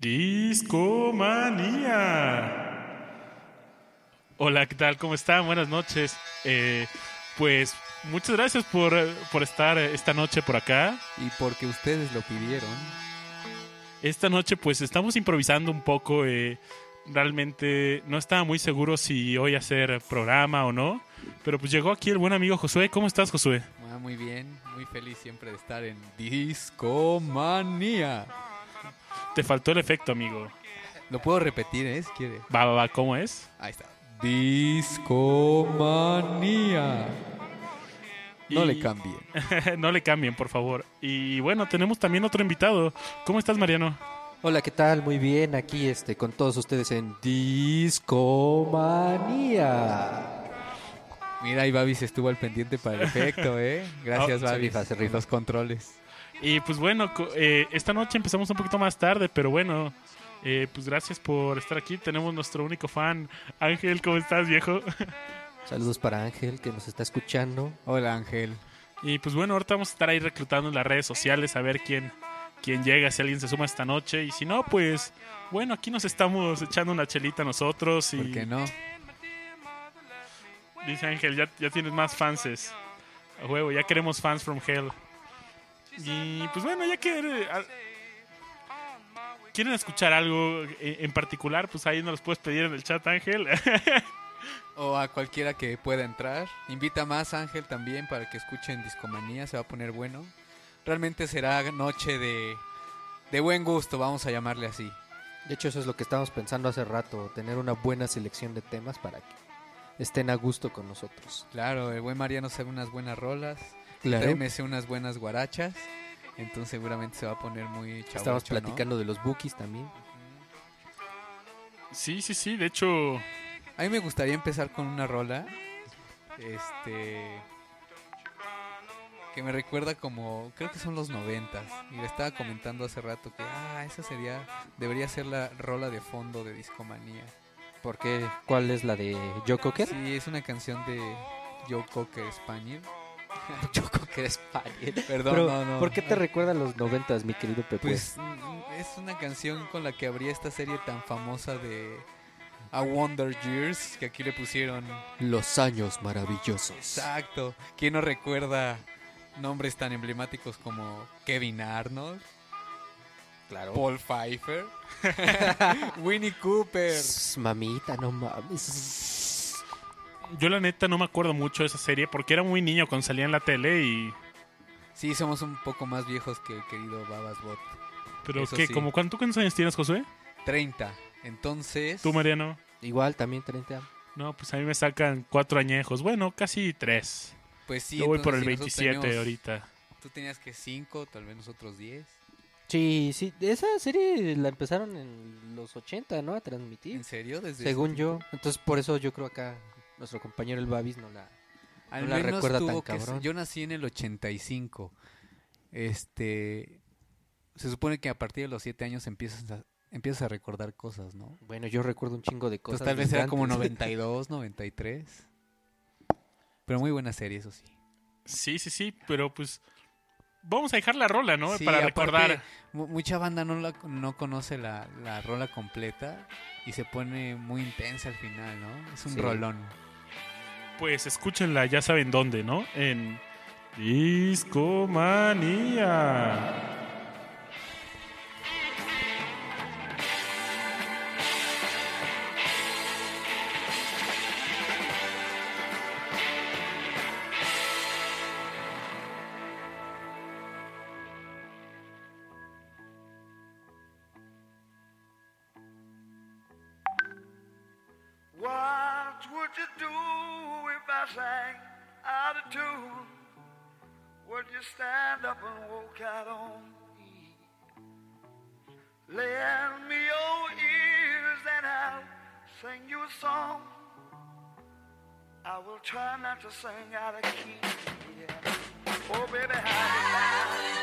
Discomanía. Hola, ¿qué tal? ¿Cómo están? Buenas noches. Eh, pues muchas gracias por, por estar esta noche por acá. Y porque ustedes lo pidieron. Esta noche pues estamos improvisando un poco. eh, realmente no estaba muy seguro si hoy hacer programa o no. Pero pues llegó aquí el buen amigo Josué. ¿Cómo estás, Josué? Ah, muy bien, muy feliz siempre de estar en Discomanía. Te faltó el efecto, amigo. Lo puedo repetir, ¿eh? Si quiere. Va, va, va, ¿cómo es? Ahí está. Discomanía. No Y- le cambien. no le cambien, por favor. Y bueno, tenemos también otro invitado. ¿Cómo estás, Mariano? Hola, ¿qué tal? Muy bien, aquí este, con todos ustedes en Discomanía. Mira, y Babis estuvo al pendiente para el efecto, ¿eh? Gracias, Oh, se rifa, se rifa. Los controles. Y pues bueno, co- eh, esta noche empezamos un poquito más tarde, pero bueno, eh, pues gracias por estar aquí. Tenemos nuestro único fan, Ángel, ¿cómo estás, viejo? Saludos para Ángel, que nos está escuchando. Hola, Ángel. Y pues bueno, ahorita vamos a estar ahí reclutando en las redes sociales a ver quién, quién llega, si alguien se suma esta noche. Y si no, pues bueno, aquí nos estamos echando una chelita nosotros. Y ¿Por qué no? dice Ángel, ya, ya tienes más fanses. A huevo, ya queremos fans from hell. Y pues bueno, ya que... eh, al- ¿Quieren escuchar algo en en particular? Pues ahí nos los puedes pedir en el chat, Ángel. O a cualquiera que pueda entrar. Invita más, Ángel, también para que escuchen Discomanía. Se va a poner bueno. Realmente será noche de, de buen gusto, vamos a llamarle así. De hecho, eso es lo que estábamos pensando hace rato, tener una buena selección de temas para que estén a gusto con nosotros. Claro, el buen Mariano sabe unas buenas rolas. Claro. Sé unas buenas guarachas. Entonces seguramente se va a poner muy chavo. Estábamos platicando de los bookies también. sí, sí, sí, de hecho... A mí me gustaría empezar con una rola. Este. Que me recuerda como. Creo que son los noventas. Y le estaba comentando hace rato que. Ah, esa sería. Debería ser la rola de fondo de Discomanía. ¿Por qué? ¿Cuál es la de Joe Cocker? Sí, es una canción de Joe Cocker Spaniel. Joe Cocker Español. Perdón, Pero, no, no. ¿Por qué te recuerda a los noventas, mi querido Pepe? Pues mm, es una canción con la que abría esta serie tan famosa de A Wonder Years, que aquí le pusieron los años maravillosos. Exacto. ¿Quién no recuerda nombres tan emblemáticos como Kevin Arnold, Claro. Paul Pfeiffer, Winnie Cooper? Mamita, no mames. Yo la neta no me acuerdo mucho de esa serie porque era muy niño cuando salía en la tele y... Sí, somos un poco más viejos que el querido Babas Bot. Pero Eso ¿qué? sí. ¿Cómo cuánto cuántos años tienes, Josué? 30. Entonces, ¿Tú, Mariano? Igual, también 30. No, pues a mí me sacan cuatro añejos. Bueno, casi tres. pues sí. Yo voy por el si 27 nosotros teníamos- ahorita. Tú tenías que 5, tal vez nosotros 10. Sí, sí, esa serie la empezaron en los 80, ¿no? A transmitir. ¿En serio? Desde Según yo. Entonces, por eso yo creo acá nuestro compañero el Babis no la... Al No la menos recuerda tuvo tan que cabrón. Yo nací en el 85. Este. Se supone que a partir de los 7 años empiezas a, empiezas a recordar cosas, ¿no? Bueno, yo recuerdo un chingo de cosas. tal vez era como antes. 92, 93. Pero muy buena serie, eso sí. Sí, sí, sí, pero pues vamos a dejar la rola, ¿no? Sí, Para recordar. mu- mucha banda no, la, no conoce la, la rola completa y se pone muy intensa al final, ¿no? Es un Sí. rolón. Pues escúchenla, ya saben dónde, ¿no? En Discomanía. Sing you a song. I will try not to sing out of key. Yeah. Oh, baby, how All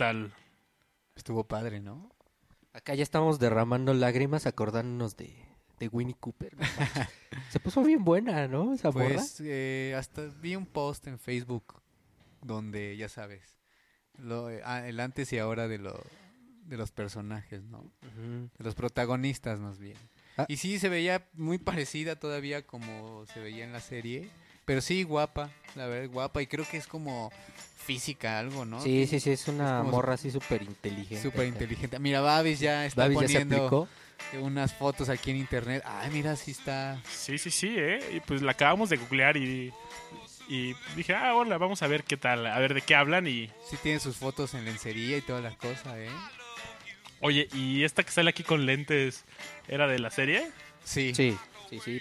tal? Estuvo padre, ¿no? Acá ya estamos derramando lágrimas acordándonos de, de Winnie Cooper. no. Se puso bien buena, ¿no? Esa morra. Pues eh, hasta vi un post en Facebook donde, ya sabes, lo, eh, ah, el antes y ahora de, lo, de los personajes, ¿no? De los protagonistas más bien. Ah. Y sí, se veía muy parecida todavía como se veía en la serie. Pero sí, guapa, la verdad, guapa. Y creo que es como física, algo, ¿no? Sí, sí, sí, es una morra así súper inteligente. Súper inteligente. Mira, Babis ya está Babis ya se poniendo unas fotos aquí en internet. Ay, mira, sí está... Sí, sí, sí, ¿eh? Y pues la acabamos de googlear y, y dije, ah, hola, vamos a ver qué tal, a ver de qué hablan. Y, Sí tiene sus fotos en lencería y todas las cosas, ¿eh? oye, ¿y esta que sale aquí con lentes era de la serie? Sí. Sí, sí, sí.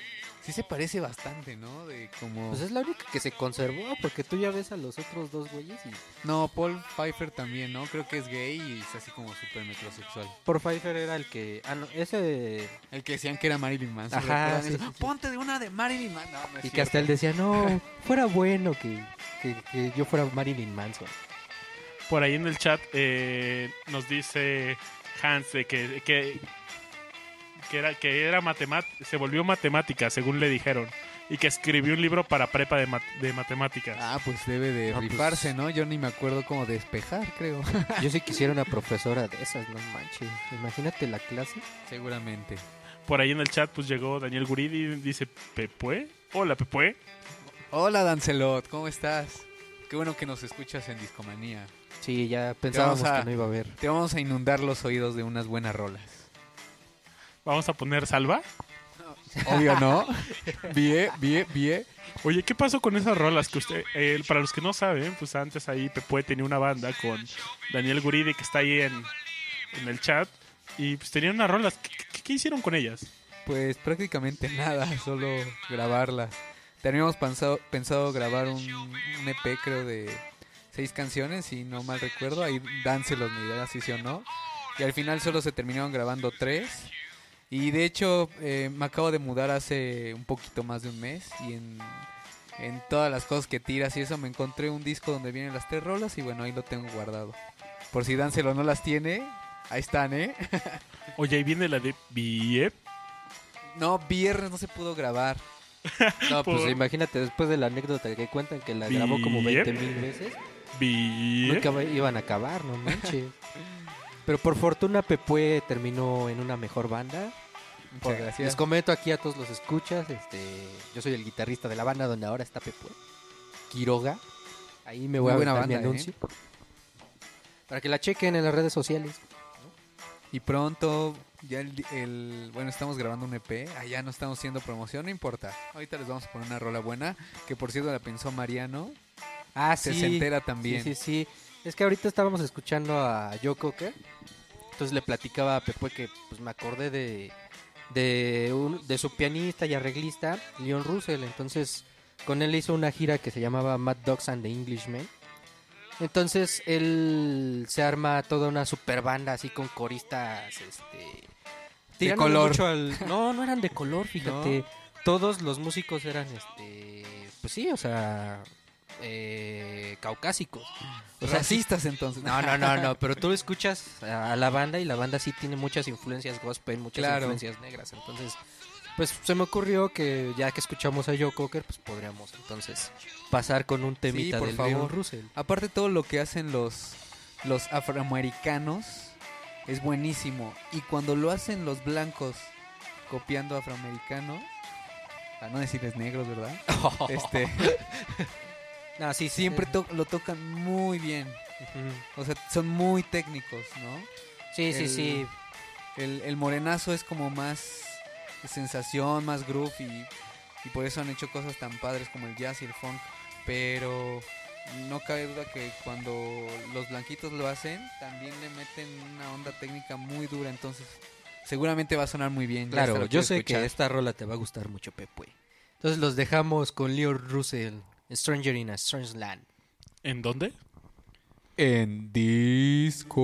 Sí se parece bastante, ¿no? De como... Pues es la única que se conservó, porque tú ya ves a los otros dos güeyes y No, Paul Pfeiffer también, ¿no? Creo que es gay y es así como súper metrosexual. por Pfeiffer era el que... Ah, no, ese... El que decían que era Marilyn Manson. Ajá, ¿recuerdan sí, eso? sí, sí. Ponte de una de Marilyn Manson. No, Y que cierto. hasta él decía, no, fuera bueno que, que, que yo fuera Marilyn Manson. Por ahí en el chat eh, nos dice Hans de que, que, que era, que era matemat se volvió matemática, según le dijeron. Y que escribió un libro para prepa de, mat- de matemáticas. Ah, pues debe de No, pues- rifarse, ¿no? Yo ni me acuerdo cómo despejar, creo. Yo sí quisiera una profesora de esas, no manches. Imagínate la clase. Seguramente. Por ahí en el chat pues llegó Daniel Guridi y dice, ¿Pepue? Hola, Pepue. Hola, Dancelot, ¿cómo estás? Qué bueno que nos escuchas en Discomanía. Sí, ya pensábamos a- que no iba a haber. Te vamos a inundar los oídos de unas buenas rolas. Vamos a poner salva. Obvio, ¿no? Bien, bien, bien. Oye, ¿qué pasó con esas rolas que usted, eh, para los que no saben, pues antes ahí Pepue tenía una banda con Daniel Guridi que está ahí en, en el chat y pues tenían unas rolas. ¿Qué, qué- qué hicieron con ellas? Pues prácticamente nada, solo grabarlas. Teníamos pensado, pensado grabar un, un EP, creo, de seis canciones, si no mal recuerdo. Ahí dánselos ni idea si sí o no. Y al final solo se terminaron grabando tres. Y de hecho, eh, me acabo de mudar hace un poquito más de un mes. Y en, en todas las cosas que tiras y eso, me encontré un disco donde vienen las tres rolas. Y bueno, ahí lo tengo guardado. Por si Dánselo no las tiene, ahí están, ¿eh? Oye, ahí viene la de Biep. No, viernes no se pudo grabar. No, pues Por- imagínate, después de la anécdota que cuentan que la grabó como Bien. 20 mil veces, Biep. nunca va- iban a acabar, no manches. Pero por fortuna Pepue terminó en una mejor banda. Les gracias. comento aquí a todos los escuchas, este, yo soy el guitarrista de la banda donde ahora está Pepue. Quiroga. Ahí me voy Muy a aventar mi banda, ¿eh? anuncio. Para que la chequen en las redes sociales. Y pronto, ya el, el- bueno, estamos grabando un EP, allá no estamos haciendo promoción, no importa. Ahorita les vamos a poner una rola buena, que por cierto la pensó Mariano. Ah, Se sí. se entera también. Sí, sí, sí. Es que ahorita estábamos escuchando a Joe Cocker. Entonces le platicaba a Pepe que pues me acordé de de, un- de su pianista y arreglista, Leon Russell. Entonces con él hizo una gira que se llamaba Mad Dogs and the Englishmen. Entonces él se arma toda una super banda así con coristas este tirándole color. mucho al- no, no eran de color, fíjate. Todos los músicos eran este pues sí, o sea, eh, caucásicos. O sea, sí, Racistas entonces. no, no, no, no, pero tú escuchas a la banda y la banda sí tiene muchas influencias gospel, muchas Claro. influencias negras. Entonces, pues se me ocurrió que ya que escuchamos a Joe Cocker, pues podríamos entonces pasar con un temita por del favor. Russell. Aparte todo lo que hacen los, los afroamericanos es buenísimo. Y cuando lo hacen los blancos copiando afroamericanos, a no decirles negros, ¿verdad? Este, No, sí, siempre sí. to- lo tocan muy bien. O sea, son muy técnicos, ¿no? Sí, sí, El- sí. El, el morenazo es como más sensación, más groove y, y por eso han hecho cosas tan padres como el jazz y el funk. Pero no cabe duda que cuando los blanquitos lo hacen, también le meten una onda técnica muy dura. Entonces, seguramente va a sonar muy bien. Claro, yo sé escuchar. que esta rola te va a gustar mucho, Pepe. Entonces los dejamos con Leon Russell, Stranger in a Strange Land. ¿En dónde? En Discomanía.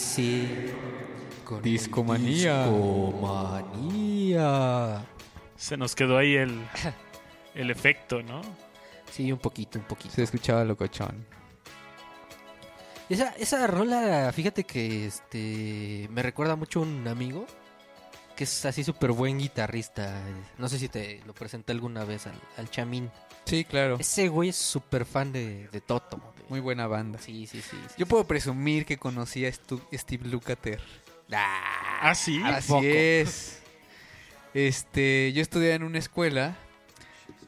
Sí. Con Discomanía. Discomanía. Se nos quedó ahí el, el efecto, ¿no? Sí, un poquito, un poquito. Se escuchaba locochón. Esa, esa rola, fíjate que este me recuerda mucho a un amigo que es así súper buen guitarrista. No sé si te lo presenté alguna vez al, al Chamín. Sí, claro. Ese güey es súper fan de, de Toto. de- Muy buena banda. Sí, sí, sí. sí, Yo puedo presumir que conocí a Stu- Steve Lukather. Ah, sí. ¿A Así poco? es. Este, yo estudié en una escuela,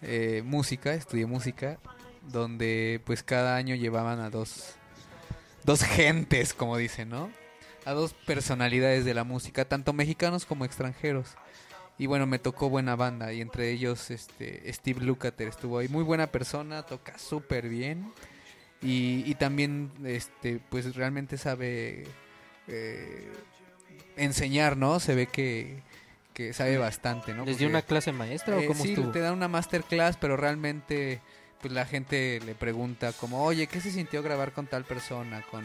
eh, música, estudié música, donde pues cada año llevaban a dos, dos gentes, como dicen, ¿no? A dos personalidades de la música, tanto mexicanos como extranjeros. Y bueno, me tocó buena banda y entre ellos este Steve Lukather estuvo ahí. Muy buena persona, toca súper bien. Y, y también este pues realmente sabe eh, enseñar, ¿no? Se ve que, que sabe bastante, ¿no? ¿Les dio una clase maestra eh, o cómo sí, estuvo? te dan una masterclass, pero realmente pues la gente le pregunta como, oye, ¿qué se sintió grabar con tal persona? Con,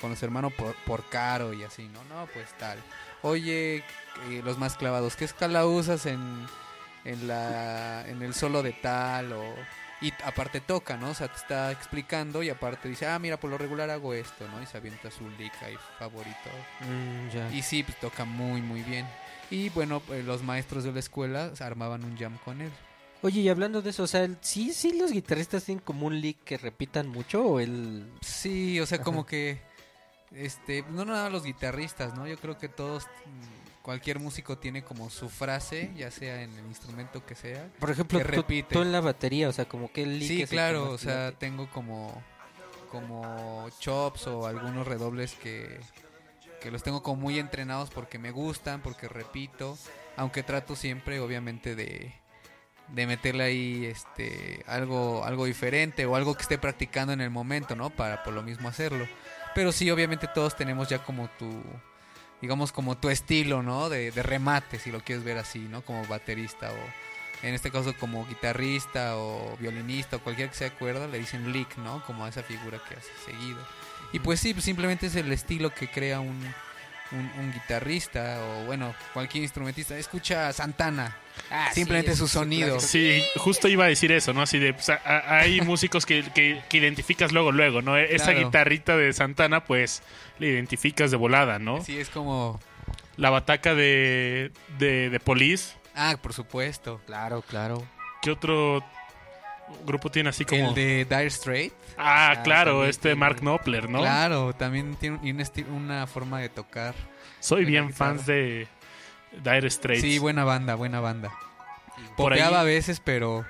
con los hermanos por, por caro y así, ¿no? No, pues tal. Oye, eh, los más clavados, ¿qué escala usas en, en, la, en el solo de tal? O, y aparte toca, ¿no? O sea, te está explicando y aparte dice, ah, mira, por lo regular hago esto, ¿no? Y se avienta su lick ahí favorito. Mm. Y sí, pues toca muy, muy bien. Y bueno, pues, los maestros de la escuela armaban un jam con él. Oye, y hablando de eso, o sea, ¿sí, sí los guitarristas tienen como un lick que repitan mucho o el... Sí, o sea, Ajá. como que, este, no nada más los guitarristas, ¿no? Yo creo que todos, cualquier músico tiene como su frase, ya sea en el instrumento que sea. Por ejemplo, Que tú, repite. tú en la batería, o sea, como que el Sí, claro, o sea, tengo como, como chops o algunos redobles que, que los tengo como muy entrenados porque me gustan, porque repito, aunque trato siempre, obviamente, de, de meterle ahí este algo algo diferente o algo que esté practicando en el momento, ¿no? Para por lo mismo hacerlo. Pero sí, obviamente todos tenemos ya como tu digamos como tu estilo, ¿no? De, de remate, si lo quieres ver así, ¿no? Como baterista o en este caso como guitarrista o violinista o cualquiera que sea cuerda, le dicen lick, ¿no? Como a esa figura que hace seguido. Y pues sí, pues simplemente es el estilo que crea un, un, un guitarrista o bueno, cualquier instrumentista. Escucha Santana, Ah, simplemente su sonido. Sí, justo iba a decir eso, ¿no? Así de, pues, a- a- hay músicos que, que- que identificas luego, luego, ¿no? Esa Claro. guitarrita de Santana, pues, la identificas de volada, ¿no? Sí, es como... La bataca de, de, de Police, Ah, por supuesto. Claro, claro. ¿qué otro grupo tiene así como...? El de Dire Straits. Ah, Ah, claro, este tiene- Mark Knopfler, ¿no? Claro, también tiene una forma de tocar. Soy bien guitarra. fans de Dire Straits. Sí, buena banda, buena banda. Por Popeaba a veces, pero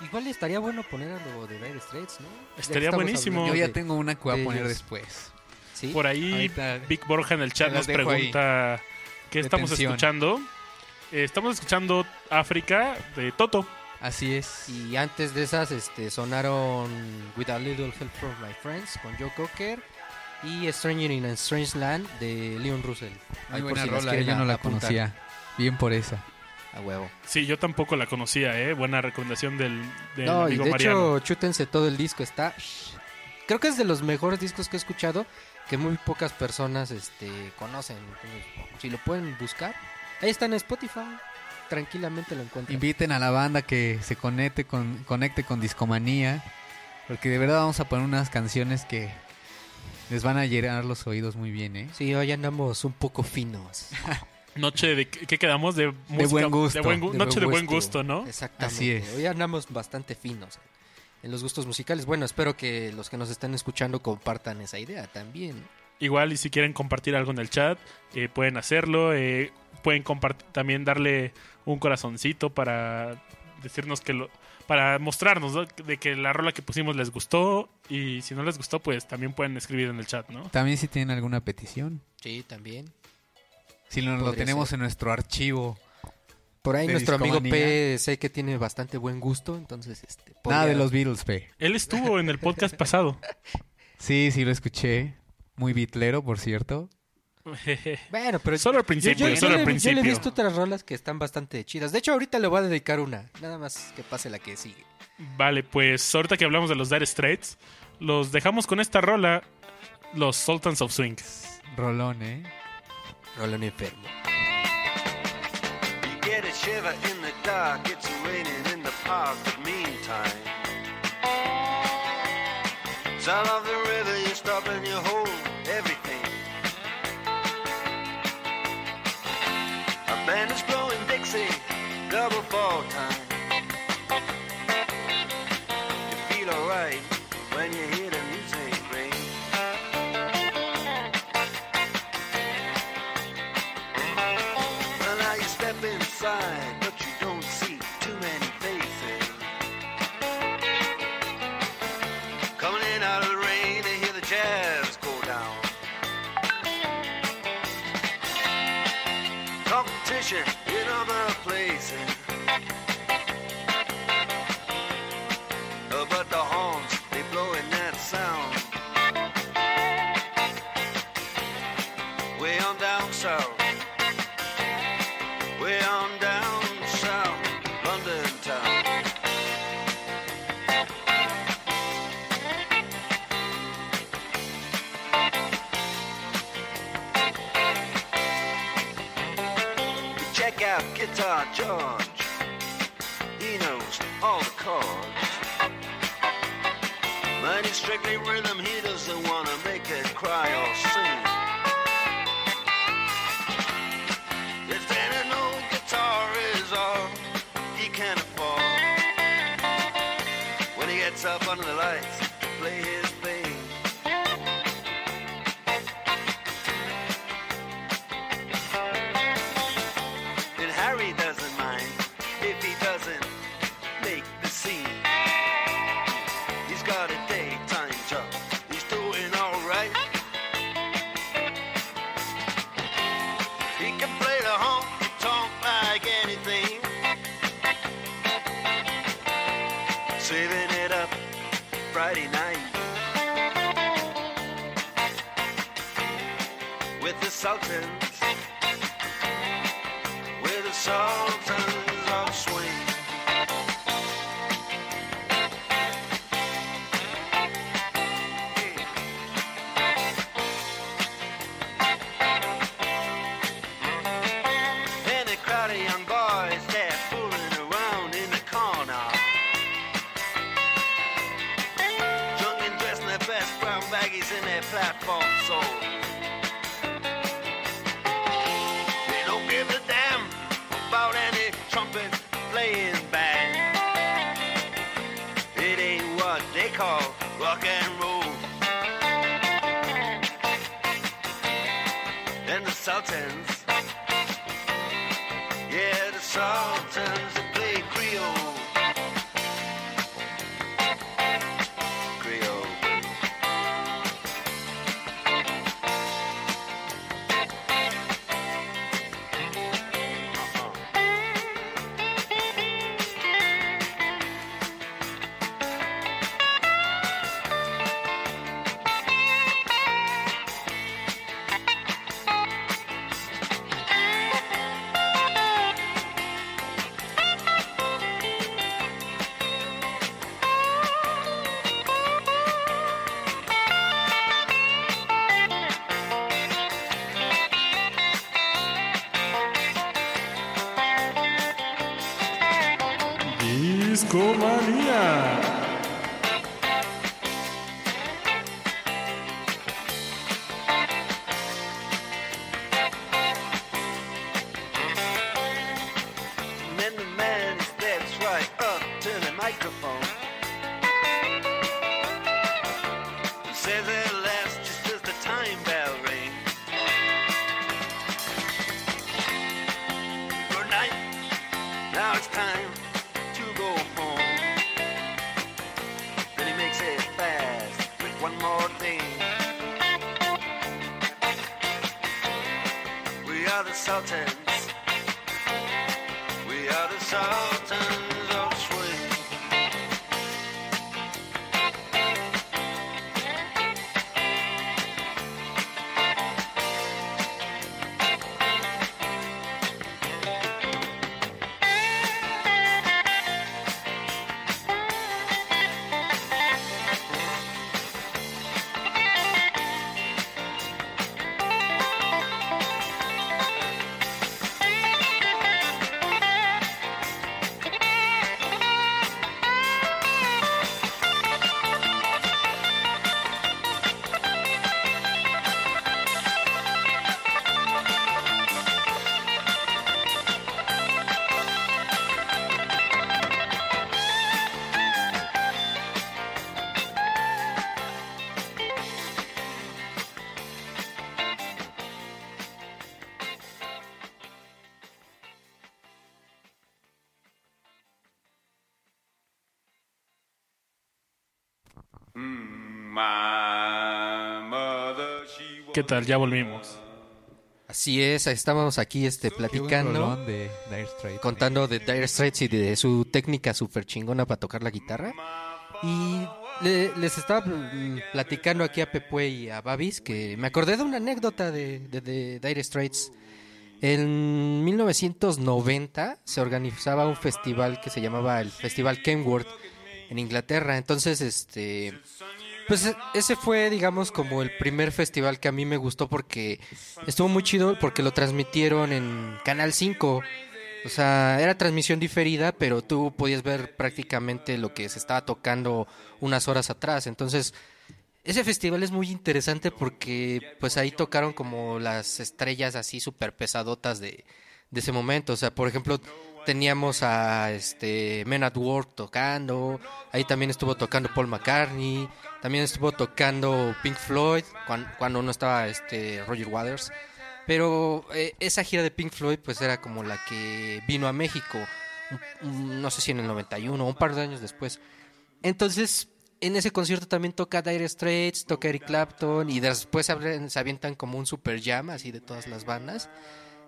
Igual estaría bueno poner algo de Dire Straits, ¿no? Estaría buenísimo. yo ya de- tengo una que voy a poner ellos. después. ¿Sí? Por ahí Ahorita- Vic Borja en el chat nos ahí. pregunta qué estamos Detención. escuchando. Eh, estamos escuchando África de Toto. Así es. Y antes de esas este, sonaron With a Little Help from My Friends con Joe Cocker y Stranger in a Strange Land de Leon Russell. Muy Ahí por buena si rola, yo no la apuntar. conocía. Bien por esa. A huevo. Sí, yo tampoco la conocía, ¿eh? Buena recomendación del, del No, y de Mariano. hecho, chútense todo el disco. Está. Creo que es de los mejores discos que he escuchado que muy pocas personas este, conocen. Entonces, si lo pueden buscar, ahí está en Spotify. Tranquilamente lo encuentran. Inviten a la banda que se conecte con, conecte con Discomanía. Porque de verdad vamos a poner unas canciones que les van a llenar los oídos muy bien, ¿eh? Sí, hoy andamos un poco finos. Noche de... ¿Qué quedamos? De, música- buen gusto. de buen gu- De noche de buen gusto. gusto, ¿no? Exactamente. Así es. Hoy andamos bastante finos en los gustos musicales. Bueno, espero que los que nos estén escuchando compartan esa idea también. Igual y si quieren compartir algo en el chat, eh, pueden hacerlo. eh, pueden compartir, también darle un corazoncito para decirnos que lo... Para mostrarnos ¿no? de que la rola que pusimos les gustó y si no les gustó pues también pueden escribir en el chat, ¿no? También si tienen alguna petición. Sí, también. Si no lo tenemos ser. en nuestro archivo. Por ahí nuestro amigo. P sé que tiene bastante buen gusto, entonces este Nada de los Beatles, P. Él estuvo en el podcast pasado. Sí, sí lo escuché. Muy bitlero, por cierto. Bueno, pero Solo al yo- principio, yo, yo solo al le, yo le he principio. visto otras rolas que están bastante chidas. De hecho, ahorita le voy a dedicar una, nada más que pase la que sigue. Vale, pues ahorita que hablamos de los Dire Straits, los dejamos con esta rola, los Sultans of Swing. Rolón, ¿eh? Rolón enfermo. You get a shiver in the dark, it's raining in the park, but meantime. Sound of the river, you stop and you hold George. He knows all the chords. It's strictly rhythm, he doesn't want to make it cry or sing. If then an old guitar is all he can afford, when he gets up under the lights to play And ¿Qué tal? Ya volvimos. Así es, estábamos aquí este, platicando, rolón de Dire Straits. contando de Dire Straits y de su técnica súper chingona para tocar la guitarra. Y le- les estaba mm, platicando aquí a Pepue y a Babis que me acordé de una anécdota de, de, de Dire Straits. En 1990 se organizaba un festival que se llamaba el Festival Kenworth en Inglaterra. Entonces, este, pues e- ese fue, digamos, como el primer festival que a mí me gustó porque estuvo muy chido porque lo transmitieron en Canal 5. O sea, era transmisión diferida, pero tú podías ver prácticamente lo que se estaba tocando unas horas atrás. Entonces, ese festival es muy interesante porque pues ahí tocaron como las estrellas así súper pesadotas de, de ese momento. O sea, por ejemplo, teníamos a este Men at Work tocando, ahí también estuvo tocando Paul McCartney, también estuvo tocando Pink Floyd cuan- cuando no estaba este Roger Waters. Pero eh, esa gira de Pink Floyd pues era como la que vino a México, no sé si en el 91 o un par de años después. Entonces, en ese concierto también toca Dire Straits, toca Eric Clapton y después se avientan como un super jam así de todas las bandas.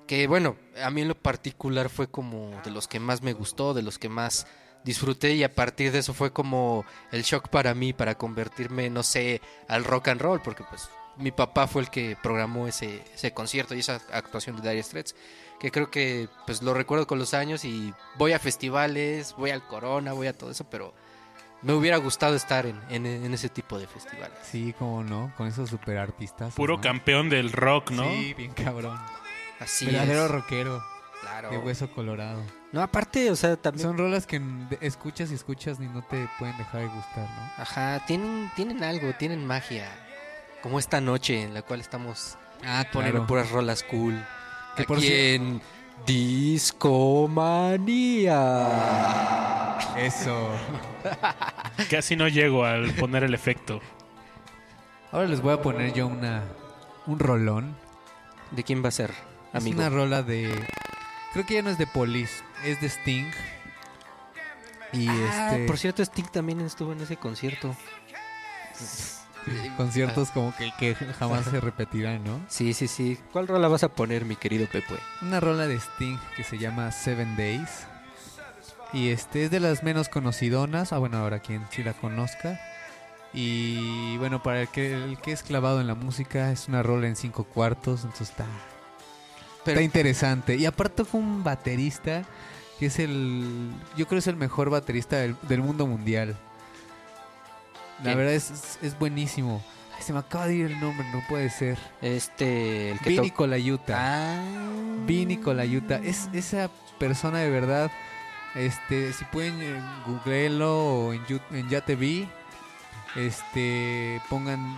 Que bueno, a mí en lo particular fue como de los que más me gustó, de los que más disfruté y a partir de eso fue como el shock para mí para convertirme, no sé, al rock and roll, porque pues mi papá fue el que programó ese, ese concierto y esa actuación de Dire Straits, que creo que pues lo recuerdo con los años y voy a festivales, voy al Corona, voy a todo eso, pero me hubiera gustado estar en, en- en ese tipo de festivales. Sí, cómo no, con esos super artistas. Puro ¿no? campeón del rock, ¿no? Sí, bien cabrón. Así Verdadero es. rockero Claro. de hueso colorado. No, aparte, o sea, también Son rolas que escuchas y escuchas y no te pueden dejar de gustar, ¿no? Ajá, tienen, tienen algo, tienen magia. Como esta noche en la cual estamos Ah, poniendo puras rolas cool. Que por Aquí cier- en Discomanía. Eso. Casi no llego al poner el efecto. Ahora les voy a poner yo una un rolón. ¿De quién va a ser, amigo? Es una rola de creo que ya no es de Police, es de Sting. Y Ah, este por cierto, Sting también estuvo en ese concierto. conciertos como que, que jamás se repetirán, ¿no? Sí, sí, sí. ¿Cuál rola vas a poner, mi querido Pepe? Una rola de Sting que se llama Seven Days. Y este es de las menos conocidonas. Ah, bueno, ahora quien sí la conozca. Y bueno, para el que, el que es clavado en la música, es una rola en cinco cuartos. Entonces está, Pero- está interesante. Y aparte fue un baterista que es el. Yo creo es el mejor baterista del, del mundo mundial. La ¿Quién? verdad es, es, es buenísimo. Ay, se me acaba de ir el nombre, no puede ser. Este, el que Vinny to- Colaiuta. Ah. Vini Colaiuta. Es esa persona de verdad. Este, si pueden eh, googlearlo o en, en YaTV, este, pongan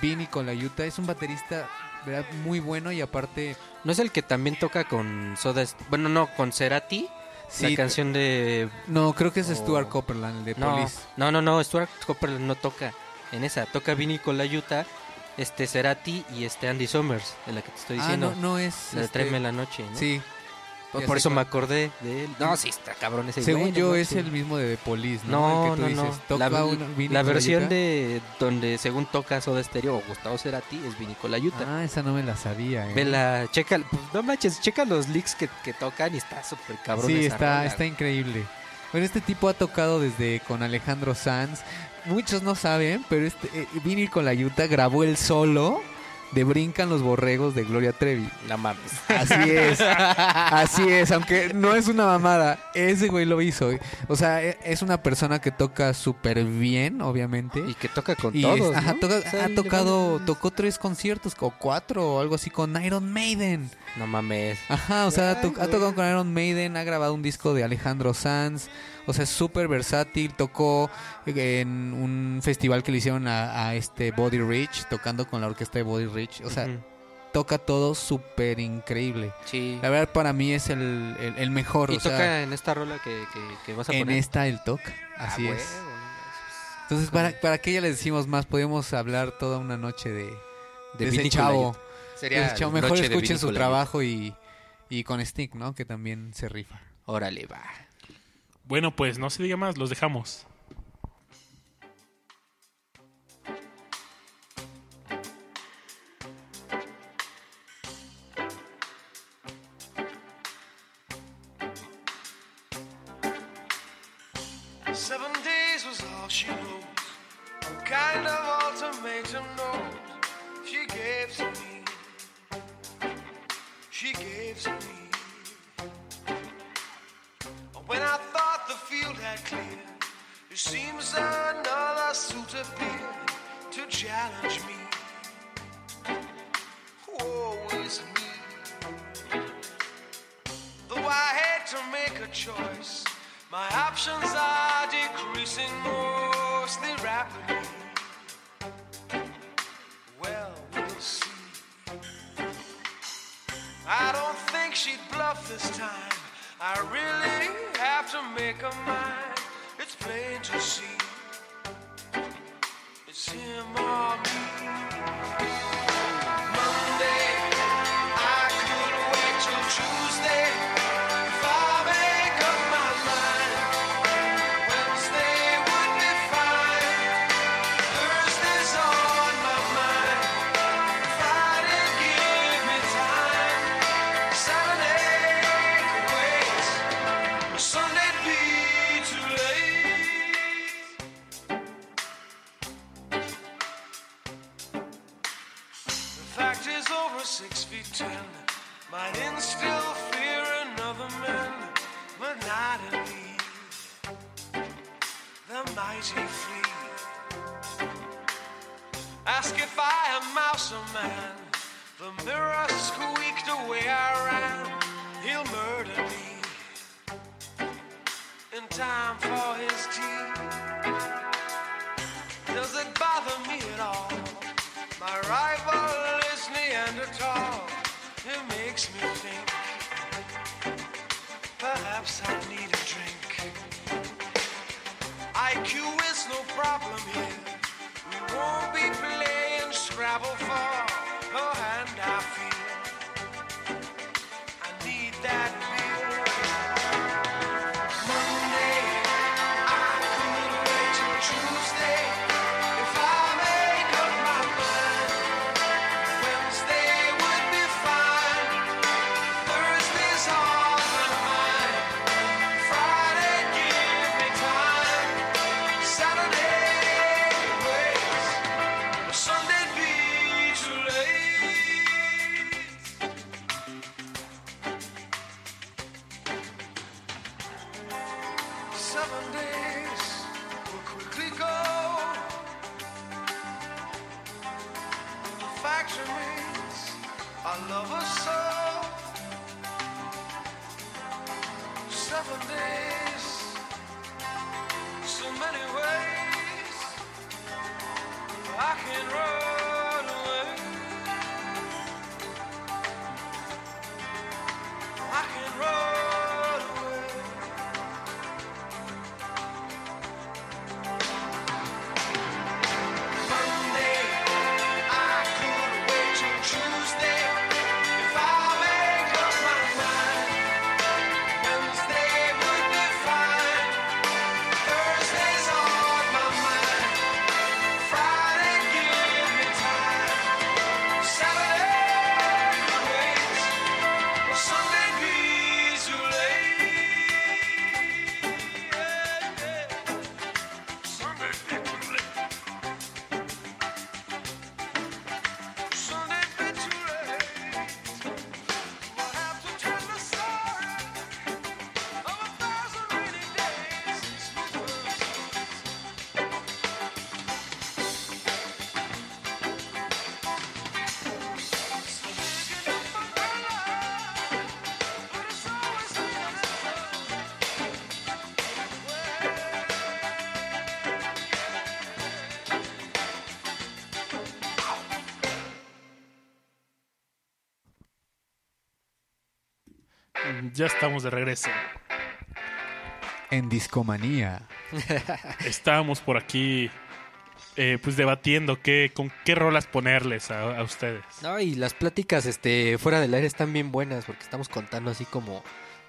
Vini Colaiuta. Es un baterista, verdad, muy bueno y aparte, ¿No es el que también toca con Soda Bueno, no, con Cerati. sí, la canción de no, creo que es Oh. Stuart Copeland, el de No, Police. no, no, no, Stuart Copeland no toca en esa. Toca Vinny con la Utah, este Cerati y este Andy Summers, de la que te estoy Ah, diciendo. no, no es. la este, la noche, ¿no? Sí, Por, eso me acordé de él. No, sí, está cabrón ese Según güey, no yo es el mismo de The Police, ¿no? No, El que tú no, no. dices, toca La, la versión de donde según toca Soda Stereo o Gustavo Cerati es Vini Colayuta. Ah, esa no me la sabía, ¿eh? Vela, checa, pues, no manches, checa los leaks que, que tocan y está súper cabrón. Sí, esa está, rola. está increíble. Bueno, este tipo ha tocado desde con Alejandro Sanz. Muchos no saben, pero este eh, Vini con la Yuta grabó el solo de Brincan los borregos de Gloria Trevi. No mames. Así es. Así es, aunque no es una mamada. Ese güey lo hizo. O sea, e- es una persona que toca súper bien, obviamente. Y que toca con Y todos. es- ajá, ¿no? toca- O sea, ha tocado, tocó tres conciertos o cuatro o algo así con Iron Maiden. No mames. Ajá, o sea, ha, Ay, tocado con Iron Maiden, ha grabado un disco de Alejandro Sanz, o sea, es súper versátil, tocó en un festival que le hicieron a, a este Body Rich, tocando con la orquesta de Body Rich, o sea, toca todo súper increíble. Sí. La verdad para mí es el, el- el mejor, Y o sea, toca en esta rola que, que, que vas a en poner. esta el toca, Ah, así huevo, es. Entonces, ¿para, ¿para qué ya les decimos más? Podemos hablar toda una noche de, de, ese Vini chavo. Sería. Mejor escuchen su trabajo y, y con Stick, ¿no? Que también se rifa. Órale, va. Bueno, pues no se diga más, los dejamos. Seven days was all she wrote. Kind of ultimatum note she gave to me? Had cleared, it seems another suit appeared to challenge me. Woe is me. Though I had to make a choice, my options are decreasing mostly rapidly. Well, we'll see. I don't think she'd bluff this time. I really have to make a mind. It's plain to see. It's him or me. Mouse or man. The mirror squeaked away I ran. He'll murder me in time for his tea. Does it bother me at all? My rival is Neanderthal. It makes me think. Perhaps I need a drink. IQ is no problem here. We won't be travel far. Ya estamos de regreso. En Discomanía. Estábamos por aquí eh, pues debatiendo qué, con qué rolas ponerles a, a ustedes. No, y las pláticas este, fuera del aire están bien buenas porque estamos contando así como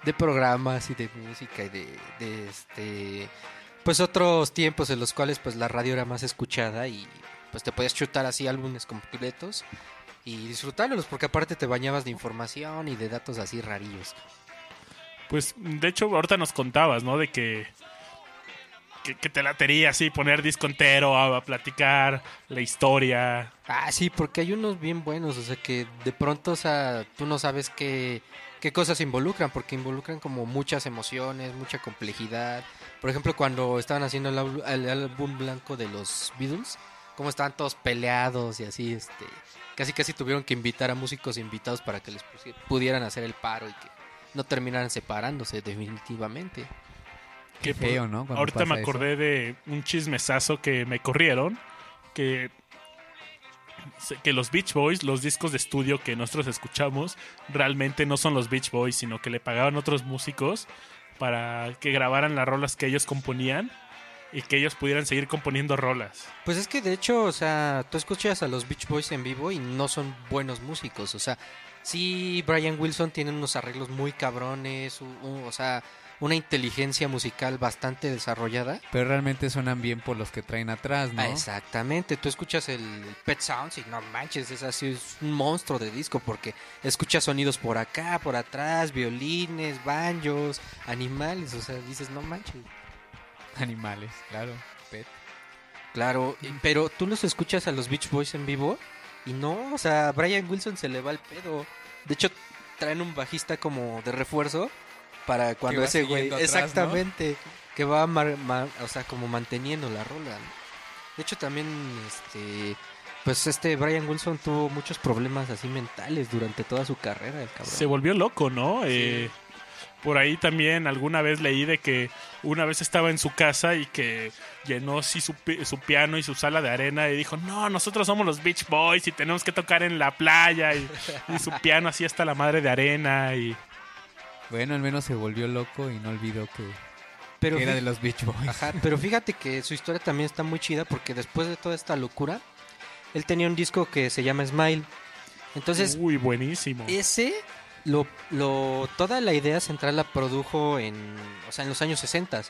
de programas y de música y de, de, este pues otros tiempos en los cuales pues la radio era más escuchada y pues te podías chutar así álbumes completos y disfrutarlos porque aparte te bañabas de información y de datos así rarillos. Pues de hecho ahorita nos contabas, ¿no? De que que, que te latería así poner disco entero a, a platicar la historia. Ah, sí, porque hay unos bien buenos, o sea que de pronto, o sea, tú no sabes qué, qué cosas involucran, porque involucran como muchas emociones, mucha complejidad. Por ejemplo, cuando estaban haciendo el, el álbum blanco de los Beatles, como estaban todos peleados y así, este, casi casi tuvieron que invitar a músicos invitados para que les pudieran hacer el paro y que no terminaran separándose definitivamente. Qué feo, ¿no? Cuando Ahorita me acordé de un chismesazo que me corrieron, que que los Beach Boys, los discos de estudio que nosotros escuchamos, realmente no son los Beach Boys, sino que le pagaban otros músicos para que grabaran las rolas que ellos componían y que ellos pudieran seguir componiendo rolas. Pues es que de hecho, o sea, tú escuchas a los Beach Boys en vivo y no son buenos músicos. O sea, sí, Brian Wilson tiene unos arreglos muy cabrones, o sea, una inteligencia musical bastante desarrollada. Pero realmente suenan bien por los que traen atrás, ¿no? Ah, exactamente, tú escuchas el, Pet Sounds y no manches, es así, es un monstruo de disco porque escuchas sonidos por acá, por atrás, violines, banjos, animales, o sea, dices, no manches. Animales, claro. Pet. Claro, pero tú los escuchas a los Beach Boys en vivo y no, o sea, a Brian Wilson se le va el pedo. De hecho, traen un bajista como de refuerzo para cuando ese güey, exactamente, que va mar- ma- o sea, como manteniendo la rola. ¿no? De hecho, también este pues este Brian Wilson tuvo muchos problemas así mentales durante toda su carrera, el cabrón. Se volvió loco, ¿no? Eh, por ahí también alguna vez leí de que una vez estaba en su casa y que llenó así su, su piano y su sala de arena y dijo, no, nosotros somos los Beach Boys y tenemos que tocar en la playa y, y su piano así hasta la madre de arena y Bueno, al menos se volvió loco y no olvidó que, pero que era de los Beach Boys. Ajá, pero fíjate que su historia también está muy chida porque después de toda esta locura, él tenía un disco que se llama Smile. Entonces, uy, buenísimo. ese, lo, toda la idea central la produjo en, o sea, en los años 60.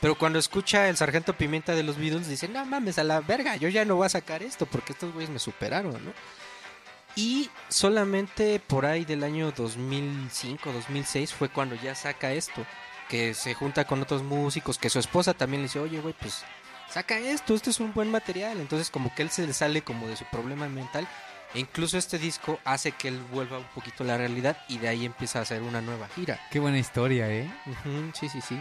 Pero cuando escucha el Sargento Pimienta de los Beatles, dice, no mames, a la verga, yo ya no voy a sacar esto porque estos güeyes me superaron, ¿no? Y solamente por ahí del año 2005, 2006 fue cuando ya saca esto, que se junta con otros músicos, que su esposa también le dice, oye, güey, pues saca esto, esto es un buen material. Entonces como que él se le sale como de su problema mental. E incluso este disco hace que él vuelva un poquito a la realidad y de ahí empieza a hacer una nueva gira. Qué buena historia, ¿eh? Ujú, sí, sí, sí.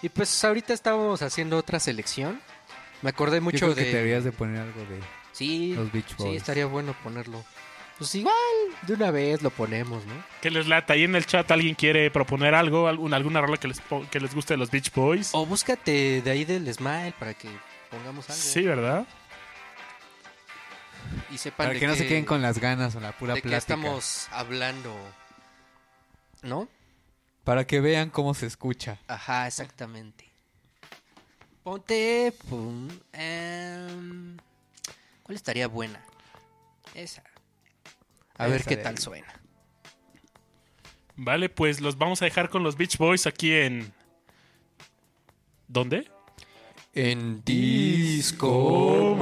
Y pues ahorita estábamos haciendo otra selección. Me acordé Yo mucho creo de... que te deberías de poner algo de Sí, los Beach sí, Boys. estaría bueno ponerlo. Pues igual, de una vez lo ponemos, ¿no? Que les lata. Ahí en el chat alguien quiere proponer algo, algún- alguna rola que les, que les guste de los Beach Boys. O búscate de ahí del Smile para que pongamos algo. Sí, ¿verdad? Y sepan Para de que no se qué- queden con las ganas o la pura de qué plática. estamos hablando. ¿No? Para que vean cómo se escucha. Ajá, exactamente. Ponte. pum, em, ¿Cuál estaría buena? Esa. A ver Esa qué de tal ahí. suena. Vale, pues los vamos a dejar con los Beach Boys aquí en... ¿Dónde? En Disco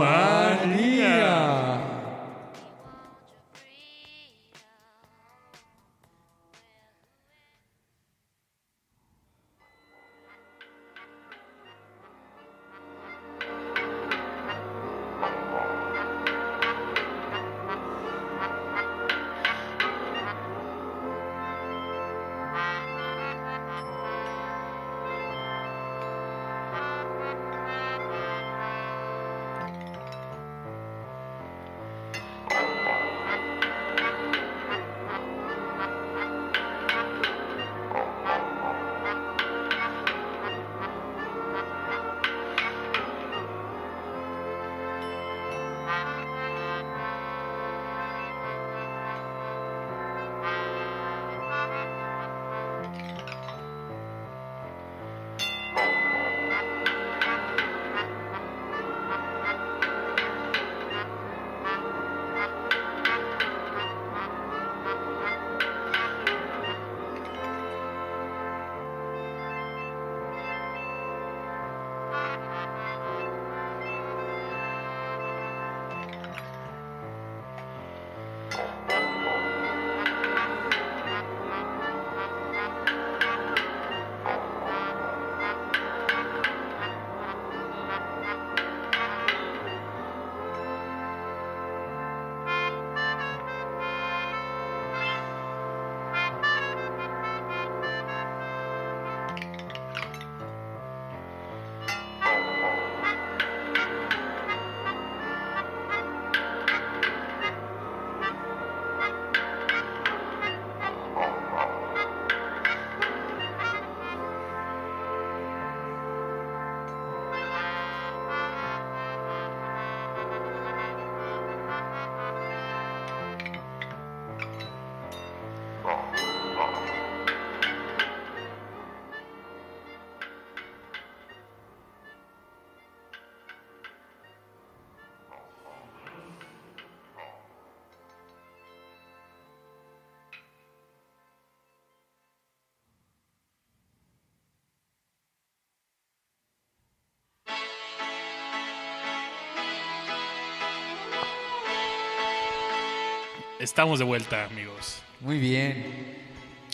estamos de vuelta, amigos. Muy bien.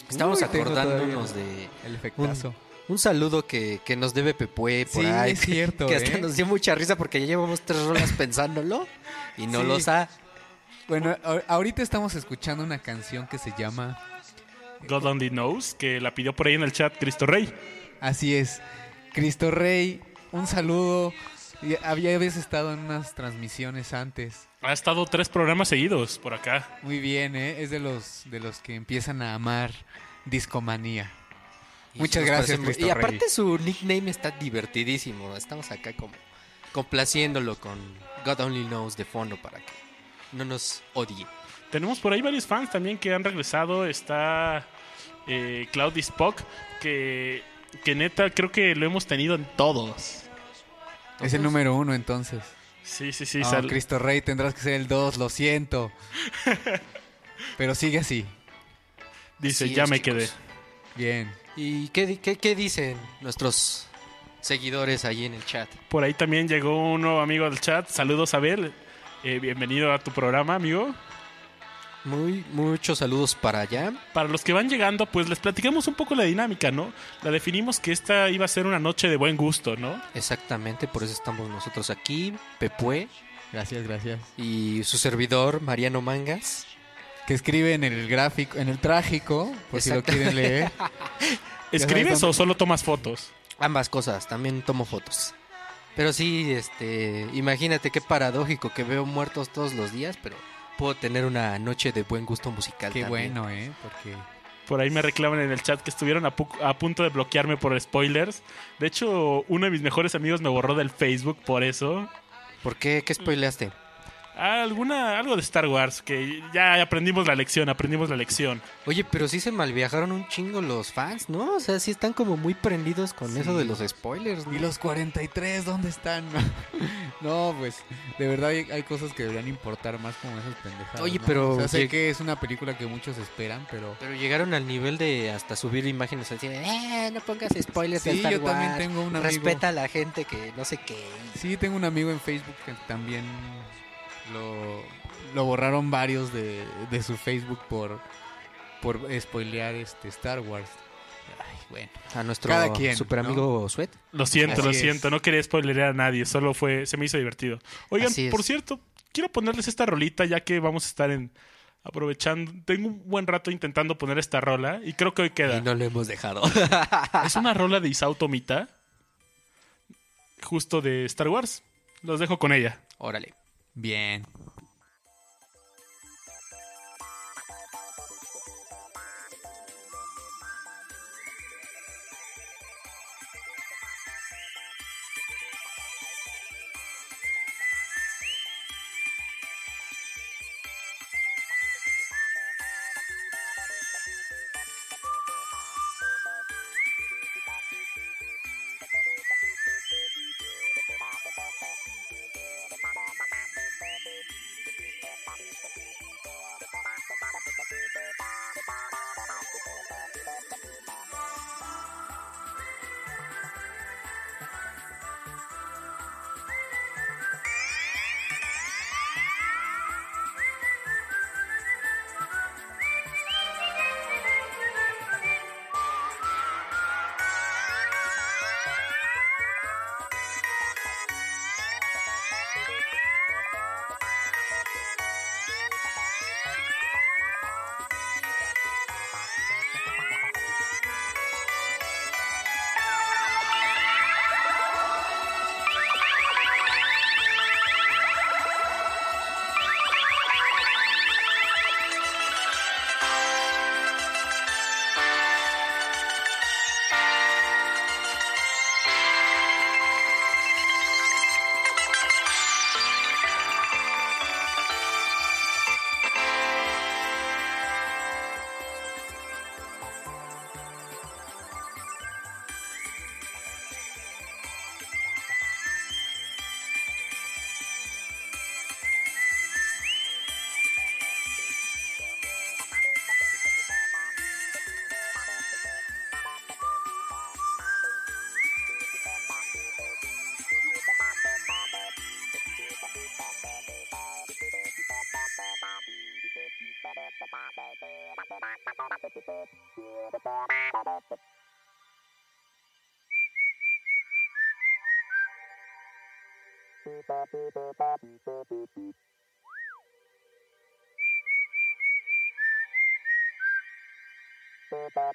Estamos Uy, acordándonos de El efectazo. un saludo que, que nos debe Pepue por Sí, ahí. es cierto, Que hasta ¿eh? nos dio mucha risa porque ya llevamos tres rolas pensándolo y no Sí. los ha. Bueno, a- ahorita estamos escuchando una canción que se llama God Only Knows, que la pidió por ahí en el chat Cristo Rey. Así es. Cristo Rey, un saludo. Y Había habías estado en unas transmisiones antes. Ha estado tres programas seguidos por acá. Muy bien, ¿eh? Es de los de los que empiezan a amar discomanía. y Muchas gracias, Y Rey. aparte su nickname está divertidísimo. Estamos acá como complaciéndolo con God Only Knows de fondo para que no nos odie. Tenemos por ahí varios fans también que han regresado. Está eh, Spock, que, que neta creo que lo hemos tenido en todos. Es el número uno entonces. Sí, sí, sí. No, sal- Cristo Rey, tendrás que ser el dos, lo siento. Pero sigue así. dice, Así ya es, me chicos. quedé. Bien. ¿Y qué, di- qué, qué dicen nuestros seguidores allí en el chat? Por ahí también llegó un nuevo amigo del chat. Saludos, Abel. Eh, bienvenido a tu programa, amigo. Muy, muchos saludos para allá. Para los que van llegando, pues les platicamos un poco la dinámica, ¿no? La definimos que esta iba a ser una noche de buen gusto, ¿no? Exactamente, por eso estamos nosotros aquí, Pepue Gracias, gracias. y su servidor, Mariano Mangas. Que escribe en el gráfico, en el trágico, por si lo quieren leer. ¿Escribes o solo tomas fotos? Ambas cosas, también tomo fotos. Pero sí, este, imagínate qué paradójico que veo muertos todos los días, pero puedo tener una noche de buen gusto musical. Qué también. bueno, ¿eh? Porque Por ahí me reclaman en el chat que estuvieron a, pu- a punto de bloquearme por spoilers. De hecho, uno de mis mejores amigos me borró del Facebook por eso. ¿Por qué? ¿Qué spoileaste? Ah, alguna, algo de Star Wars, que ya aprendimos la lección, aprendimos la lección. Oye, pero sí se malviajaron un chingo los fans, ¿no? O sea, sí están como muy prendidos con eso de los spoilers, ¿no? ¿Y los 43 dónde están? no, pues, de verdad hay, hay cosas que deberían importar más como esas pendejadas. Oye, ¿no? pero O sea, sé que es una película que muchos esperan, pero... Pero llegaron al nivel de hasta subir imágenes así de, eh, no pongas spoilers de Sí, Star yo también Wars, tengo un amigo... Respeta a la gente que no sé qué. Sí, tengo un amigo en Facebook que también lo, lo borraron varios de, de su Facebook por, por spoilear este Star Wars. Ay, bueno. A nuestro Cada quien, super amigo Sweat. Lo siento, Así lo es. siento, no quería spoilerear a nadie, solo fue, se me hizo divertido. Oigan, por cierto, quiero ponerles esta rolita ya que vamos a estar en aprovechando, tengo un buen rato intentando poner esta rola y creo que hoy queda. Y no lo hemos dejado. Es una rola de Isao Tomita, justo de Star Wars. Los dejo con ella. Órale. Bien.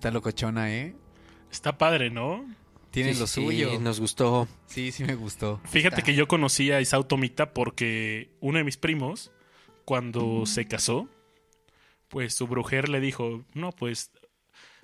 está locochona, ¿eh? Está padre, ¿no? Tiene Sí, lo suyo. sí, nos gustó. Sí, sí me gustó. Fíjate que yo conocí a Isao Tomita porque uno de mis primos, cuando se casó, pues su brujer le dijo, no, pues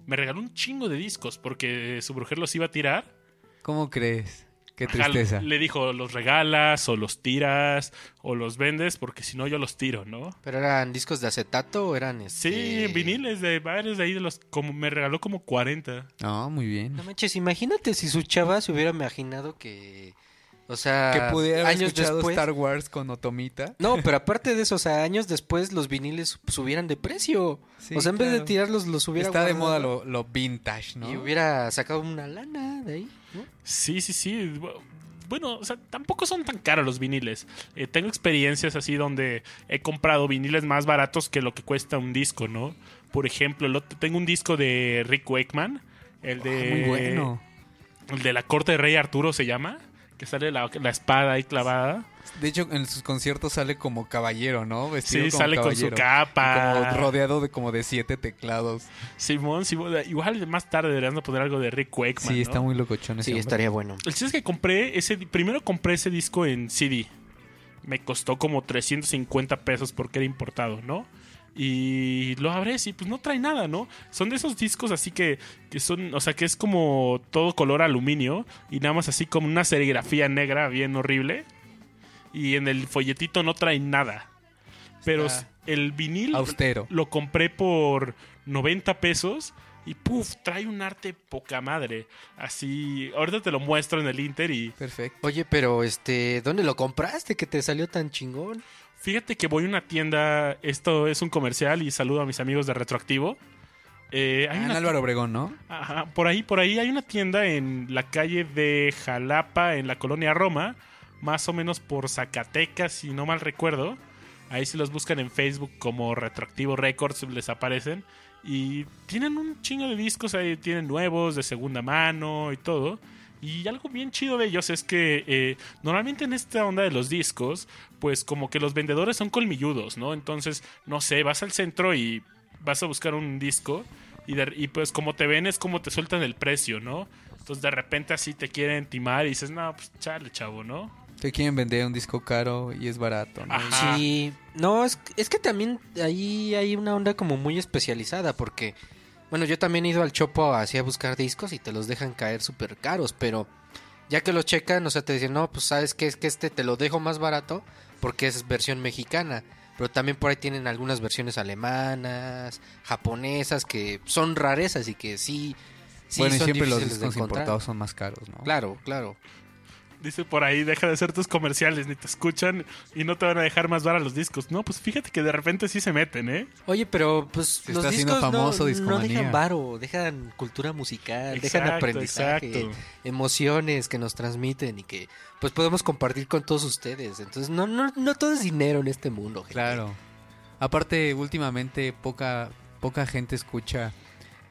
me regaló un chingo de discos porque su brujer los iba a tirar. ¿Cómo crees? Qué Ajá, tristeza. Le dijo, los regalas o los tiras o los vendes porque si no yo los tiro, ¿no? ¿Pero eran discos de acetato o eran Sí, este... viniles de varios de ahí de los como me regaló como 40. No, muy bien. No manches, imagínate si su chava se hubiera imaginado que... O sea, que pudiera haber años escuchado después... Star Wars con Otomita. No, pero aparte de eso, o sea, años después los viniles subieran de precio. Sí, o sea, en vez de tirarlos, los hubiera Está de moda lo, lo vintage, ¿no? Y hubiera sacado una lana de ahí, ¿no? Sí, sí, sí. Bueno, o sea, tampoco son tan caros los viniles. Eh, tengo experiencias así donde he comprado viniles más baratos que lo que cuesta un disco, ¿no? Por ejemplo, tengo un disco de Rick Wakeman, el de... Ah, muy bueno. El de la corte de Rey Arturo se llama, que sale la, la espada ahí clavada. De hecho, en sus conciertos sale como caballero, ¿no? Vestido Sí, como sale con su capa. Y como rodeado de como de siete teclados. Simón, Simón, igual más tarde deberían de poner algo de Rick Wakeman. sí, ¿no? está muy locochón ese Sí, hombre. estaría bueno. El chiste es que compré ese. Primero compré ese disco en CD. Me costó como 350 pesos porque era importado, ¿no? Y lo abres y pues no trae nada, ¿no? Son de esos discos así que, que son, o sea, que es como todo color aluminio y nada más así como una serigrafía negra bien horrible. Y en el folletito no trae nada. Pero Está el vinil Austero. lo compré por 90 pesos y puf, trae un arte poca madre. Así, ahorita te lo muestro en el Inter y Perfecto. Oye, pero este, ¿dónde lo compraste que te salió tan chingón? fíjate que voy a una tienda, esto es un comercial y saludo a mis amigos de Retroactivo. Eh, hay Ah, en Álvaro Obregón, ¿no? Ajá, por ahí, por ahí hay una tienda en la calle de Jalapa, en la colonia Roma, más o menos por Zacatecas, si no mal recuerdo. Ahí si los buscan en Facebook como Retroactivo Records les aparecen. Y tienen un chingo de discos ahí, tienen nuevos, de segunda mano y todo. Y algo bien chido de ellos es que eh, normalmente en esta onda de los discos, pues como que los vendedores son colmilludos, ¿no? Entonces, no sé, vas al centro y vas a buscar un disco y, y pues como te ven es como te sueltan el precio, ¿no? Entonces de repente así te quieren timar y dices, no, pues chale, chavo, ¿no? Te quieren vender un disco caro y es barato, ¿no? Ajá. Sí, no, es, es que también ahí hay una onda como muy especializada porque, bueno, yo también he ido al Chopo así a buscar discos y te los dejan caer súper caros, pero ya que los checan, o sea, te dicen, no, pues sabes que es que este te lo dejo más barato porque es versión mexicana, pero también por ahí tienen algunas versiones alemanas, japonesas que son rarezas y que sí, sí bueno, y siempre los discos importados son más caros, ¿no? Claro, claro. Dice por ahí, deja de hacer tus comerciales, ni te escuchan y no te van a dejar más baratos los discos. No, pues fíjate que de repente sí se meten, ¿eh? Oye, pero pues Se los discos no- famoso no, dejan varo, dejan cultura musical, dejan aprendizaje, exacto. emociones que nos transmiten y que pues podemos compartir con todos ustedes. Entonces no no no todo es dinero en este mundo. gente. Claro. Aparte, últimamente poca poca gente escucha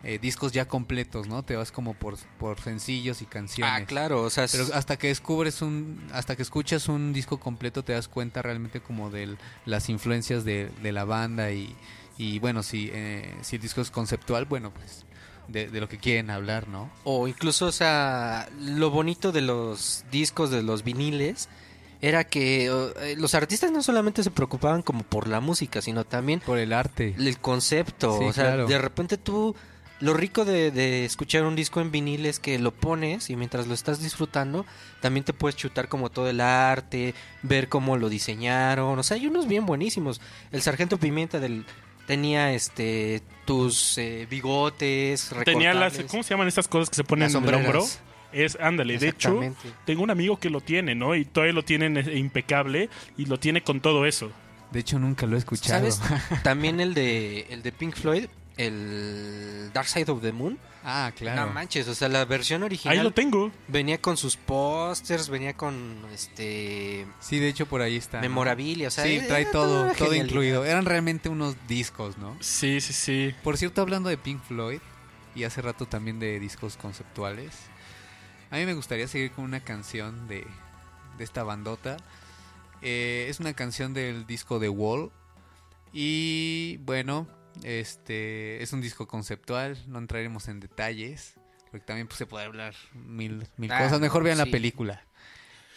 eh, discos ya completos, ¿no? Te vas como por, por sencillos y canciones. Ah, claro, o sea, Pero hasta que descubres un, hasta que escuchas un disco completo te das cuenta realmente como de las influencias de, de la banda y, y bueno, si, eh, si el disco es conceptual, bueno, pues de, de lo que quieren hablar, ¿no? o incluso o sea, lo bonito de los discos de los viniles era que eh, los artistas no solamente se preocupaban como por la música, sino también Por el arte. el concepto. Sí, o sea, claro. de repente tú lo rico de, de escuchar un disco en vinil es que lo pones y mientras lo estás disfrutando, también te puedes chutar como todo el arte, ver cómo lo diseñaron. O sea, hay unos bien buenísimos. El Sargento Pimienta del tenía este tus eh, bigotes, Tenía las. ¿cómo se llaman estas cosas que se ponen en el hombro? Es, ándale, de hecho, tengo un amigo que lo tiene, ¿no? Y todavía lo tienen eh, impecable y lo tiene con todo eso. De hecho, nunca lo he escuchado. ¿Sabes? También el de el de Pink Floyd, el Dark Side of the Moon. ah, claro. No manches, o sea, la versión original Ahí lo tengo. venía con sus pósters, venía con este Sí, de hecho, por ahí está. ¿no? memorabilia, o sea, sí, era trae todo, todo incluido. Eran realmente unos discos, ¿no? Sí, sí, sí. Por cierto, hablando de Pink Floyd, y hace rato también de discos conceptuales, a mí me gustaría seguir con una canción de, de esta bandota. Eh, es una canción del disco The Wall. Y bueno, este es un disco conceptual, no entraremos en detalles, porque también pues, se puede hablar mil, mil Ah, cosas. Mejor vean la película.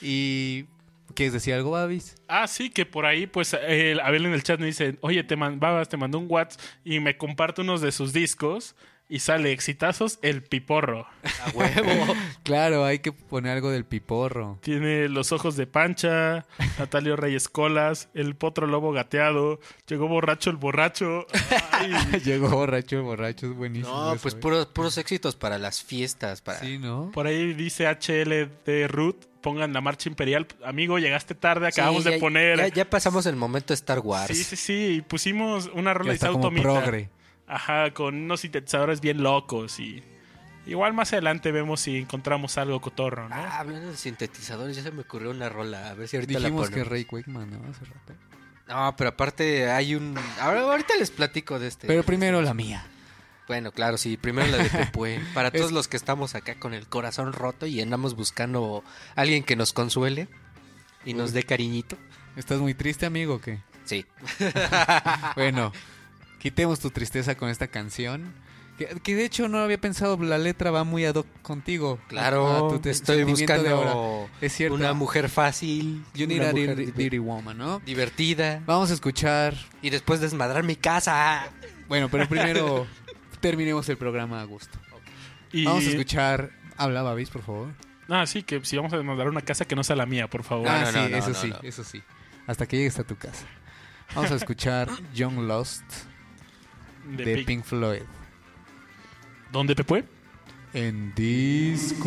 Y... ¿Quieres decir algo, Babis? Ah, sí, que por ahí, pues, eh, Abel en el chat me dice, oye, te, man- Babas, te mandó un WhatsApp y me comparte unos de sus discos y sale exitazos el piporro. A huevo. Claro, hay que poner algo del piporro. Tiene los ojos de Pancha, Natalio Reyes Colas, el potro lobo gateado, llegó borracho el borracho. Ay, Llegó borracho, borracho, es buenísimo. No, eso, pues ¿eh? puros, puros éxitos para las fiestas, para Sí, ¿no? por ahí dice HL de Ruth, pongan la marcha imperial. Amigo, llegaste tarde, Sí, acabamos ya- de poner... Ya, ya pasamos el momento Star Wars. Sí, sí, sí, y pusimos una rola como progre. Ajá, con unos sintetizadores bien locos y... Igual más adelante vemos si encontramos algo cotorro, ¿no? Ah, hablando de sintetizadores, ya se me ocurrió una rola. A ver si ahorita Dijimos la que ponemos. Ray Wakeman, ¿no? Hace rato. No, pero aparte hay un... Ahora, ahorita les platico de este. Pero primero la mía. Bueno, claro, sí. Primero la de Pepue. Para todos los que estamos acá con el corazón roto y andamos buscando a alguien que nos consuele y nos dé cariñito. ¿Estás muy triste, amigo, o qué? Sí. Bueno, quitemos tu tristeza con esta canción. Que, que de hecho no había pensado, la letra va muy ad hoc contigo. Claro, A tu te- estoy buscando Es cierto. una mujer fácil. You need una a mujer dirty, di- dirty woman, ¿no? divertida. Vamos a escuchar. Y después desmadrar mi casa. Bueno, pero primero terminemos el programa a gusto. Y... Vamos a escuchar. Habla, Babis, por favor. Ah, sí, que si vamos a mandar una casa que no sea la mía, por favor. ah, no, sí, no, no, eso no, sí, no. eso sí. Hasta que llegues a tu casa. Vamos a escuchar Young Lost de de Pink. Pink Floyd. ¿Dónde, Pepue? En Discomanía.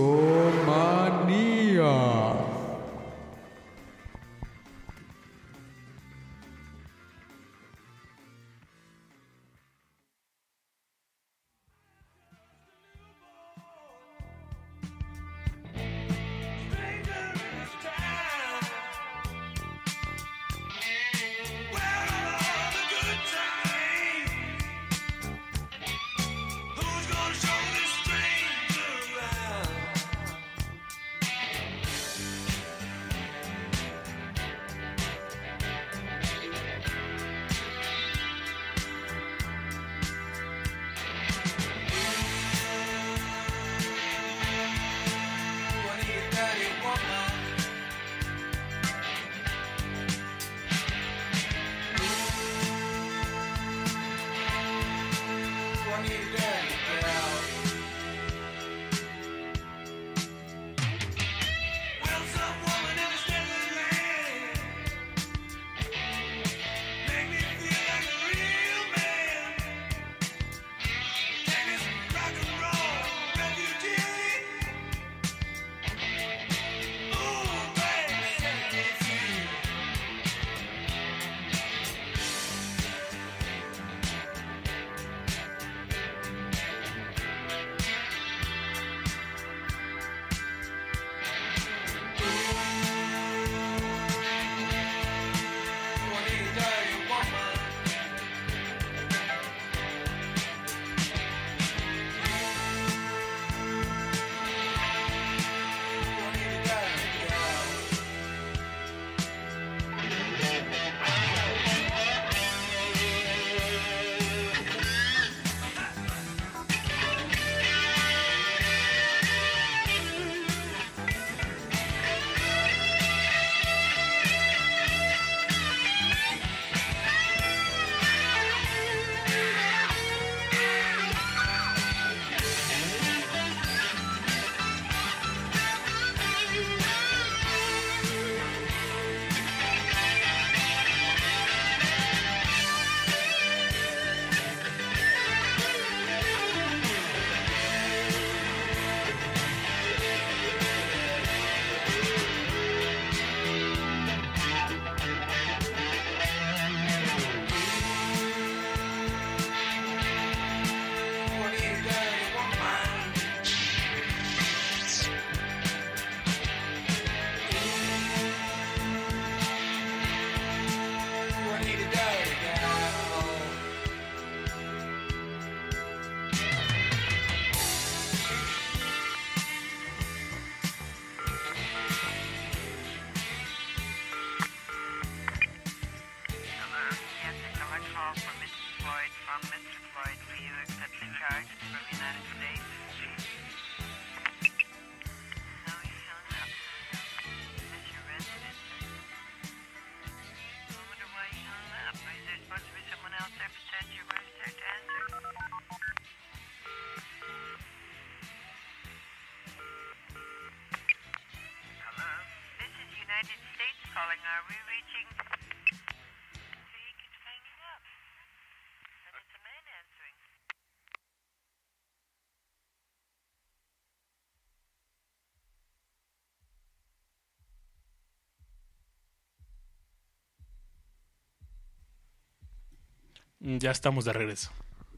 Ya estamos de regreso.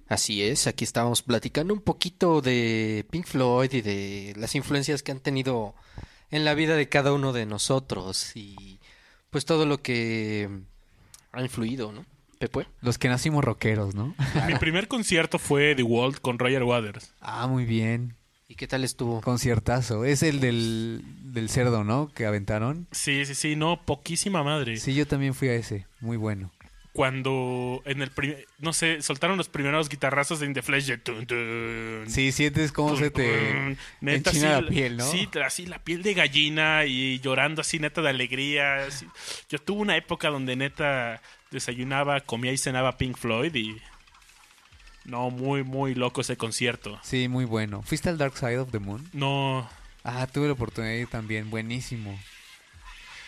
Así es, aquí estábamos platicando un poquito de Pink Floyd y de las influencias que han tenido en la vida de cada uno de nosotros y pues todo lo que ha influido, ¿no? Pepe. Los que nacimos rockeros, ¿no? Mi primer concierto fue The World con Roger Waters. Ah, muy bien. ¿Y qué tal estuvo? Conciertazo. Es el del, del cerdo, ¿no? Que aventaron. Sí, sí, sí, no, poquísima madre. Sí, yo también fui a ese. Muy bueno. Cuando en el primer, no sé, soltaron los primeros guitarrazos de In the Flesh de tun, tun, Sí, sientes cómo tun, se te. Neta, enchina sí, la piel, ¿no? Sí, así la piel de gallina y llorando así neta de alegría. así. Yo tuve una época donde neta desayunaba, comía y cenaba Pink Floyd y no, muy, muy loco ese concierto. Sí, muy bueno. ¿Fuiste al Dark Side of the Moon? No, Ah, tuve la oportunidad de ir también. Buenísimo.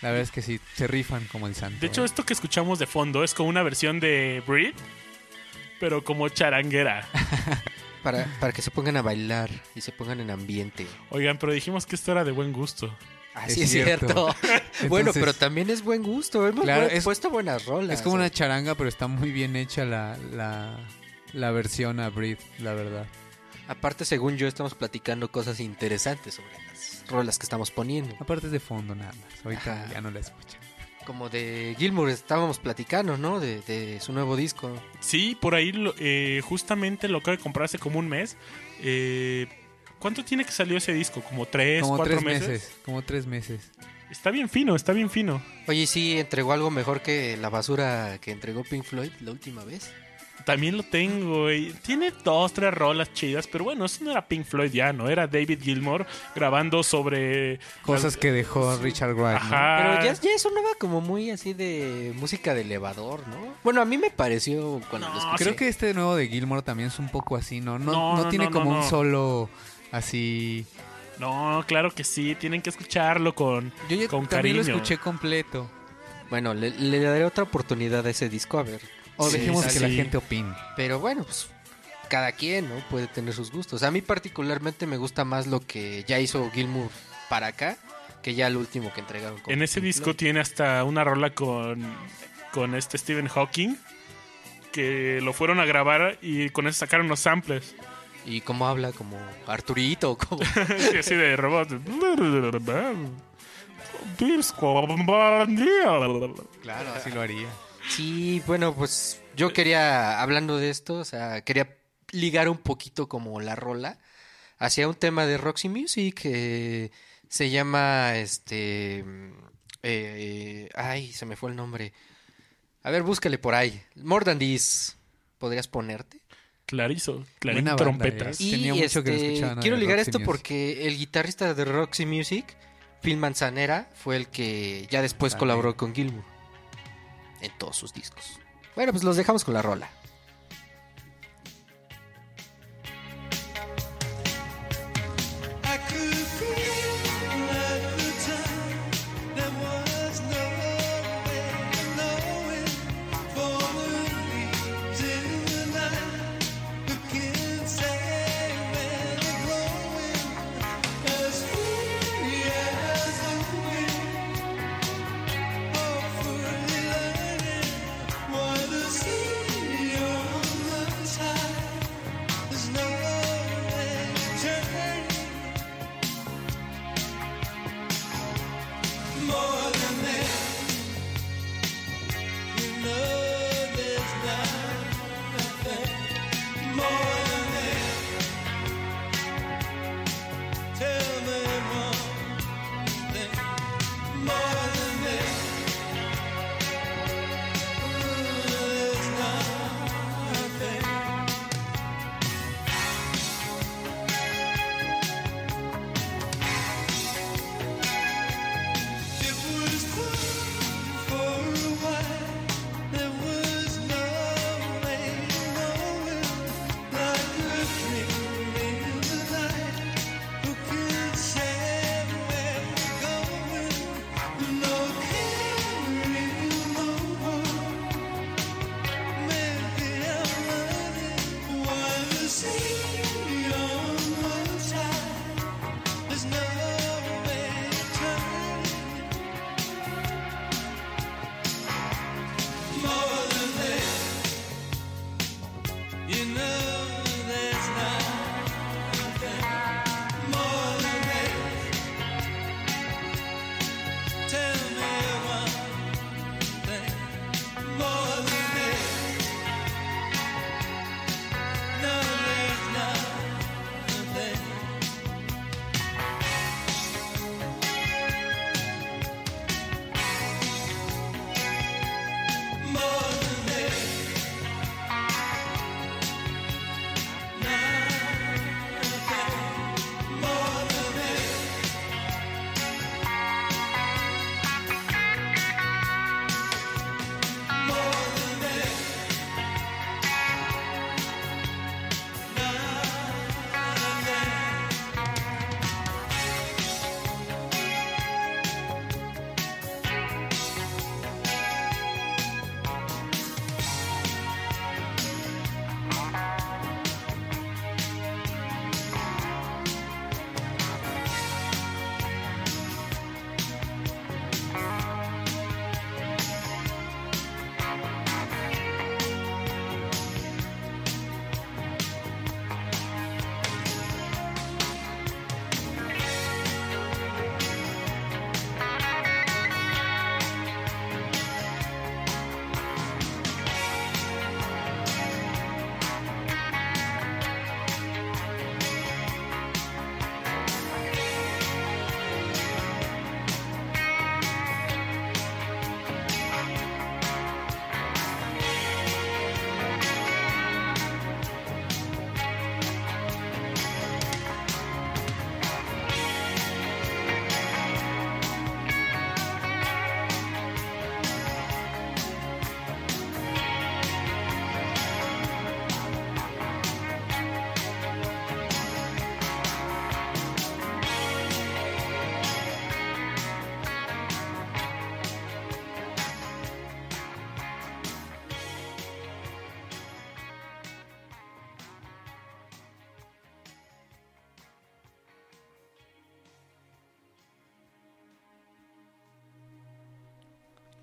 La verdad es que sí, se rifan como el santo. de hecho ¿eh? esto que escuchamos de fondo es como una versión de Breed, pero como charanguera. Para, para que se pongan a bailar y se pongan en ambiente. Oigan, pero dijimos que esto era de buen gusto. Así Es es cierto. cierto. bueno, pero también es buen gusto. Hemos Claro, es- puesto buenas rolas. Es como una charanga, pero está muy bien hecha la, la, la versión a Breathe, la verdad. Aparte, según yo, estamos platicando cosas interesantes sobre las rolas que estamos poniendo. Aparte es de fondo nada más. Ahorita Ajá. ya no la escuchan. Como de Gilmour estábamos platicando, ¿no? De, de su nuevo disco. Sí, por ahí eh, justamente lo acabo de comprar hace como un mes. Eh, ¿Cuánto tiene que salió ese disco? ¿Como tres, Como cuatro tres meses? meses. Como tres meses. Está bien fino, está bien fino. Oye, sí, entregó algo mejor que la basura que entregó Pink Floyd la última vez. También lo tengo. y tiene dos, tres rolas chidas, pero bueno, eso no era Pink Floyd ya, ¿no? Era David Gilmour grabando sobre... Cosas que dejó Richard Wright. ¿no? Ajá. Pero ya, ya sonaba como muy así de música de elevador, ¿no? Bueno, a mí me pareció cuando lo No, escuché. Creo que este nuevo de Gilmore también es un poco así, ¿no? No, No, no no, tiene no, como no, un no. solo así. No, claro que sí, tienen que escucharlo con, Yo ya con también cariño. lo escuché completo. Bueno, le, le daré otra oportunidad a ese disco, a ver. O dejemos sí, que la gente opine. Pero bueno, pues cada quien, ¿no? Puede tener sus gustos. A mí particularmente me gusta más lo que ya hizo Gilmour para acá que ya el último que entregaron. con En ese Pink disco Floyd. tiene hasta una rola con, con este Stephen Hawking, que lo fueron a grabar y con eso sacaron los samples. Y cómo habla, como Arturito, como... Sí, así de robot. Claro, así lo haría. Sí, bueno, pues yo quería, hablando de esto, o sea, quería ligar un poquito como la rola hacia un tema de Roxy Music que se llama, este, eh, ay, se me fue el nombre. A ver, búscale por ahí. More Than This, ¿podrías ponerte? Clarizo, clarín banda, trompetas. ¿eh? Y Tenía mucho que no este, escuchaba nada quiero ligar Roxy esto Music. porque el guitarrista de Roxy Music, Phil Manzanera, fue el que ya después colaboró con Gilmour en todos sus discos. Bueno, pues los dejamos con la rola.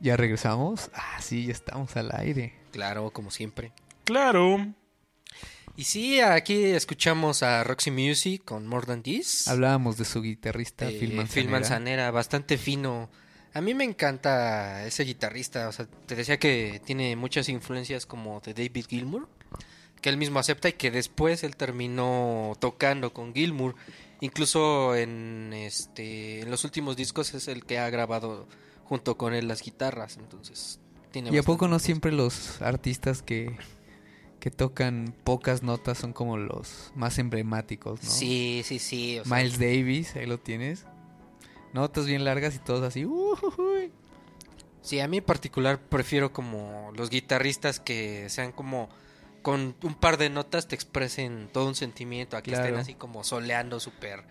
¿Ya regresamos? Ah, sí, ya estamos al aire. Claro, como siempre. Claro. Y sí, aquí escuchamos a Roxy Music con More Than This. Hablábamos de su guitarrista, Eh, Phil Phil Manzanera. Manzanera, bastante fino. A mí me encanta ese guitarrista. O sea, te decía que tiene muchas influencias como de David Gilmour, que él mismo acepta y que después él terminó tocando con Gilmour. Incluso en este en los últimos discos es el que ha grabado junto con él las guitarras. Entonces, tiene ¿Y a poco no siempre los artistas que, que tocan pocas notas son como los más emblemáticos, ¿no? Sí, sí, sí. o sea, Miles Davis, ahí lo tienes. Notas bien largas y todos así. Sí, a mí en particular prefiero como los guitarristas que sean como con un par de notas te expresen todo un sentimiento, a que Claro. estén así como soleando súper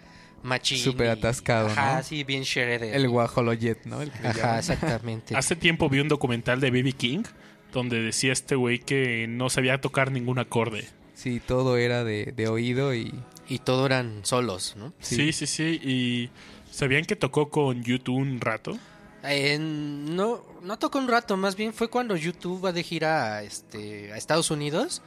machín. Súper y- atascado, Ajá, ¿no? sí, bien shredded. El guajoloyet, ¿no? El que le Ajá, llaman. exactamente. Hace tiempo vi un documental de B.B. King donde decía este güey que no sabía tocar ningún acorde. Sí, todo era de, de oído y... Y todo eran solos, ¿no? Sí, sí, sí. Y sabían que tocó con YouTube un rato. Eh, no, no tocó un rato, más bien fue cuando YouTube va de gira a, este, a Estados Unidos.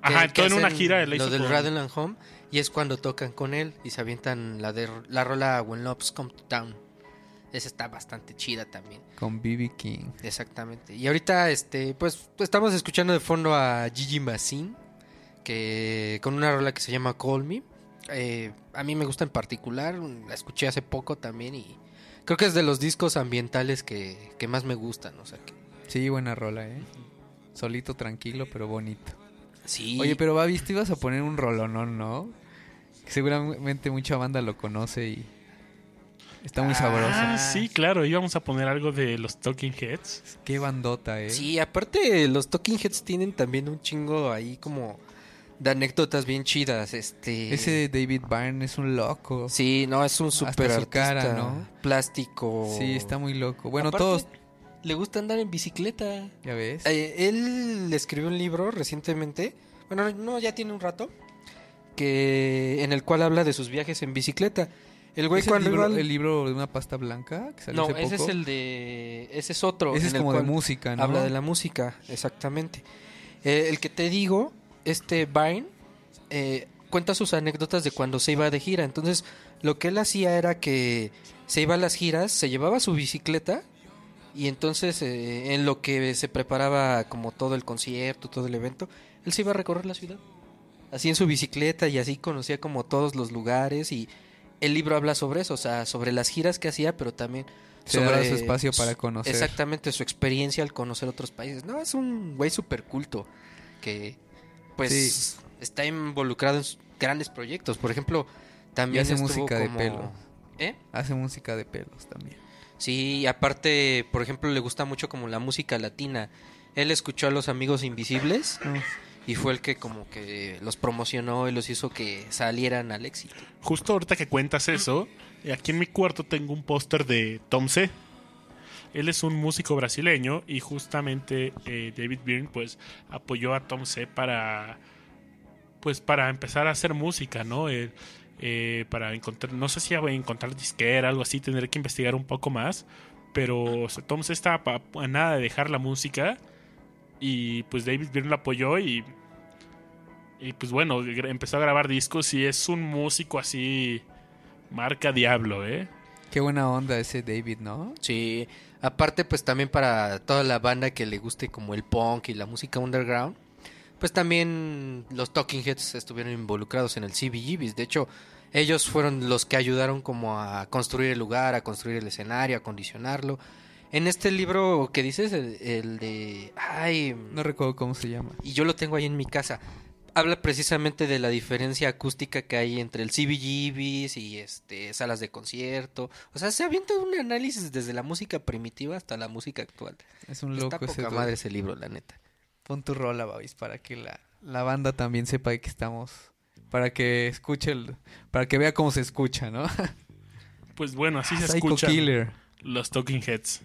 Ajá, que todo en una gira. él Lo del Radioland Home. Y es cuando tocan con él y se avientan la, de, la rola When Loves Come to Town. Esa está bastante chida también. Con B.B. King. Exactamente. Y ahorita, este, pues, estamos escuchando de fondo a Gigi Massin, que con una rola que se llama Call Me. Eh, a mí me gusta en particular, la escuché hace poco también y creo que es de los discos ambientales que, que más me gustan. O sea, que, Sí, buena rola, ¿eh? Solito, tranquilo, pero bonito. sí. Oye, pero Babis, te ibas a poner un rolonón, ¿no? Que seguramente mucha banda lo conoce y está muy sabroso. Ah, sí, claro. Íbamos a poner algo de los Talking Heads. Qué bandota, ¿eh? Sí, aparte los Talking Heads tienen también un chingo ahí como de anécdotas bien chidas. Este, Ese David Byrne es un loco. Sí, no, es un Hasta super su artista, cara, ¿no? Plástico. Sí, está muy loco. Bueno, Aparte, todos, Le gusta andar en bicicleta. ya ves. Eh, él escribió un libro recientemente, bueno, no, ya tiene un rato, que en el cual habla de sus viajes en bicicleta. El güey ¿Es el libro, el libro de una pasta blanca que salió No, hace ese poco? es el de... Ese es otro. Ese es como de música, ¿no? Habla de la música, exactamente. Eh, el que te digo, este Vine, eh, cuenta sus anécdotas de cuando se iba de gira. Entonces, lo que él hacía era que se iba a las giras, se llevaba su bicicleta y entonces eh, en lo que se preparaba como todo el concierto, todo el evento, él se iba a recorrer la ciudad. Así en su bicicleta y así conocía como todos los lugares y el libro habla sobre eso, o sea, sobre las giras que hacía, pero también Se daba su espacio para conocer. Exactamente, su experiencia al conocer otros países. No, es un güey súper culto que, pues, Sí. está involucrado en grandes proyectos. Por ejemplo, también hace estuvo música de pelo. ¿Eh? Hace música de pelos también. Sí, aparte, por ejemplo, le gusta mucho como la música latina. Él escuchó a los Amigos Invisibles y fue el que como que los promocionó y los hizo que salieran al éxito. Justo ahorita que cuentas eso, eh, aquí en mi cuarto tengo un póster de Tom C. Él es un músico brasileño y justamente eh, David Byrne pues apoyó a Tom C para pues para empezar a hacer música, ¿no? Eh, para encontrar, no sé si iba a encontrar disquera, algo así, tendré que investigar un poco más, pero o sea, Tom C estaba a nada de dejar la música y pues David Byrne lo apoyó y y pues bueno, empezó a grabar discos y es un músico así marca diablo, ¿eh? Qué buena onda ese David, ¿no? Sí, aparte pues también para toda la banda que le guste como el punk y la música underground, pues también los Talking Heads estuvieron involucrados en el CBGBs. De hecho, ellos fueron los que ayudaron como a construir el lugar, a construir el escenario, a acondicionarlo. En este libro que dices, el, el de... Ay, No recuerdo cómo se llama. y yo lo tengo ahí en mi casa. Habla precisamente de la diferencia acústica que hay entre el CBGBs y este salas de concierto. O sea, se avienta un análisis desde la música primitiva hasta la música actual. Es un Está loco ese poca dude. madre ese libro, la neta. Pon tu rola, Babis, para que la, la banda también sepa de que estamos. Para que escuche, el, para que vea cómo se escucha, ¿no? Pues bueno, así se Psycho escuchan Killer. los Talking Heads.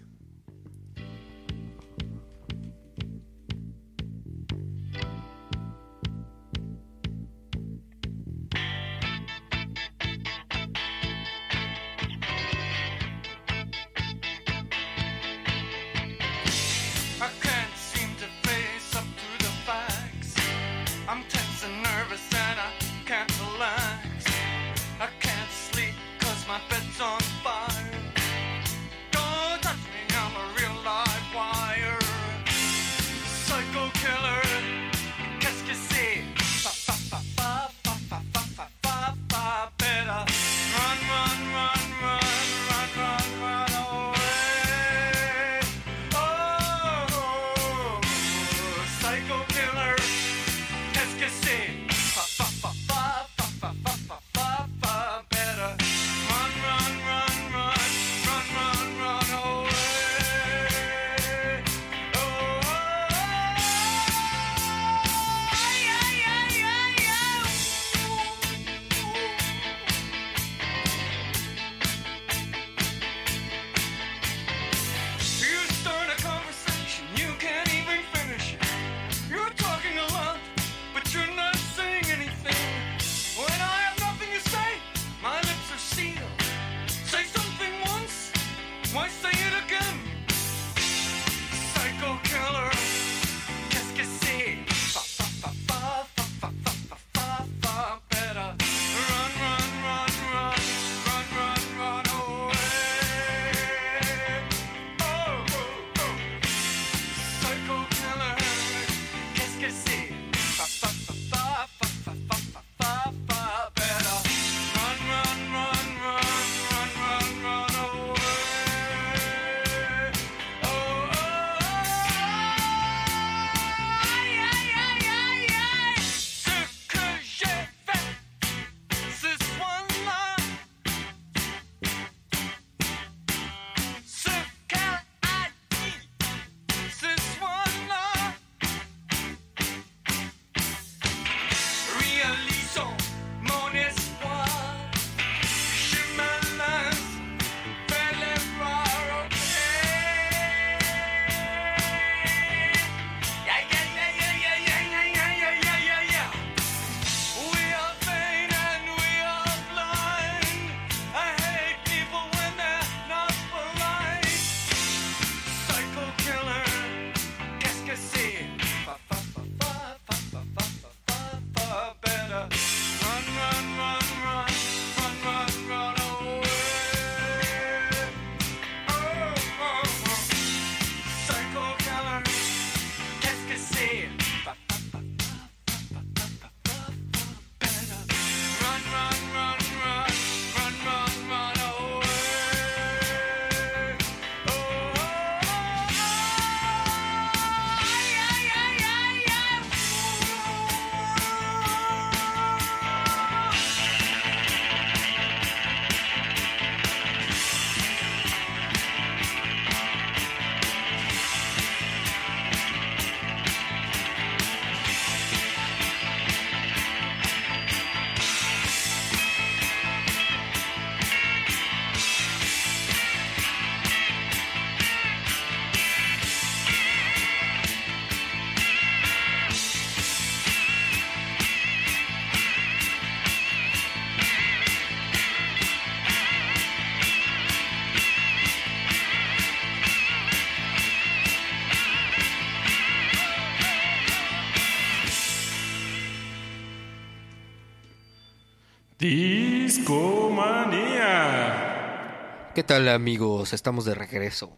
Tal amigos? Estamos de regreso.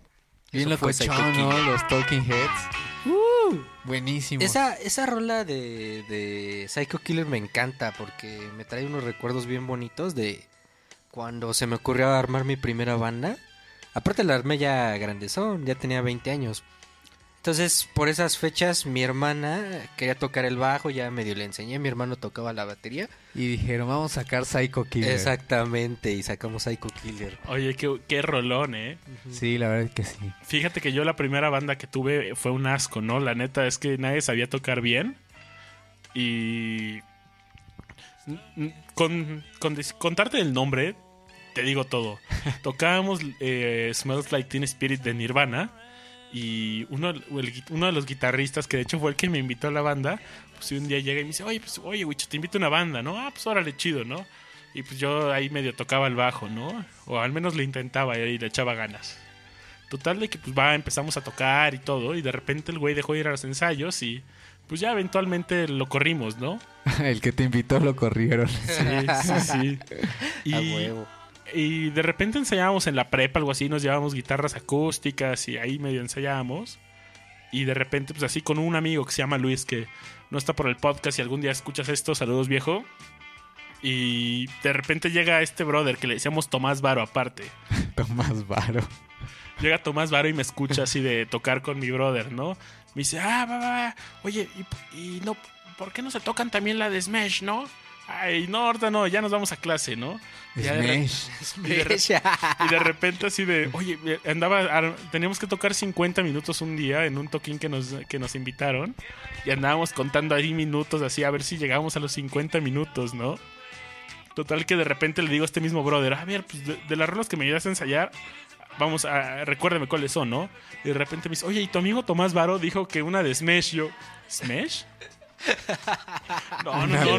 Bien. Killer. Los Talking Heads. Buenísimo. Esa, esa rola de, de Psycho Killer me encanta porque me trae unos recuerdos bien bonitos de cuando se me ocurrió armar mi primera banda. Aparte la armé ya grandezón, ya tenía 20 años. Entonces, por esas fechas, mi hermana quería tocar el bajo, ya medio le enseñé, mi hermano tocaba la batería. Y dijeron, vamos a sacar Psycho Killer. Exactamente, y sacamos Psycho Killer. Oye, qué, qué rolón, ¿eh? Sí, la verdad es que sí. Fíjate que yo la primera banda que tuve fue un asco, ¿no? La neta es que nadie sabía tocar bien. Y. Con, con contarte el nombre, te digo todo. Tocábamos eh, Smells Like Teen Spirit de Nirvana. Y uno, el uno de los guitarristas, que de hecho fue el que me invitó a la banda, pues un día llega y me dice: Oye, pues, oye, Wicho, te invito a una banda, ¿no? Ah, pues órale, chido, ¿no? Y pues yo ahí medio tocaba el bajo, ¿no? O al menos le intentaba y le echaba ganas. Total de que pues va, empezamos a tocar y todo, y de repente el güey dejó de ir a los ensayos y pues ya eventualmente lo corrimos, ¿no? El que te invitó lo corrieron. Sí, sí, sí. Y, A huevo. Y de repente ensayábamos en la prepa, algo así, nos llevábamos guitarras acústicas y ahí medio ensayábamos. Y de repente, pues así con un amigo que se llama Luis, que no está por el podcast y algún día escuchas esto, saludos viejo. Y de repente llega este brother que le decíamos Tomás Varo aparte. Tomás Varo. Llega Tomás Varo y me escucha así de tocar con mi brother, ¿no? Me dice, ah, va, va, va. Oye, ¿y, y no, ¿por qué no se tocan también la de Smash, no? Ay, no, ahorita no, ya nos vamos a clase, ¿no? Ya de y de, y de repente así de, oye, andaba, ar- teníamos que tocar 50 minutos un día en un toquín que nos, que nos invitaron y andábamos contando ahí minutos así a ver si llegábamos a los 50 minutos, ¿no? Total que de repente le digo a este mismo brother, a ver, pues de, de las rolas que me ayudas a ensayar, vamos a, recuérdame cuáles son, ¿no? Y de repente me dice, oye, ¿y tu amigo Tomás Varo dijo que una de Smash? Y Yo, ¿Smash? No, no, no,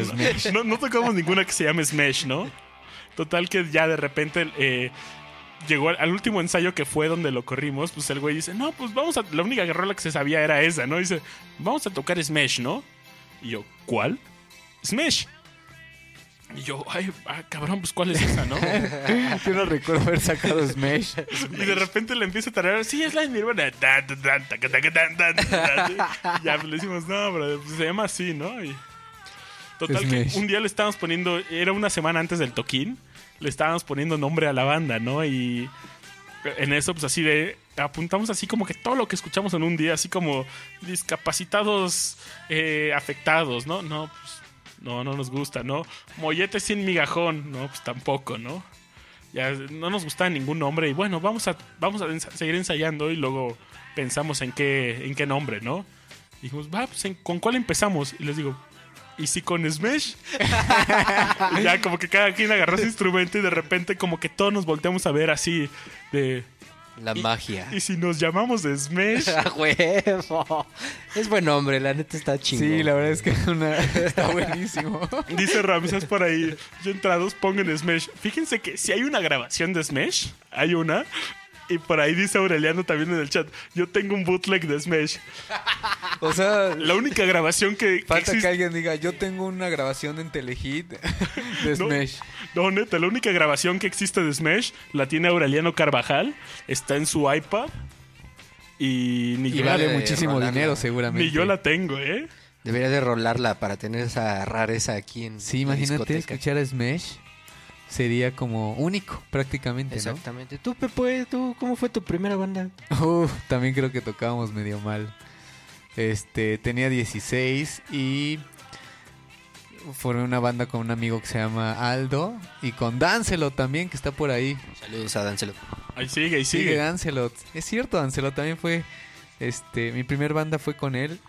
no, no, tocamos ninguna que se llame Smash, ¿no? Total que ya de repente eh, llegó al, al último ensayo que fue donde lo corrimos, pues el güey dice, no, pues vamos a... La única rola que se sabía era esa, ¿no? Dice, vamos a tocar Smash, ¿no? Y yo, ¿cuál? Smash. Y yo, ay, ah, cabrón, pues ¿cuál es esa, no? Yo no recuerdo haber sacado Smash. Y de repente le empieza a tararear, sí, es la de Nirvana. Ya pues, le decimos, no, bro, pues, se llama así, ¿no? Y total que un día le estábamos poniendo, era una semana antes del toquín, le estábamos poniendo nombre a la banda, ¿no? Y en eso, pues así de, apuntamos así como que todo lo que escuchamos en un día, así como discapacitados eh, afectados, ¿no? No, pues no, no nos gusta, ¿no? Mollete sin migajón, no, pues tampoco, ¿no? Ya no nos gustaba ningún nombre y bueno, vamos a, vamos a seguir ensayando y luego pensamos en qué, en qué nombre, ¿no? Dijimos, va, pues ¿en- ¿con cuál empezamos? Y les digo, ¿y si con Smash? y ya como que cada quien agarró su instrumento y de repente como que todos nos volteamos a ver así de... La magia. ¿Y si nos llamamos Smash? ¡A huevo! Es buen hombre, la neta está chingón. Sí, la verdad es que una... está buenísimo. Dice Ramsés por ahí, yo entrados pongan Smash. Fíjense que si hay una grabación de Smash, hay una. Y por ahí dice Aureliano también en el chat, yo tengo un bootleg de Smash. O sea, La única grabación que, que falta que alguien diga, yo tengo una grabación en Telehit de. Smash. No, neta, la única grabación que existe de Smash la tiene Aureliano Carvajal. Está en su iPad. Y ni, Y yo, vale de muchísimo rolarla. dinero seguramente. ni yo la tengo, ¿eh? Debería de rolarla para tener esa rareza aquí en Sí, la imagínate discoteca. escuchar Smash. Sería como único prácticamente, ¿no? Exactamente. Tú, Pepe, ¿tú, ¿cómo fue tu primera banda? Uf, también creo que tocábamos medio mal. Este, tenía 16 y formé una banda con un amigo que se llama Aldo y con Dancelot también que está por ahí. Saludos a Dancelot. Ahí sigue, ahí Sigue sigue. Dancelot. Es cierto, Dancelot también fue este, mi primer banda fue con él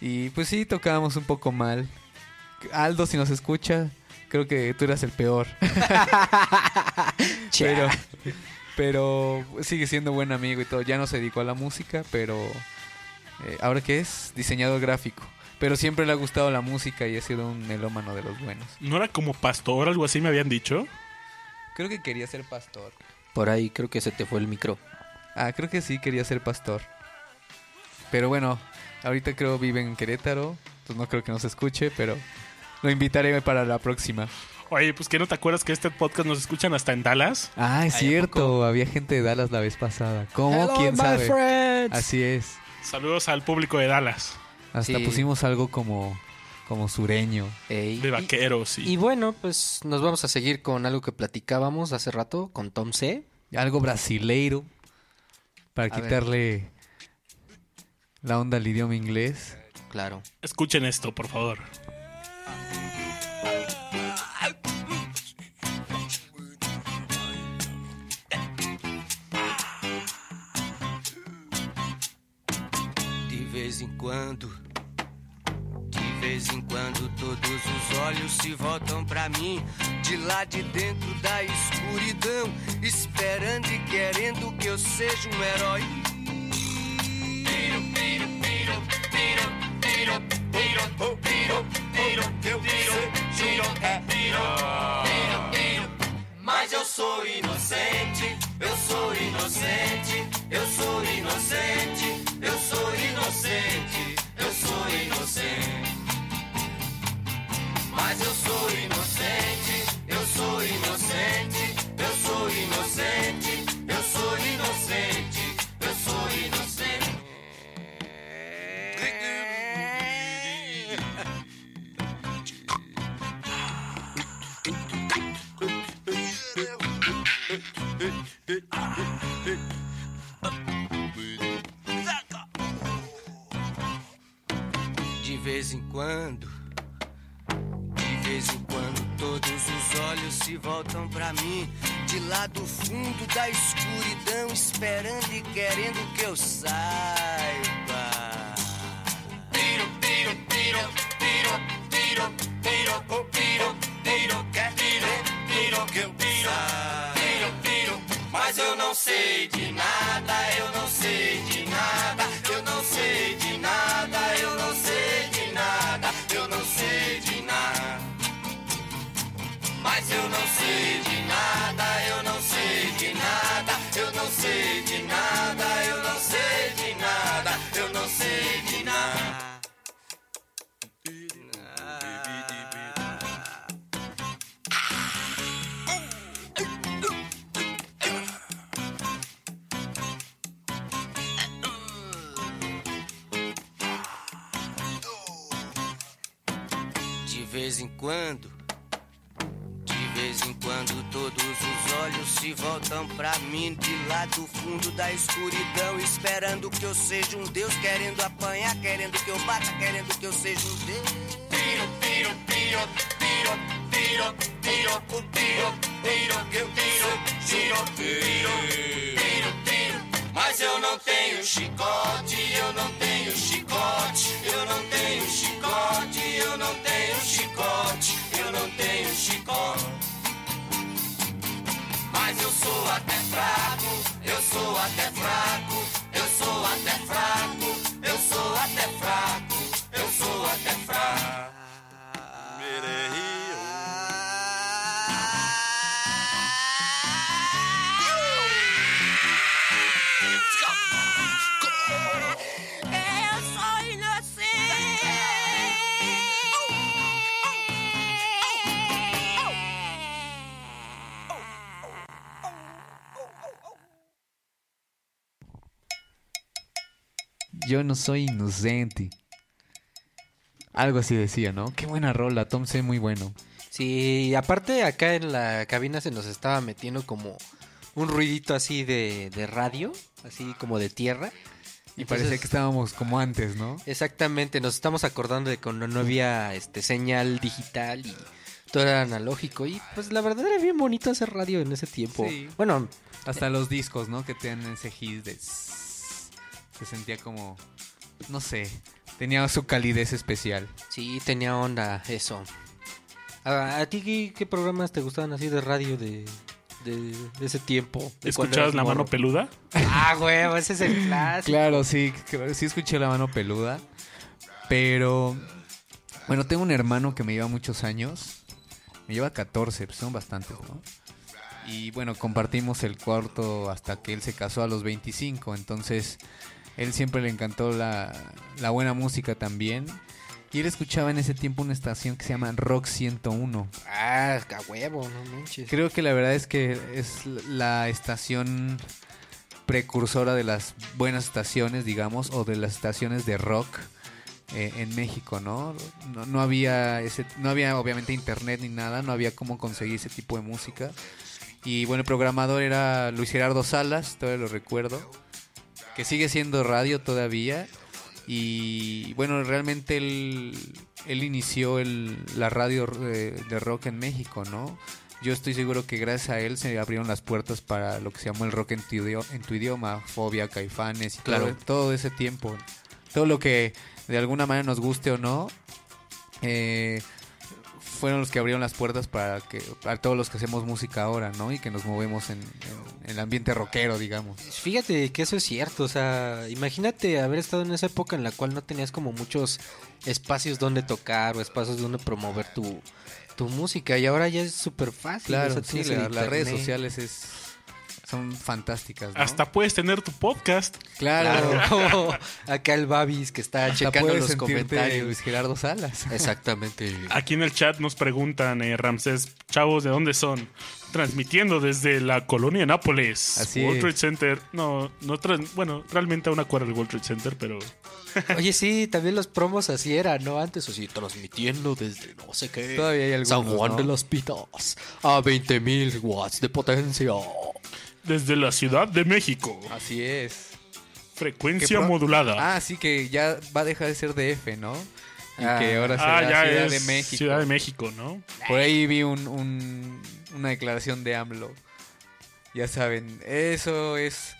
y pues sí tocábamos un poco mal. Aldo si nos escucha, creo que tú eras el peor. pero pero sigue siendo buen amigo y todo. Ya no se dedicó a la música, pero eh, ahora que es diseñador gráfico. Pero siempre le ha gustado la música y ha sido un melómano de los buenos. ¿No era como pastor algo así me habían dicho? Creo que quería ser pastor. Por ahí creo que se te fue el micro. Ah, creo que sí quería ser pastor. Pero bueno, ahorita creo vive en Querétaro. Pues no creo que nos escuche, pero lo invitaré para la próxima. Oye, pues que no te acuerdas que este podcast nos escuchan hasta en Dallas. Ah, es Ay, ¿a cierto. Había gente de Dallas la vez pasada. ¿Cómo? Hello, ¿Quién my sabe? friends. Así es. Saludos al público de Dallas, Hasta Sí. pusimos algo como, como sureño. Ey, de y- vaqueros. Y bueno, pues nos vamos a seguir con algo que platicábamos hace rato con Tom C. Algo brasileiro. Para A ver. quitarle la onda al idioma inglés. Claro. Escuchen esto, por favor. De vez em quando, de vez em quando, todos os olhos se voltam pra mim, de lá de dentro da escuridão, esperando e querendo que eu seja um herói. Piro, piro, piro, piro, piro, piro, piro, piro, eu seja. Piro, piro, mas eu sou inocente, eu sou inocente, eu sou inocente, vez em quando, de vez em quando, todos os olhos se voltam pra mim, de lá do fundo da escuridão, esperando e querendo que eu saiba. Piro, piro, piro, piro, piro, oh, piro, piro, quer piro, piro, que eu piro, piro, piro, mas eu não sei de nada, eu não sei de em quando, de vez em quando, todos os olhos se voltam pra mim, de lá do fundo da escuridão, esperando que eu seja um Deus, querendo apanhar, querendo que eu bata, querendo que eu seja um Deus. Piro, piro, piro, piro, piro, piro, o piro, piro, que eu tiro, tiro, piro, piro, piro. Mas eu não tenho chicote, eu não tenho chicote, eu não tenho chicote, eu não tenho chicote, eu não tenho chicote. Mas eu sou até fraco, eu sou até fraco, Yo no soy inocente. Algo así decía, ¿no? Qué buena rola, Tom C. muy bueno. Sí, aparte acá en la cabina se nos estaba metiendo como un ruidito así de, de radio, así como de tierra. Y Entonces- parecía que estábamos como antes, ¿no? Exactamente, nos estamos acordando de cuando no había este señal digital y todo era analógico y pues la verdad era bien bonito hacer radio en ese tiempo. Sí. Bueno, Hasta los discos, ¿no? Que tienen ese hit de... Se sentía como... No sé. Tenía su calidez especial. sí tenía onda eso. ¿A, a ti qué, qué programas te gustaban así de radio de, de, de ese tiempo? De ¿Escuchabas la mano peluda? Ah, huevo, ese es el clásico. Claro, sí, sí escuché la mano peluda. Pero, bueno, tengo un hermano que me lleva muchos años. Me lleva 14, pues son bastantes, ¿no? Y bueno, compartimos el cuarto hasta que él se casó a los 25. Entonces, él siempre le encantó la, la buena música también. Y él escuchaba en ese tiempo una estación que se llama Rock 101. Ah, a huevo, no manches. Creo que la verdad es que es la estación precursora de las buenas estaciones, digamos, o de las estaciones de rock eh, en México, ¿no? ¿no? no había ese, no había obviamente internet ni nada, no había cómo conseguir ese tipo de música. Y bueno, el programador era Luis Gerardo Salas, todavía lo recuerdo, que sigue siendo radio todavía. Y bueno, realmente él, él inició el, la radio de, de rock en México, ¿no? Yo estoy seguro que gracias a él se abrieron las puertas para lo que se llamó el rock en tu, idio- en tu idioma, Fobia, Caifanes y Claro. todo, todo ese tiempo. Todo lo que de alguna manera nos guste o no, eh, fueron los que abrieron las puertas para que para todos los que hacemos música ahora, ¿no? Y que nos movemos en, en el ambiente rockero, digamos. Fíjate que eso es cierto, o sea, imagínate haber estado en esa época en la cual no tenías como muchos espacios donde tocar o espacios donde promover tu, tu música y ahora ya es súper fácil. Claro, o sea, sí, la- las redes sociales es son fantásticas, ¿no? Hasta puedes tener tu podcast. claro, Claro, acá el Babis que está Hasta checando los comentarios. Luis Gerardo Salas. Exactamente. Aquí en el chat nos preguntan, eh, Ramsés, chavos, ¿de dónde son? Transmitiendo desde la colonia Nápoles. Así World es. Trade Center. No, no bueno, realmente aún acuerdo el World Trade Center, pero Oye, sí, también los promos así eran, ¿no? Antes, así, transmitiendo desde no sé qué. Todavía hay algunos, San Juan ¿no? de los Pitos a 20.000 watts de potencia. Desde la Ciudad de México. Así es. Frecuencia pro- modulada. Ah, sí que ya va a dejar de ser DF, ¿no? Y Ah. que ahora Ah, será ya Ciudad es de México. Ciudad de México, ¿no? Por ahí vi un, un- una declaración de AMLO. Ya saben, eso es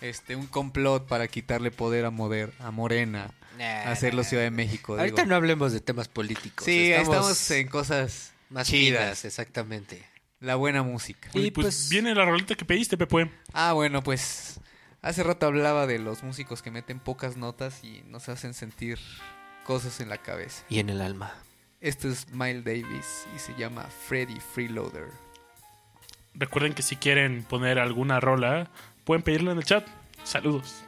este un complot para quitarle poder a, Moder, a Morena, hacerlo Ciudad de México. digo. Ahorita no hablemos de temas políticos. Sí, estamos, en cosas más chidas. chidas, exactamente. La buena música. Y Y pues, pues- viene la roleta que pediste, Pepe. Ah, bueno, pues hace rato hablaba de los músicos que meten pocas notas y nos hacen sentir cosas en la cabeza. Y en el alma. Este es Miles Davis y se llama Freddy Freeloader. Recuerden que si quieren poner alguna rola, pueden pedirla en el chat. Saludos.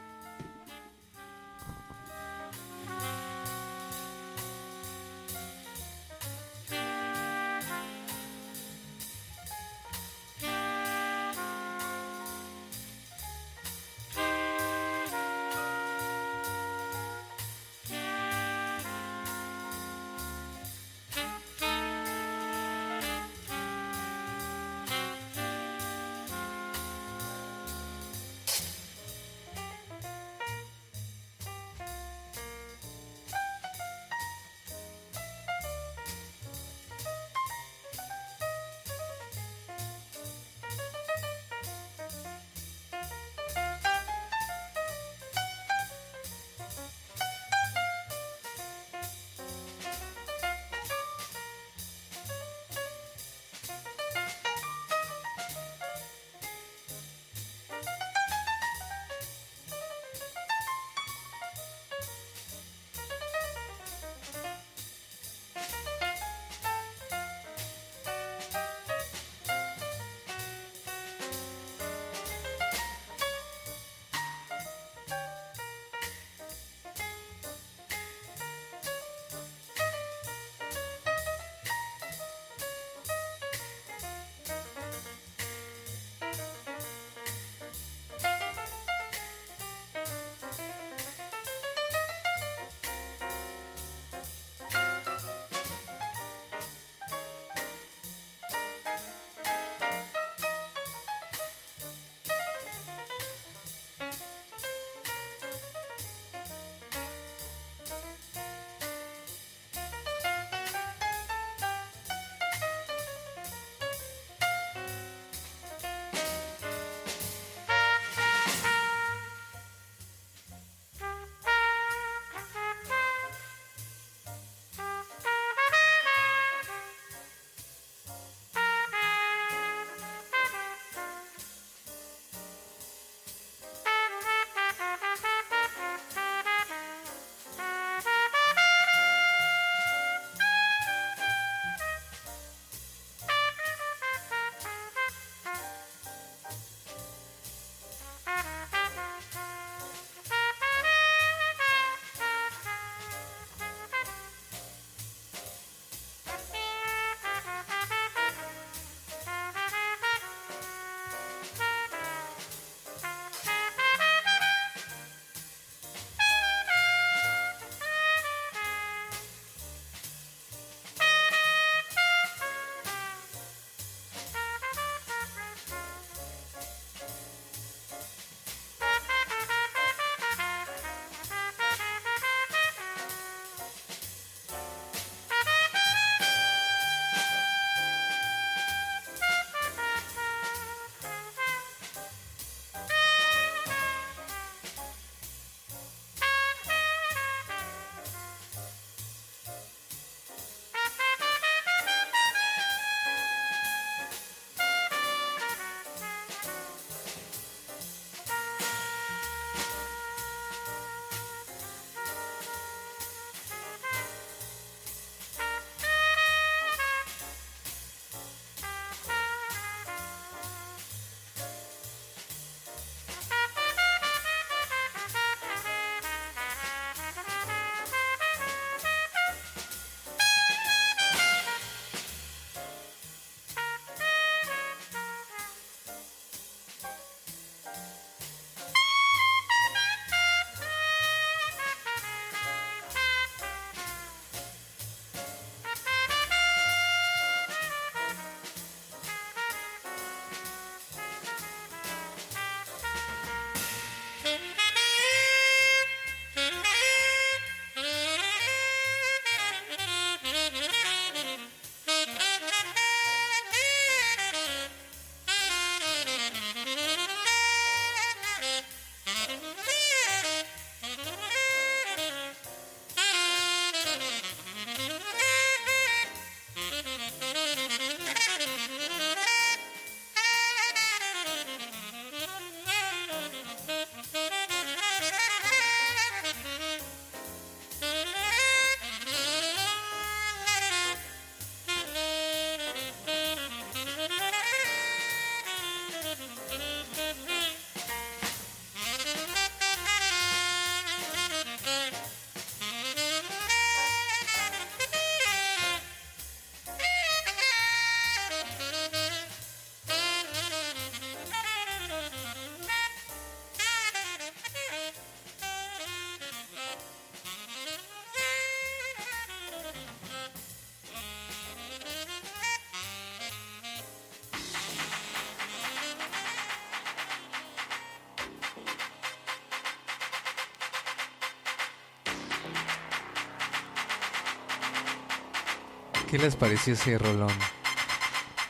¿Qué les pareció ese rolón?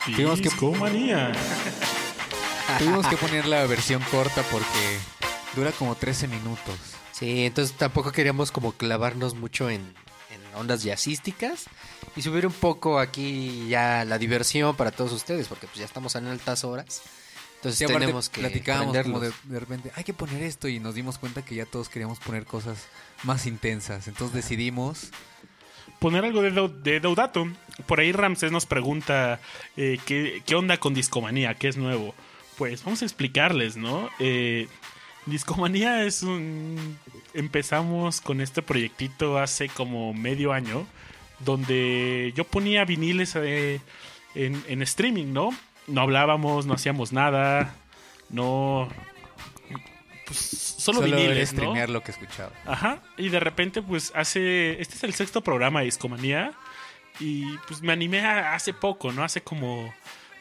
Tuvimos que- Discomanía. Tuvimos que poner la versión corta porque dura como 13 minutos. Sí, entonces tampoco queríamos como clavarnos mucho en, en ondas jazzísticas y subir un poco aquí ya la diversión para todos ustedes, porque pues ya estamos en altas horas. Entonces Sí, tenemos que platicábamos como de, de repente, hay que poner esto y nos dimos cuenta que ya todos queríamos poner cosas más intensas. Entonces decidimos, Poner algo de, de Deudato. Por ahí Ramsés nos pregunta eh, ¿qué, qué onda con Discomanía, qué es nuevo. Pues vamos a explicarles, ¿no? Eh, Discomanía es un... Empezamos con este proyectito hace como medio año, donde yo ponía viniles eh, en, en streaming, ¿no? No hablábamos, no hacíamos nada, no... Pues solo, solo viniles, ¿no? lo que escuchaba. Ajá, y de repente pues hace, este es el sexto programa de Discomanía y pues me animé a- hace poco, ¿no? Hace como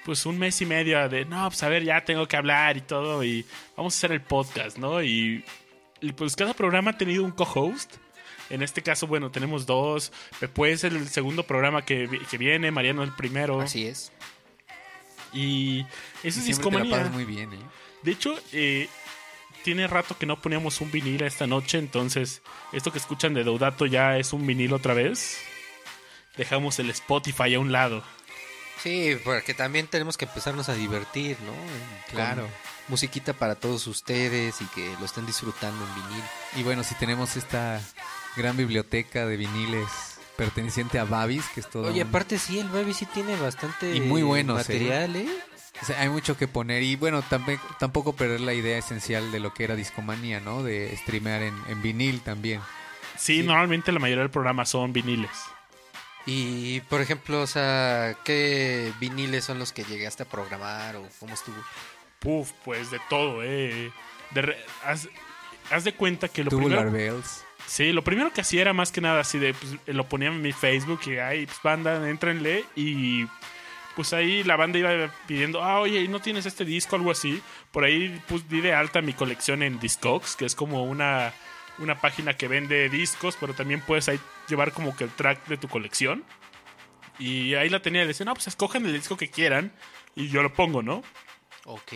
pues un mes y medio de, no, pues a ver, ya tengo que hablar y todo y vamos a hacer el podcast, ¿no? Y, y, pues cada programa ha tenido un co-host. En este caso, bueno, tenemos dos. Después es el segundo programa que, que viene, Mariano el primero. Así es. Y eso Y es siempre te la Discomanía. pasas muy bien, ¿eh? De hecho, eh, tiene rato que no poníamos un vinil esta noche, entonces esto que escuchan de Deudato ya es un vinil otra vez. Dejamos el Spotify a un lado. Sí, porque también tenemos que empezarnos a divertir, ¿no? Con Claro. musiquita para todos ustedes y que lo estén disfrutando en vinil. Y bueno, si tenemos esta gran biblioteca de viniles perteneciente a Babis, que es todo... Oye, un- aparte sí, el Baby sí tiene bastante Y muy buenos, material, ¿eh? O sea, hay mucho que poner y bueno, también, tampoco perder la idea esencial de lo que era discomanía, ¿no? De streamear en, en vinil también. Sí, Sí. normalmente la mayoría del programa son viniles. Y, por ejemplo, o sea, ¿qué viniles son los que llegaste a programar o cómo estuvo? Puf, pues de todo, eh. De re- haz, haz de cuenta que lo Tubular primero... Bells. Sí, lo primero que hacía era más que nada así de, pues, lo ponía en mi Facebook y ahí, pues, banda, entrenle y pues ahí la banda iba pidiendo, ah, oye, ¿no tienes este disco algo así? Por ahí pues di de alta mi colección en Discogs, que es como una, una página que vende discos, pero también puedes ahí llevar como que el track de tu colección. Y ahí la tenía, y decía, no, pues escojan el disco que quieran y yo lo pongo, ¿no? Ok.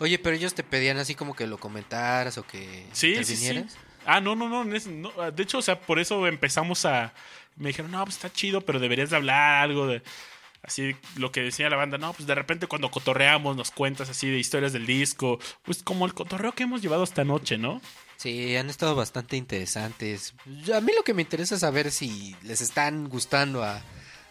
Oye, pero ellos te pedían así como que lo comentaras o que Sí, sí, sí. intervinieras. Ah, no, no, no, no, De hecho, o sea, por eso empezamos a. Me dijeron, no, pues está chido, pero deberías de hablar algo de. Así lo que decía la banda, no, pues de repente cuando cotorreamos nos cuentas así de historias del disco. Pues como el cotorreo que hemos llevado esta noche, ¿no? Sí, han estado bastante interesantes. A mí lo que me interesa es saber si les están gustando a,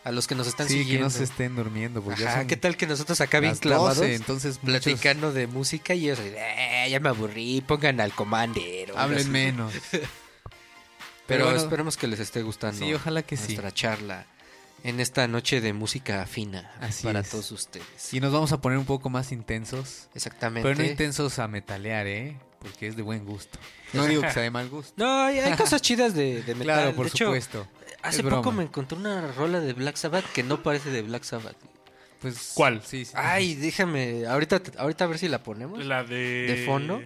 a los que nos están Sí, que siguiendo. no se estén durmiendo. Porque ya Ajá, son ¿qué tal que nosotros acá bien clavados 12, entonces muchos platicando de música y ellos, "Eh, ya me aburrí, pongan al Commander. o algo hablen así". menos. Pero bueno, esperemos que les esté gustando. Sí, ojalá que sí. nuestra charla en esta noche de música fina Así para es. todos ustedes. Y nos vamos a poner un poco más intensos. Exactamente. Pero no intensos a metalear, ¿eh? Porque es de buen gusto. No digo que sea de mal gusto. No, hay, hay cosas chidas de, de metal. Claro, por de hecho, supuesto. hace Es poco me encontré una rola de Black Sabbath que no parece de Black Sabbath. Pues, ¿Cuál? Sí, sí. Ay, déjame, ahorita, ahora a ver si la ponemos. La de. ¿De fondo?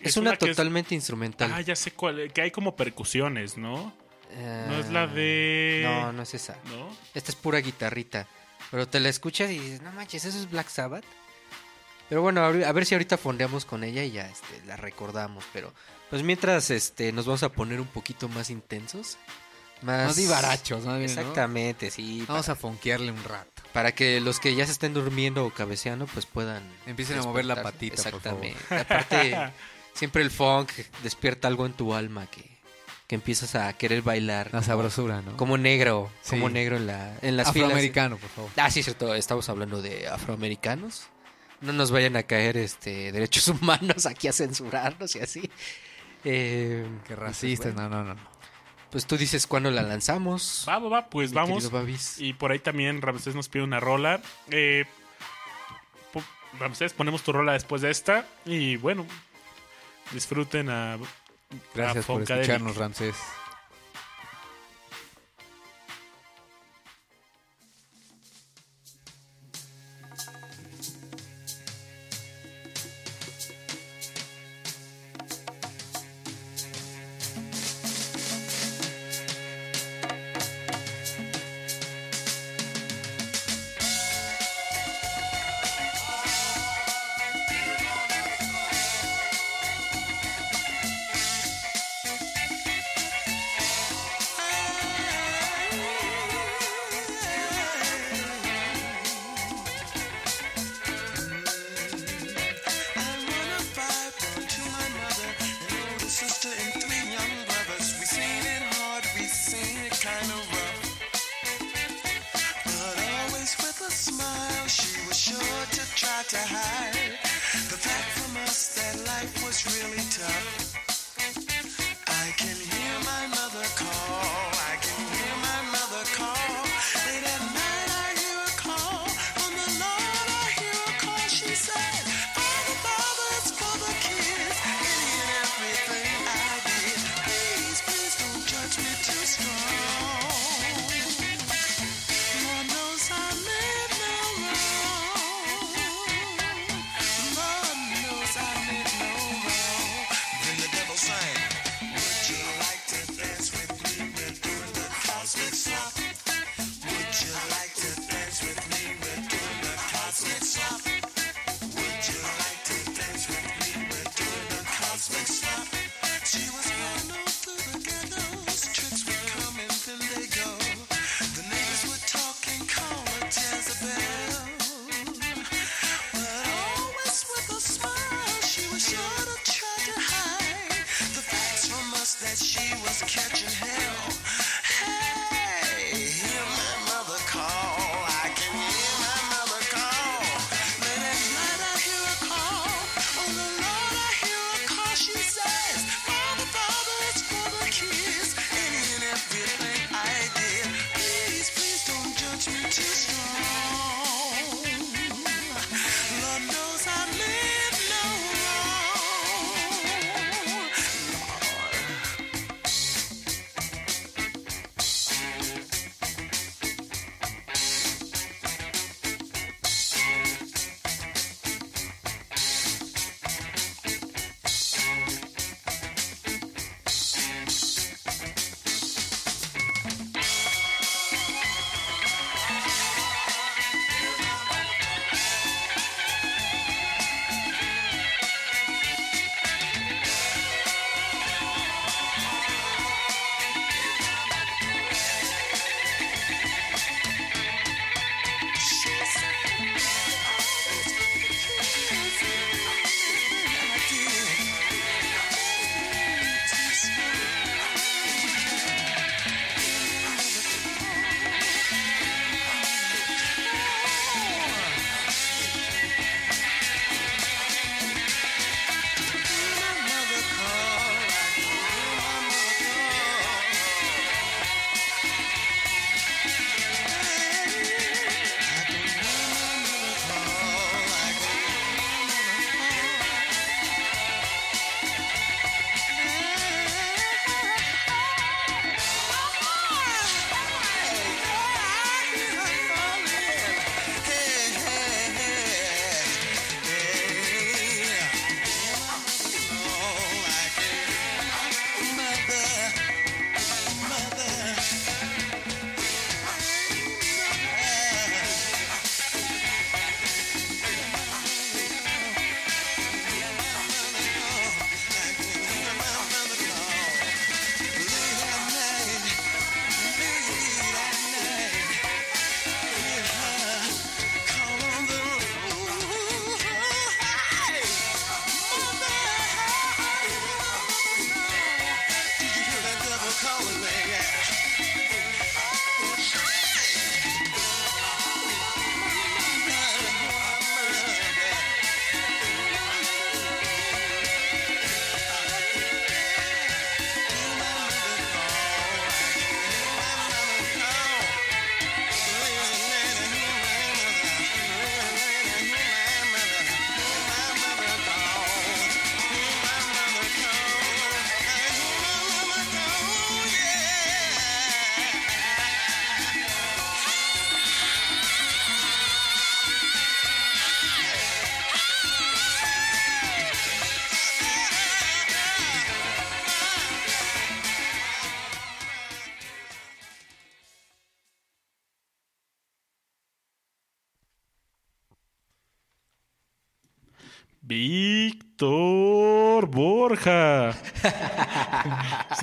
es, una, totalmente instrumental. Ah, ya sé cuál. Que hay como percusiones, ¿no? Ah, No es la de- No, no es esa. ¿No? Esta es pura guitarrita. Pero te la escuchas y dices, no manches, eso es Black Sabbath. Pero bueno, a ver- a ver si ahorita fondeamos con ella y ya este, la recordamos. Pero pues mientras este, nos vamos a poner un poquito más intensos. Más, Más vivarachos, más bien, ¿no? Exactamente, sí. Vamos a fonquearle un rato. Para que los que ya se estén durmiendo o cabeceando, pues puedan... Empiecen a mover la patita, por favor. Exactamente. Aparte, siempre el funk despierta algo en tu alma que, que empiezas a querer bailar. La como- sabrosura, ¿no? Como negro, Sí. como negro en, la, en las filas. Afroamericano, por favor. Ah, sí, cierto. Estamos hablando de afroamericanos. No nos vayan a caer este derechos humanos aquí a censurarnos y así. Eh, Qué pues, racistas, bueno, no, no, no. Pues tú dices cuándo la lanzamos. Va, va, va, pues mi vamos. Y por ahí también Ramsés nos pide una rola. Eh, Ramsés, ponemos tu rola después de esta. Y bueno, disfruten a. Gracias por escucharnos, Ramsés. to hide the fact from us that life was really tough.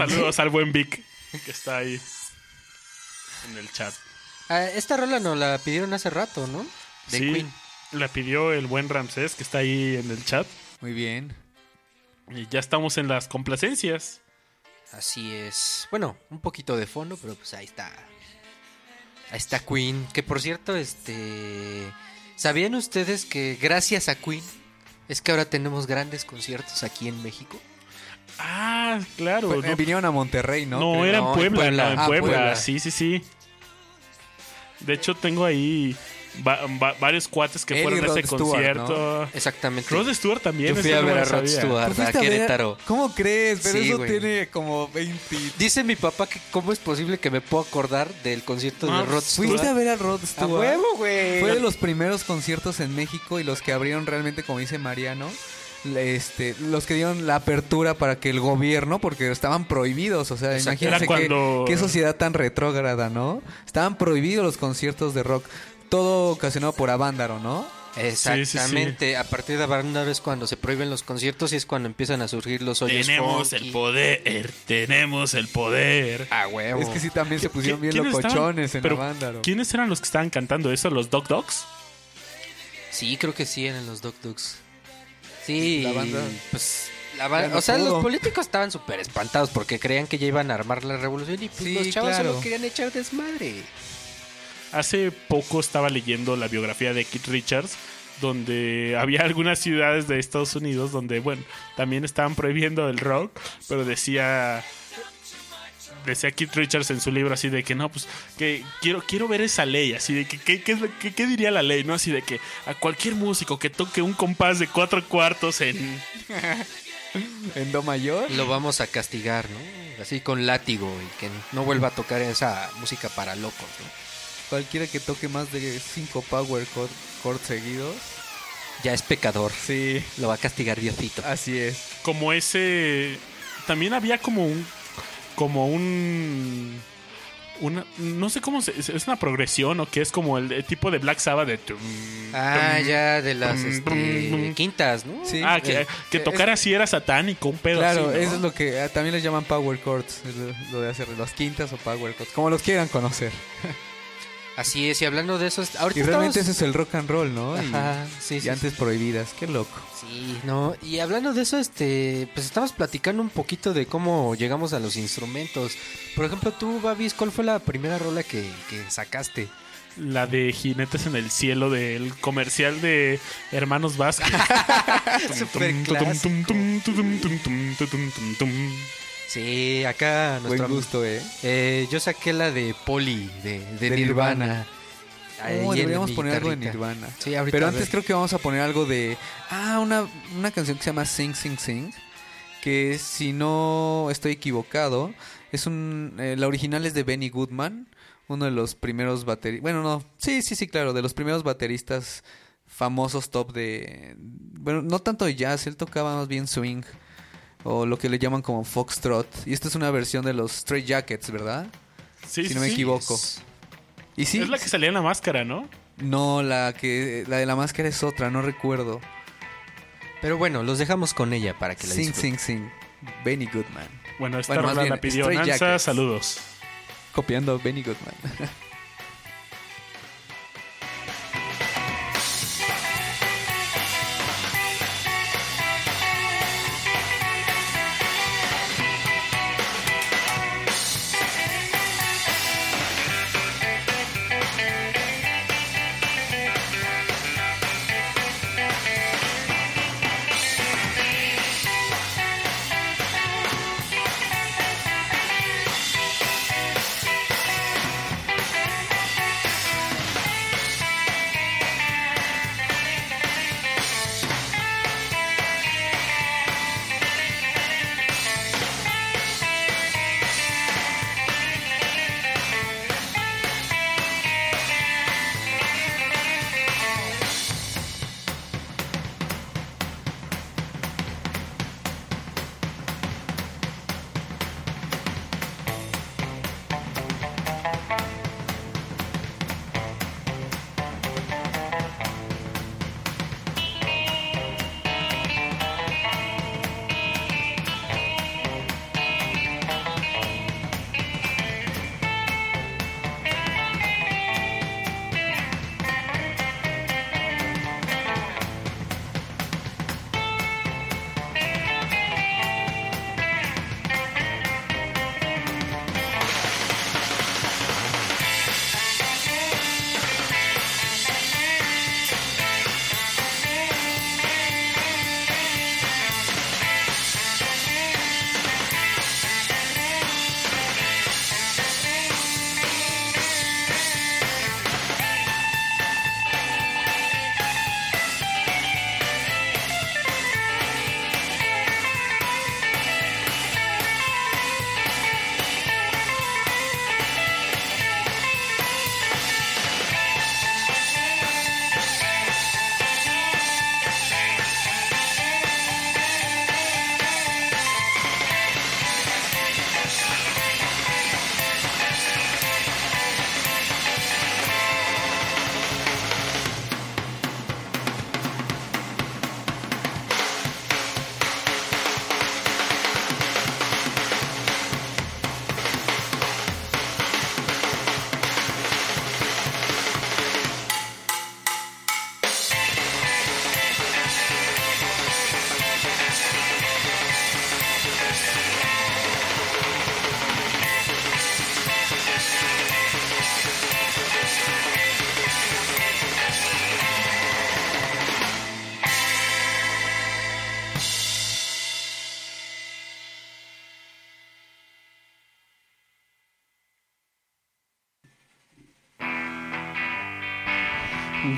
Saludos al buen Vic, que está ahí en el chat. Ah, esta rola nos la pidieron hace rato, ¿no? De sí, La pidió el buen Ramsés, que está ahí en el chat. Muy bien. Y ya estamos en las complacencias. Así es. Bueno, un poquito de fondo, pero pues ahí está. Ahí está Queen. Que por cierto, este. ¿Sabían ustedes que gracias a Queen es que ahora tenemos grandes conciertos aquí en México? Ah, claro. Fue- eh, no, vinieron a Monterrey, ¿no? no, era en no, en Puebla, Puebla. no, en Ah, Puebla. Sí, sí, sí. De hecho, tengo ahí va- va- varios cuates que Él y fueron a ese Stewart, concierto. Exactamente. Rod Stewart también. Yo fui a ver a Rod. Stewart ¿Tú a fuiste a ver- Querétaro. ¿Cómo crees? Pero Sí, eso güey. tiene como 20... Dice mi papá que cómo es posible que me puedo acordar del concierto Ah, de Rod ¿Fuiste a Stewart. ver a Rod A Stewart? huevo, güey. Fue de los primeros conciertos en México y los que abrieron realmente, como dice Mariano, este, los que dieron la apertura para que el gobierno, porque estaban prohibidos, o sea, Exacto. imagínense Era cuando- qué, qué sociedad tan retrógrada, ¿no? Estaban prohibidos los conciertos de rock, todo ocasionado por Avándaro, ¿no? Exactamente. A partir de Avándaro es cuando se prohíben los conciertos y es cuando empiezan a surgir los hoyos Tenemos funky. el poder, tenemos el poder. A huevo. Es que sí también se pusieron bien ¿Quiénes estaban? locochones en Pero, Avándaro. ¿Quiénes eran los que estaban cantando eso? ¿Los Dog Dogs? Sí, creo que sí eran los Dog Dogs. Sí, La banda- pues la ba- Ya no o sea, pudo. los políticos estaban súper espantados porque creían que ya iban a armar la revolución y pues, Sí, los chavos claro. solo querían echar desmadre. Hace poco estaba leyendo la biografía de Keith Richards, donde había algunas ciudades de Estados Unidos donde, bueno, también estaban prohibiendo el rock, pero decía decía Keith Richards en su libro así de que no, pues que quiero quiero ver esa ley, así de que ¿qué, qué, es lo- qué- qué diría la ley, no? Así de que a cualquier músico que toque un compás de cuatro cuartos en... ¿En Do mayor? Lo vamos a castigar, ¿no? Así con látigo y que no vuelva a tocar esa música para locos, ¿no? Cualquiera que toque más de cinco power chord- chords seguidos. Ya es pecador. Sí, Lo va a castigar Diosito. así es. como ese también había como un como un una no sé cómo se, es es una progresión o qué es como el, el tipo de Black Sabbath de tum, Ah, tum. ya de las tum, este, quintas, ¿no? Sí. ah que, Eh, que eh, tocar así era satánico un pedo Claro, así, ¿no? eso es lo que ah, también les llaman power chords, lo, lo de hacer los quintas o power chords, como los quieran conocer. Así es, y hablando de eso, ahorita Y realmente ese es el rock and roll, ¿no? Y, Ajá, sí, y sí, antes prohibidas, qué loco. Sí, no, y hablando de eso, este, pues estamos platicando un poquito de cómo llegamos a los instrumentos. Por ejemplo, tú, Babis, ¿cuál fue la primera rola que, que sacaste? la de Jinetes en el cielo del comercial de Hermanos Vázquez Sí, acá nuestro Buen gusto, ¿eh? ¿eh? yo saqué la de Poli, de, de, Nirvana. Deberíamos poner algo de Nirvana. Sí, ahorita Pero antes creo que vamos a poner algo de. Ah, una, una canción que se llama Sing, Sing, Sing. Que si no estoy equivocado, es un. Eh, la original es de Benny Goodman, uno de los primeros bateristas. Bueno, no. Sí, sí, sí, claro, de los primeros bateristas famosos top de. Bueno, no tanto de jazz, él tocaba más bien swing. O lo que le llaman como foxtrot. Y esta es una versión de los Straight Jackets, ¿verdad? Sí, Si sí, no me equivoco. Y sí, es la que salía en la máscara ¿no? no, la que la de la máscara es otra, no recuerdo. Pero bueno, los dejamos con ella para que la Sing, disfruten. sing, sing. Benny Goodman. bueno esta Bueno, más rola bien, la pidió Nanza saludos Copiando a Benny Goodman.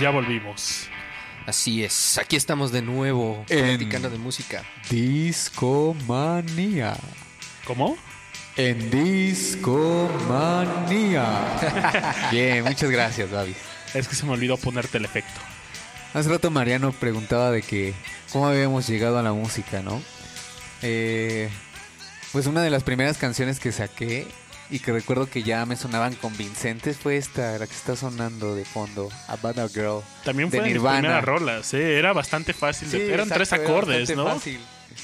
Ya volvimos. Así es, aquí estamos de nuevo En- platicando de música. Discomanía. ¿Cómo? En Discomanía. Bien, muchas gracias, David. Es que se me olvidó ponerte el efecto. Hace rato Mariano preguntaba de que cómo habíamos llegado a la música, ¿no? Eh, pues una de las primeras canciones que saqué y que recuerdo que ya me sonaban convincentes fue esta, la que está sonando de fondo, Havana Girl. También fue de Nirvana. primeras rolas, ¿eh? Era bastante fácil. eran exacto, tres era acordes, bastante ¿no? fácil.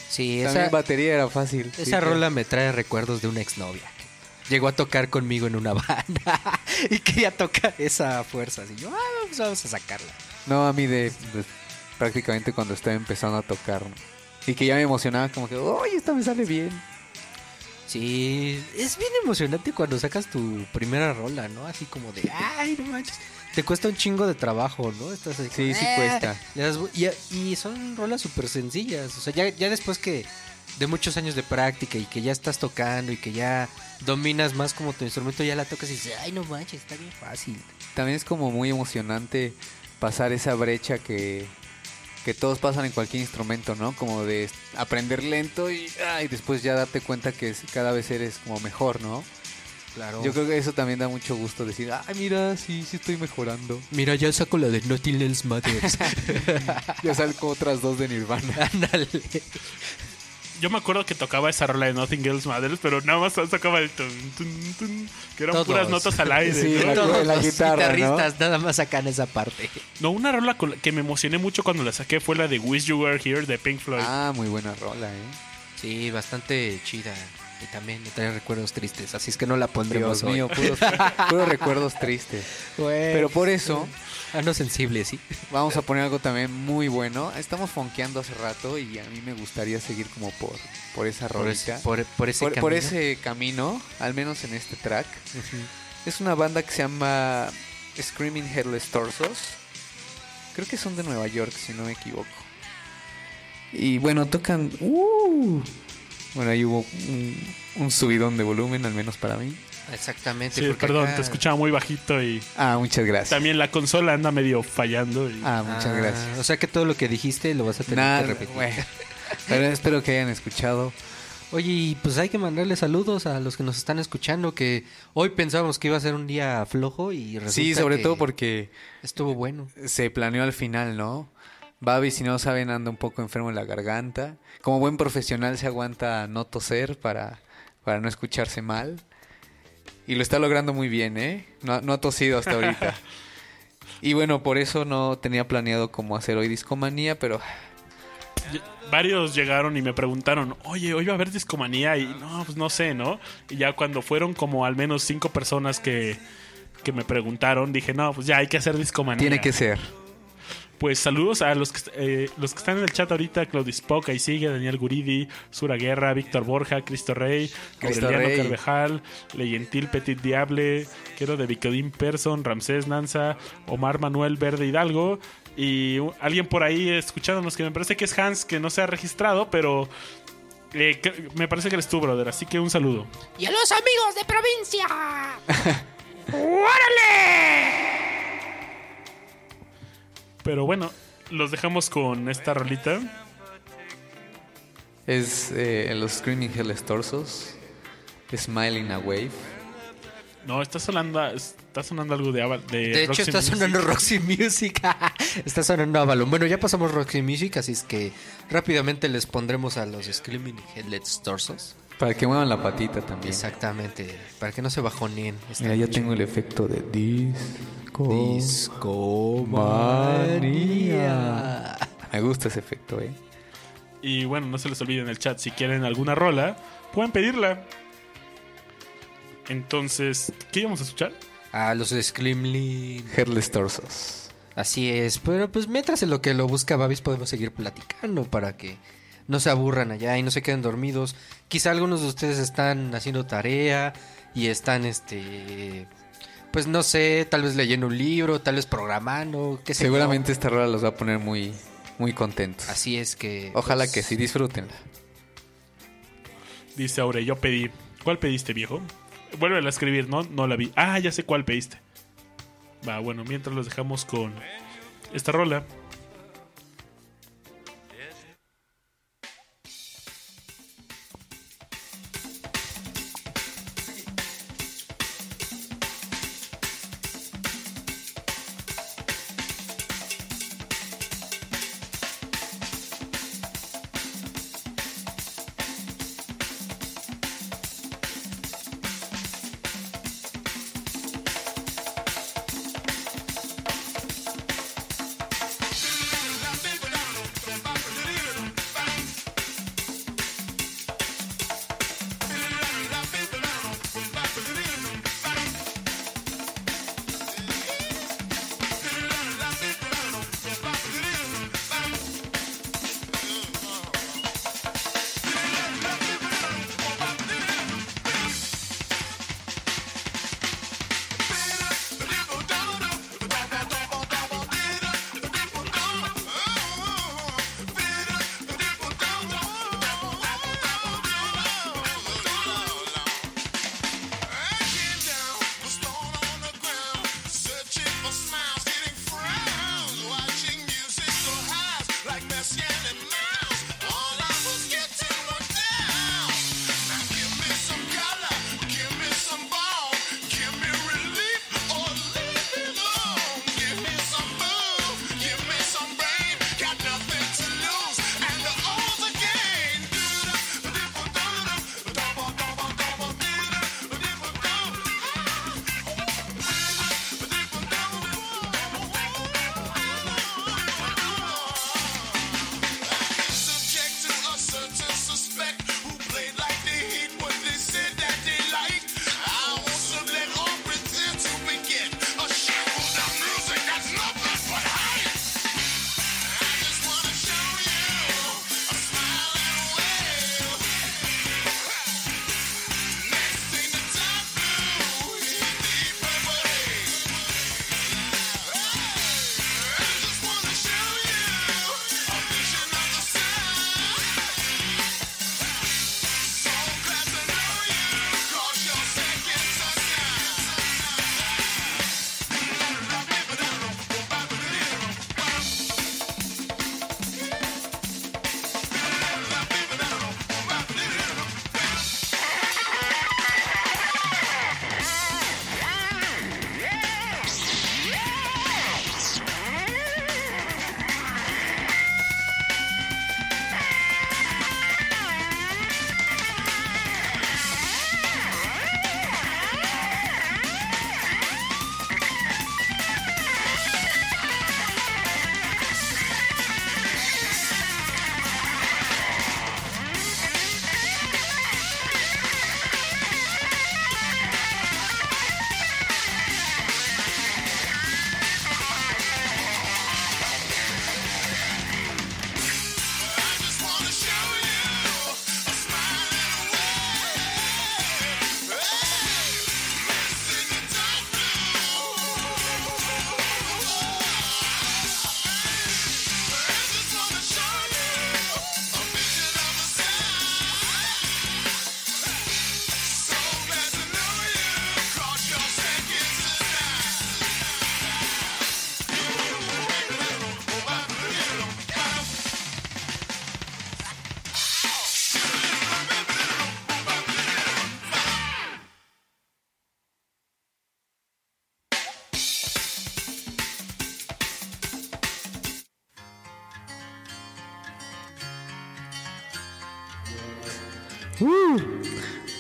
Sí, También esa, batería era fácil. sí, esa que- rola me trae recuerdos de una exnovia. Llegó a tocar conmigo en una banda y quería tocar esa fuerza. Así yo, ah, pues vamos a sacarla. No, a mí de, de- prácticamente cuando estaba empezando a tocar. ¿no? Y que ya me emocionaba como que, oye, esta me sale bien. Sí, es bien emocionante cuando sacas tu primera rola, ¿no? Así como de, ay, no manches. Te cuesta un chingo de trabajo, ¿no? Estás así Sí, sí "Ah". cuesta. Y, y son rolas súper sencillas. O sea, ya, ya después que de muchos años de práctica y que ya estás tocando y que ya dominas más como tu instrumento, ya la tocas y dices, ay, no manches, está bien fácil. También es como muy emocionante pasar esa brecha que, que todos pasan en cualquier instrumento, ¿no? Como de aprender lento y, ah, y después ya darte cuenta que es- cada vez eres como mejor, ¿no? Claro. Yo creo que eso también da mucho gusto decir, ay, mira, sí, sí estoy mejorando. Mira, ya saco la de Nothing Else Matters. Ya salgo otras dos de Nirvana. Ándale. Yo me acuerdo que tocaba esa rola de Nothing Else Matters, pero nada más tocaba el tun, tun, tun, que eran Todos. puras notas al aire. Sí, ¿no? la- Todos la los guitarristas nada más sacan esa parte. No, una rola que me emocioné mucho cuando la saqué fue la de Wish You Were Here de Pink Floyd. Ah, muy buena rola, ¿eh? Sí, bastante chida. Y también me trae recuerdos tristes, así es que no la pondremos Dios hoy. mío, puros, puros recuerdos tristes. Pero por eso Ando sensible, sí. vamos a poner algo también muy bueno. Estamos fonqueando hace rato y a mí me gustaría seguir como por, por esa Por ese, por, por ese por, ese camino, al menos en este track. Es una banda que se llama Screaming Headless Torsos. Creo que son de Nueva York, si no me equivoco. Y bueno, tocan... ¡uh! Bueno, ahí hubo un, un subidón de volumen, al menos para mí. Exactamente. Sí, perdón, acá- te escuchaba muy bajito y Ah, muchas gracias. también la consola anda medio fallando. y- Ah, muchas Ah, gracias. O sea que todo lo que dijiste lo vas a tener Nada, que repetir. bueno. Pero espero que hayan escuchado. Oye, y pues hay que mandarle saludos a los que nos están escuchando, que hoy pensábamos que iba a ser un día flojo y resulta Sí, sobre que todo porque estuvo bueno. se planeó al final, ¿no? Babi, si no saben, anda un poco enfermo en la garganta. Como buen profesional se aguanta no toser para, para no escucharse mal. Y lo está logrando muy bien, ¿eh? No, ha- no ha tosido hasta ahorita. y bueno, por eso no tenía planeado cómo hacer hoy discomanía, pero Varios llegaron y me preguntaron, oye, hoy va a haber discomanía y no, pues no sé, ¿no? Y ya cuando fueron como al menos cinco personas que, que me preguntaron, dije, no, pues ya hay que hacer discomanía. tiene que ser. Pues saludos a los que, eh, los que están en el chat ahorita, Claudio Spock, ahí sigue, Daniel Guridi, Sura Guerra, Víctor Borja, Cristo Rey, Cristo Aureliano Rey. Carvejal, Leyentil Petit Diable, Quiero de Vicodín Person, Ramsés Nanza, Omar Manuel Verde Hidalgo y uh, alguien por ahí escuchándonos que me parece que es Hans, que no se ha registrado, pero eh, que- me parece que eres tú, brother, así que un saludo. Y a los amigos de provincia. Pero bueno, los dejamos con esta rolita. Es eh, los Screaming Headless Torsos. Smiling a Wave. No, está sonando, está sonando algo de, Ava- de, De hecho, Roxy está Music. sonando Roxy Music. está sonando Avalon. Bueno, ya pasamos Roxy Music, así es que rápidamente les pondremos a los Screaming Headlets Torsos. Para que muevan la patita también. Exactamente, para que no se bajoneen. Mira, ya tengo el efecto de disco. Discomanía. Me gusta ese efecto, ¿eh? Y bueno, no se les olvide en el chat, si quieren alguna rola, pueden pedirla. Entonces, ¿qué íbamos a escuchar? A los Screaming. Headless Torsos. Así es, pero pues mientras en lo que lo busca Babis podemos seguir platicando para que no se aburran allá y no se queden dormidos. Quizá algunos de ustedes están haciendo tarea y están, este, pues no sé, tal vez leyendo un libro, tal vez programando, qué sé yo. Seguramente esta rola los va a poner muy, muy contentos. Así es que... Ojalá pues, que sí, disfrútenla. Dice Aure, yo pedí. ¿Cuál pediste, viejo? Vuelve a escribir, ¿no? No la vi. Ah, ya sé cuál pediste. Va, bueno, mientras los dejamos con esta rola.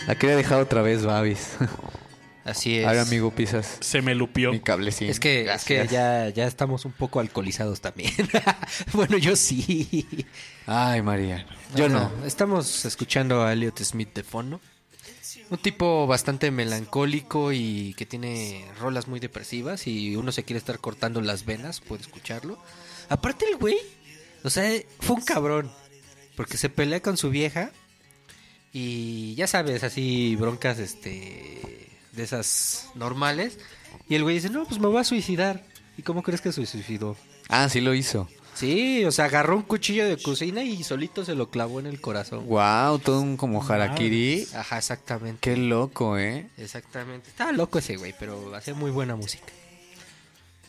La quería dejar otra vez, Babis. Así es. Ahora, amigo, pisas Se me lupió. mi cablecín. Es que, es que ya, ya estamos un poco alcoholizados también. bueno, yo sí. Ay, María. Yo no. Estamos escuchando a Elliot Smith de fondo. Un tipo bastante melancólico y que tiene rolas muy depresivas y uno se quiere estar cortando las venas, puede escucharlo. Aparte el güey, o sea, fue un cabrón, porque se pelea con su vieja y ya sabes, así broncas este de esas normales y el güey dice, "No, pues me voy a suicidar." ¿Y cómo crees que se suicidó? Ah, sí lo hizo. Sí, o sea, agarró un cuchillo de cocina y solito se lo clavó en el corazón. Wow, todo un como harakiri. Ajá, exactamente. Qué loco, ¿eh? Exactamente. Estaba loco ese güey, pero hacía muy buena música.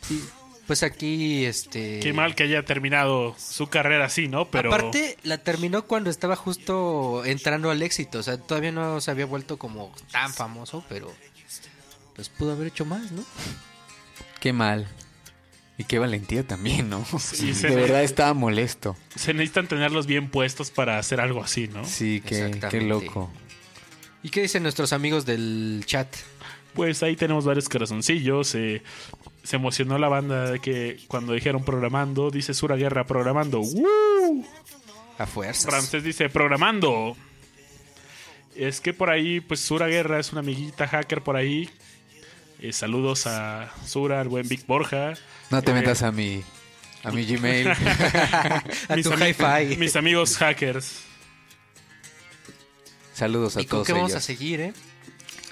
Sí. Pues aquí, este... Qué mal que haya terminado su carrera así, ¿no? Pero Aparte, la terminó cuando estaba justo entrando al éxito. O sea, todavía no se había vuelto como tan famoso, pero pues pudo haber hecho más, ¿no? Qué mal. Y qué valentía también, ¿no? Sí, de ve. verdad estaba molesto. se necesitan tenerlos bien puestos para hacer algo así, ¿no? Sí, qué, qué loco. ¿Y qué dicen nuestros amigos del chat? Pues ahí tenemos varios corazoncillos. eh, se emocionó la banda de que cuando dijeron programando, dice Sura Guerra programando. ¡Woo! A fuerzas. Francés dice programando. Es que por ahí, pues Sura Guerra es una amiguita hacker por ahí. Eh, saludos a Sura, al buen Vic Borja. No te Eh, metas a mi, a mi Gmail. A mis tu ami- hi-fi. Mis amigos hackers. Saludos a ¿Y con todos qué vamos a seguir, eh?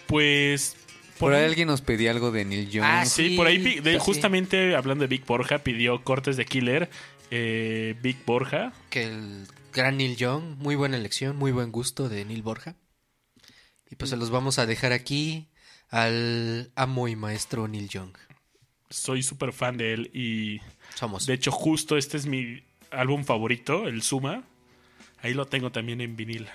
Pues. Por ahí ahí- alguien nos pedía algo de Neil Young. Ah, Sí, Sí, por ahí de- justamente hablando de Vic Borja, pidió cortes de Killer. Eh, Vic Borja. Que el gran Neil Young, muy buena elección, muy buen gusto de Neil Borja. Y pues se los vamos a dejar aquí al amo y maestro Neil Young. Soy súper fan de él y Somos. de hecho justo este es mi álbum favorito, el Suma. Ahí lo tengo también en vinil.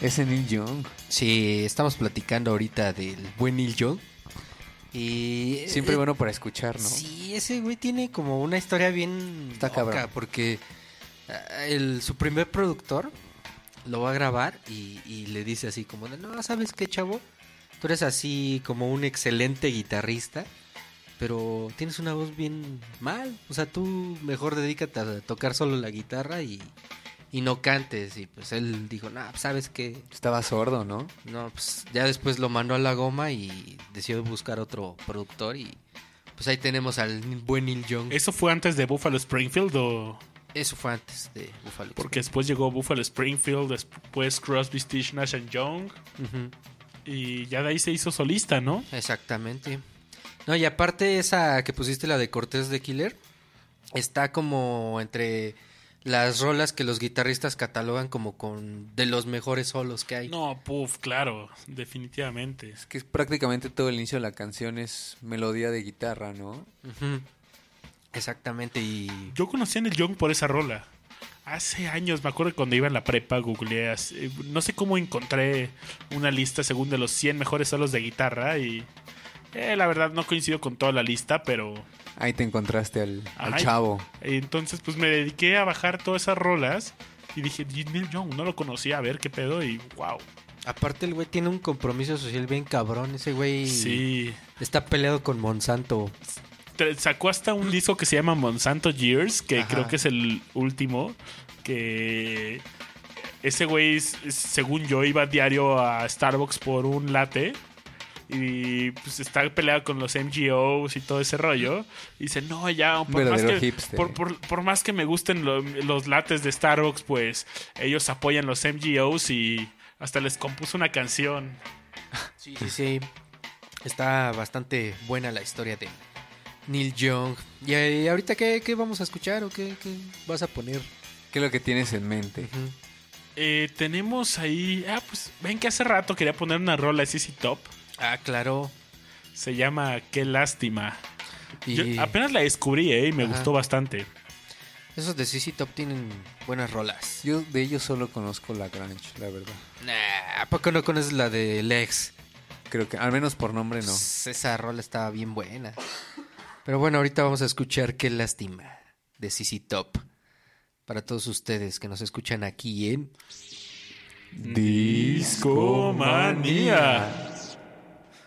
Ese Neil Young. Sí, estamos platicando ahorita del buen Neil Young. Y Siempre eh, bueno para escuchar, ¿no? Sí, ese güey tiene como una historia bien Está loca, cabrón. porque ah, el, su primer productor lo va a grabar y, y le dice así como de, no, ¿sabes qué, chavo? Tú eres así como un excelente guitarrista, pero tienes una voz bien mal. O sea, tú mejor dedícate a tocar solo la guitarra y, y no cantes. Y pues él dijo, no, pues, ¿sabes qué? Estaba sordo, ¿no? No, pues ya después lo mandó a la goma y decidió buscar otro productor y pues ahí tenemos al buen Neil Young. ¿Eso fue antes de Buffalo Springfield o...? Eso fue antes de Buffalo. Porque después llegó Buffalo Springfield, después Crosby, Stitch, Nash and Young. Y ya de ahí se hizo solista, ¿no? Exactamente. No, y aparte esa que pusiste, la de Cortés de Killer, está como entre las rolas que los guitarristas catalogan como con de los mejores solos que hay. No, puff, claro, definitivamente. Es que prácticamente todo el inicio de la canción es melodía de guitarra, ¿no? Exactamente, y Yo conocí a Neil Young por esa rola. Hace años, me acuerdo que cuando iba en la prepa, googleé. así- No sé cómo encontré una lista según de los 100 mejores solos de guitarra. Y eh, la verdad no coincido con toda la lista, pero. Ahí te encontraste al, chavo. Entonces, pues me dediqué a bajar todas esas rolas. Y dije, "Y Neil Young, no lo conocía, a ver qué pedo. Y wow. aparte el güey tiene un compromiso social bien cabrón. Ese güey Sí. está peleado con Monsanto. Sacó hasta un disco que se llama Monsanto Years, que Ajá. creo que es el último. Que ese güey, según yo, iba diario a Starbucks por un latte. Y pues está peleado con los MGOs y todo ese rollo. Y dice, no, ya, por más, que, por, por- por más que me gusten lo- los lates de Starbucks, pues ellos apoyan los MGOs y hasta les compuso una canción. Sí, sí, sí. Está bastante buena la historia de Neil Young. ¿Y, ahorita qué, qué vamos a escuchar o qué, qué vas a poner? ¿Qué es lo que tienes en mente? Eh, tenemos ahí, ah, pues ven que hace rato quería poner una rola de CC Top. Ah, claro. Se llama Qué lástima. Y Yo apenas la descubrí, eh, y me Ajá. gustó bastante. esos de CC Top tienen buenas rolas. Yo de ellos solo conozco la Grange, la verdad. Nah, ¿A poco no conoces la de Lex? Creo que, al menos por nombre, no. Pues, Esa rola estaba bien buena. Pero bueno, ahorita vamos a escuchar Qué lástima de CC Top. Para todos ustedes que nos escuchan aquí en Discomanía.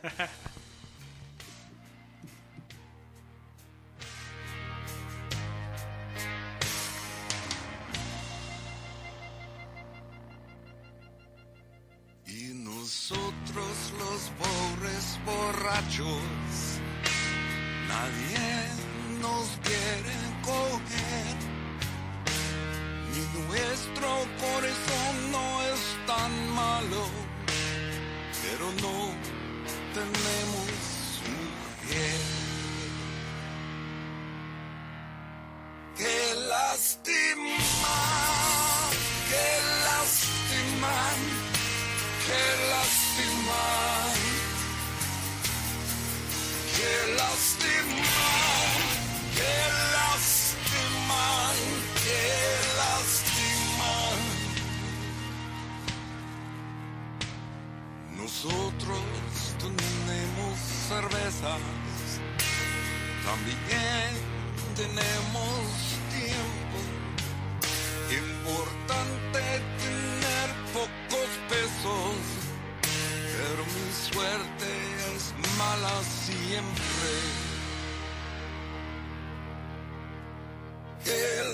Y nosotros los pobres borrachos, nadie nos quiere coger. Y nuestro corazón no es tan malo, pero no tenemos mujer. Qué lástima, qué lástima. Qué lástima, qué lástima, qué lástima, qué lástima. Nosotros tenemos cervezas, también tenemos tiempo. Importante tener pocos pesos, pero mi suerte es mala siempre. Qué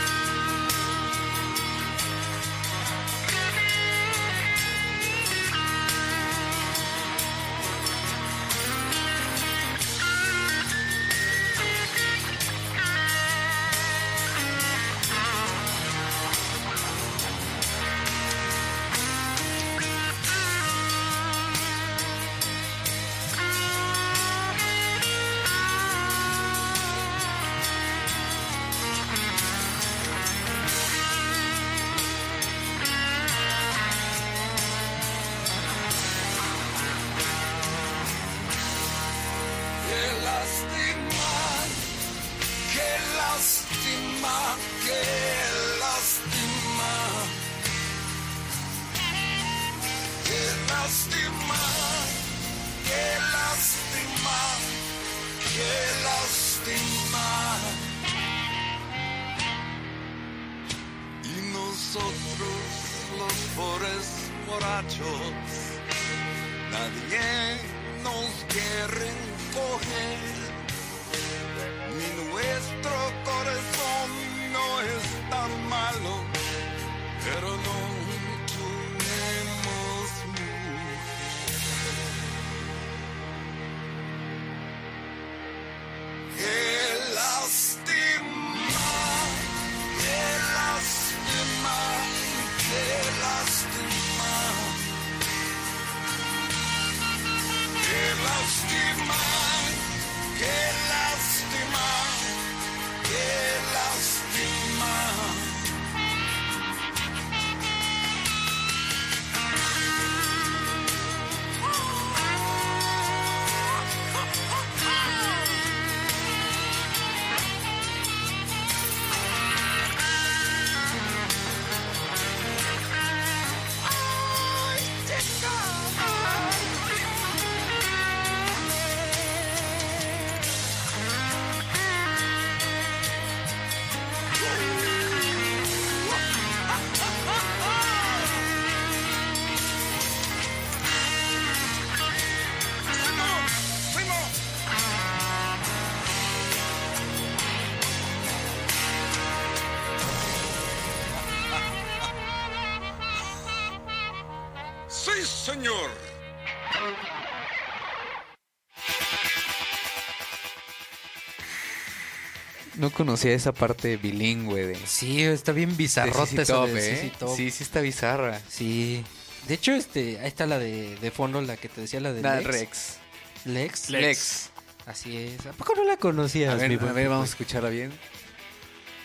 conocía esa parte bilingüe de... Sí, está bien bizarrota esa de ¿eh? Sí, sí está bizarra. Sí. De hecho, este, ahí está la de, de fondo, la que te decía, la de La Lex. Rex. Lex. Lex. Así es. ¿A poco no la conocías? A ver, mi a ver, vamos a escucharla bien.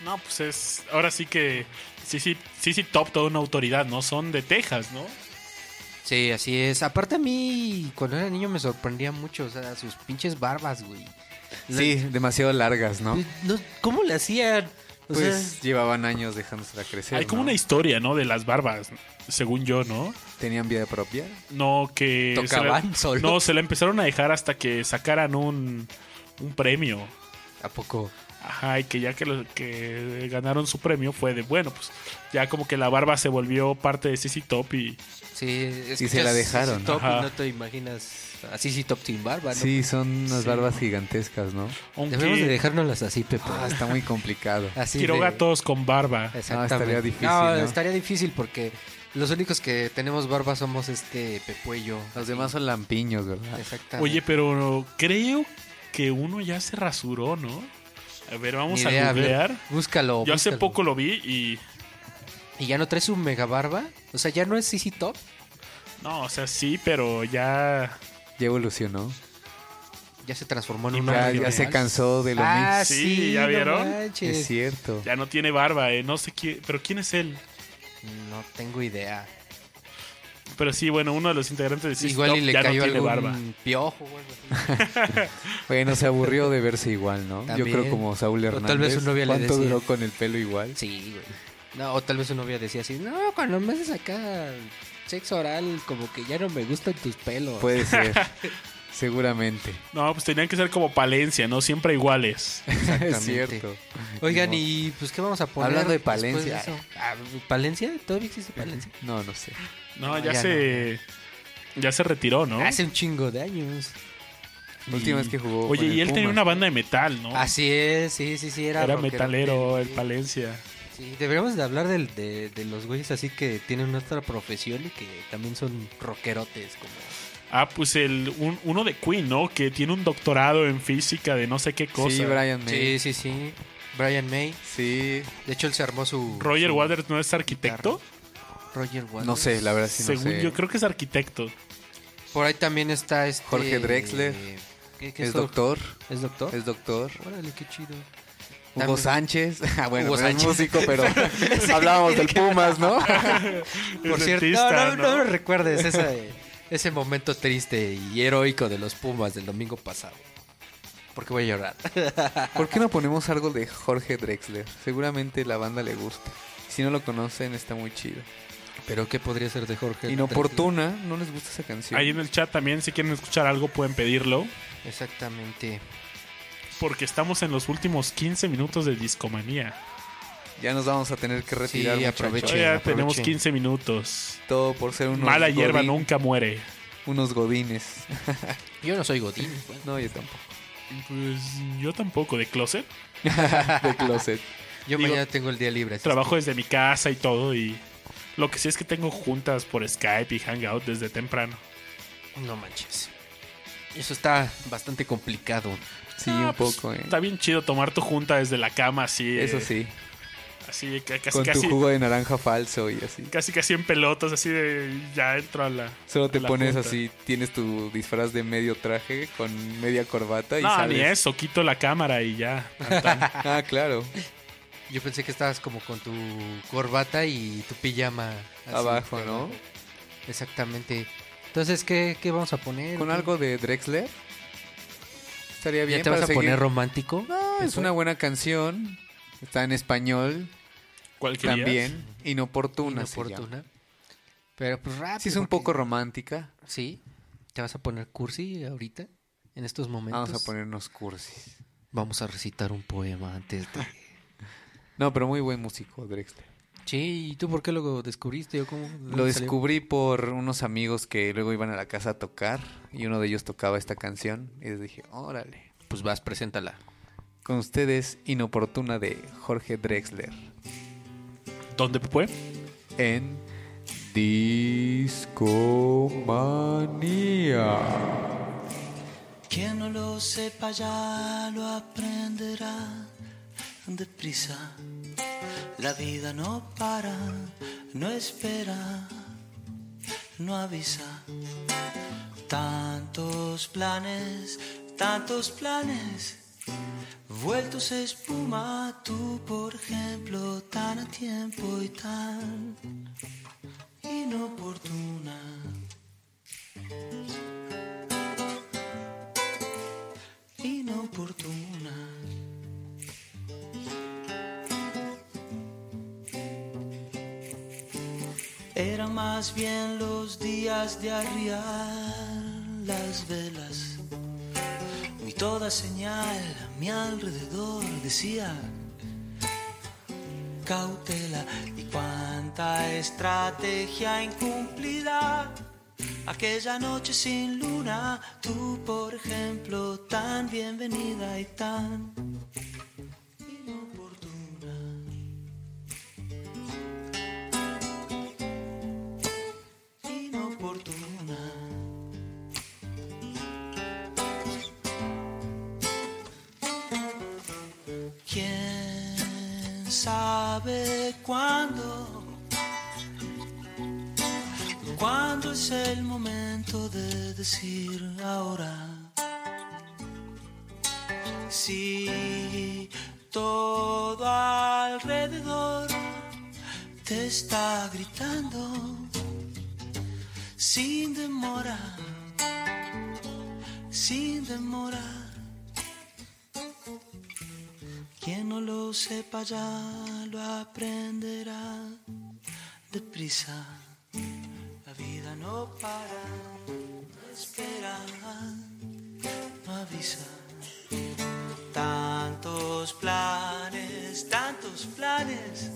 No, pues es. Ahora sí que. Sí, sí, sí, sí, top, toda una autoridad, ¿no? Son de Texas, ¿no? Sí, así es. Aparte a mí, cuando era niño me sorprendía mucho, o sea, sus pinches barbas, güey. Sí, demasiado largas, ¿no? no, ¿Cómo le hacían? O Pues sea, llevaban años dejándosela crecer. Hay como ¿no? una historia, ¿no? De las barbas, según yo, ¿no? ¿Tenían vida propia? No, que. Tocaban la- solo. No, se la empezaron a dejar hasta que sacaran un, un premio. ¿a poco? Ajá, y que ya que, lo- que ganaron su premio fue de, bueno, pues ya como que la barba se volvió parte de CC Top y Sí, Y se la dejaron. Top y no te imaginas así sí top sin barba, ¿no? Sí, son unas Sí. barbas gigantescas, ¿no? aunque Debemos de dejárnoslas así, Pepe. Ah, está muy complicado. Así quiero de- gatos con barba. Exactamente. No, estaría difícil, No, ¿no? estaría difícil porque los únicos que tenemos barba somos este Pepuello. Los demás son lampiños, ¿verdad? Exactamente. Oye, pero creo que uno ya se rasuró, ¿no? A ver, vamos idea, a ver, googlear. Búscalo. Yo hace poco lo vi y... ¿Y ya no trae su mega barba? O sea, ya no es CC Top. No, o sea, sí, pero ya... Ya evolucionó. Ya se transformó en un no, Ya, hombre ya se cansó de lo Ah, Sí, sí, ¿ya no vieron? Es cierto. Ya no tiene barba, eh. No sé quién... Pero ¿quién es él? No tengo idea. Pero sí, bueno, uno de los integrantes de Igual Top y le ya no cayó tiene algún barba. piojo o. Bueno, se aburrió de verse igual, ¿no? Yo creo como Saúl O Hernández. tal vez su novia le ¿Cuánto decía. duró con el pelo igual? Sí, güey. No, o tal vez su novia decía así, no, cuando me haces acá sexo oral, como que ya no me gustan tus pelos. Puede ser. Seguramente. No, pues tenían que ser como Palencia, ¿no? Siempre iguales. Es cierto. Oigan, y pues, ¿qué vamos a poner? Hablando de Palencia. eso? Ah, ¿Palencia? ¿Todavía existe Palencia? No, no sé. No, No, ya, ya se... Ya se retiró, ¿no? Hace un chingo de años. La última vez que jugó. Oye, con el y él tenía una banda de metal, ¿no? Así es, sí, sí, sí, era Era metalero, el sí. Palencia. Sí, deberíamos de hablar del- de, de los güeyes así que tienen nuestra profesión y que también son rockerotes, como... Ah, pues el un- uno de Queen, ¿no? Que tiene un doctorado en física de no sé qué cosa. Sí, Brian May. Sí, sí, sí. Brian May. Sí. De hecho, él se armó su... Roger su Waters no es arquitecto. Roger Waters. No sé, la verdad sí no Según sé. yo creo que es arquitecto. Por ahí también está este... Jorge Drexler. ¿Qué, qué Es Jorge? doctor. ¿Es doctor? Es doctor. Órale, qué chido. Hugo También- Sánchez. Ah, bueno, Hugo no es Sánchez. músico, pero hablábamos del Pumas, ¿no? Por Es cierto, no, no, no me recuerdes ese, ese momento triste y heroico de los Pumas del domingo pasado. Porque voy a llorar. ¿Por qué no ponemos algo de Jorge Drexler? Seguramente la banda le gusta. Si no lo conocen, está muy chido. Pero ¿qué podría ser de Jorge? Inoportuna, ¿no les gusta esa canción? Ahí en el chat también, si quieren escuchar algo, pueden pedirlo. Exactamente. Porque estamos en los últimos 15 minutos de Discomanía. Ya nos vamos a tener que retirar, Sí, aprovechen. Aprovechen. tenemos 15 minutos. Todo por ser unos Mala hierba godín- nunca muere. Unos godines. Yo no soy Godín. bueno. no, yo tampoco. Pues yo tampoco, de closet. De closet. Yo Digo, mañana tengo el día libre. así Trabajo es desde mi casa y todo. Y lo que sí es que tengo juntas por Skype y Hangout desde temprano. No manches. Eso está bastante complicado. Sí, Ah, un pues, poco, ¿eh? Está bien chido tomar tu junta desde la cama, así. Eso eh, sí. Así, ca- casi, Con casi, tu jugo de naranja falso y así. casi, casi en pelotas, así de. Ya entro a la. Solo te pones junta. así, tienes tu disfraz de medio traje con media corbata y No, sales. ni eso, quito la cámara y ya. Ah, claro. Yo pensé que estabas como con tu corbata y tu pijama. así, Abajo, ¿no? Exactamente. Entonces, ¿qué, qué vamos a poner? Con ¿Qué? algo de Drexler. Estaría bien ¿Ya te vas para a seguir. poner romántico? No, es una buena canción. Está en español ¿Cuál querías? también. Inoportuna. Inoportuna. Pero pues rápido. Sí, es un porque- poco romántica. Sí. ¿Te vas a poner cursi ahorita? En estos momentos. Vamos a ponernos cursis. Vamos a recitar un poema antes de... No, pero muy buen músico, Drexler. Sí, ¿y tú por qué lo descubriste? ¿O cómo? ¿De Lo salió? descubrí por unos amigos que luego iban a la casa a tocar y uno de ellos tocaba esta canción y les dije, órale. Pues vas, preséntala. Con ustedes, Inoportuna de Jorge Drexler ¿Dónde fue? en Discomanía. Quien no lo sepa ya lo aprenderá deprisa. La vida no para, no espera, no avisa. Tantos planes, tantos planes, vueltos espuma, tú por ejemplo, tan a tiempo y tan inoportuna. Inoportuna. Eran más bien los días de arriar las velas. Y toda señal a mi alrededor decía cautela y cuánta estrategia incumplida. Aquella noche sin luna, tú por ejemplo, tan bienvenida y tan Inoportuna. ¿Quién sabe cuándo? ¿Cuándo es el momento de decir ahora? Si todo alrededor te está gritando sin demora, sin demora. Quien no lo sepa ya lo aprenderá deprisa. La vida no para, espera, no avisa. Tantos planes, tantos planes,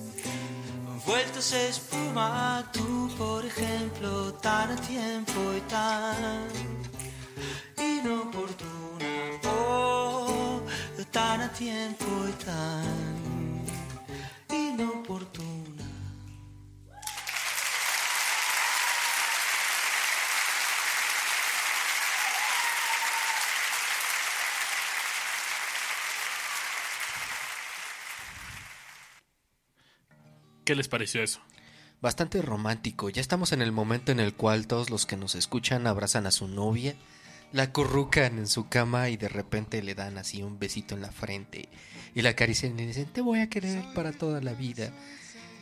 vueltos espuma, tú por ejemplo, tan a tiempo y tan inoportuna. Oh, tan a tiempo y tan inoportuna. ¿Qué les pareció eso? Bastante romántico. Ya estamos en el momento en el cual todos los que nos escuchan abrazan a su novia, la acurrucan en su cama y de repente le dan así un besito en la frente y la acarician y dicen, te voy a querer para toda la vida.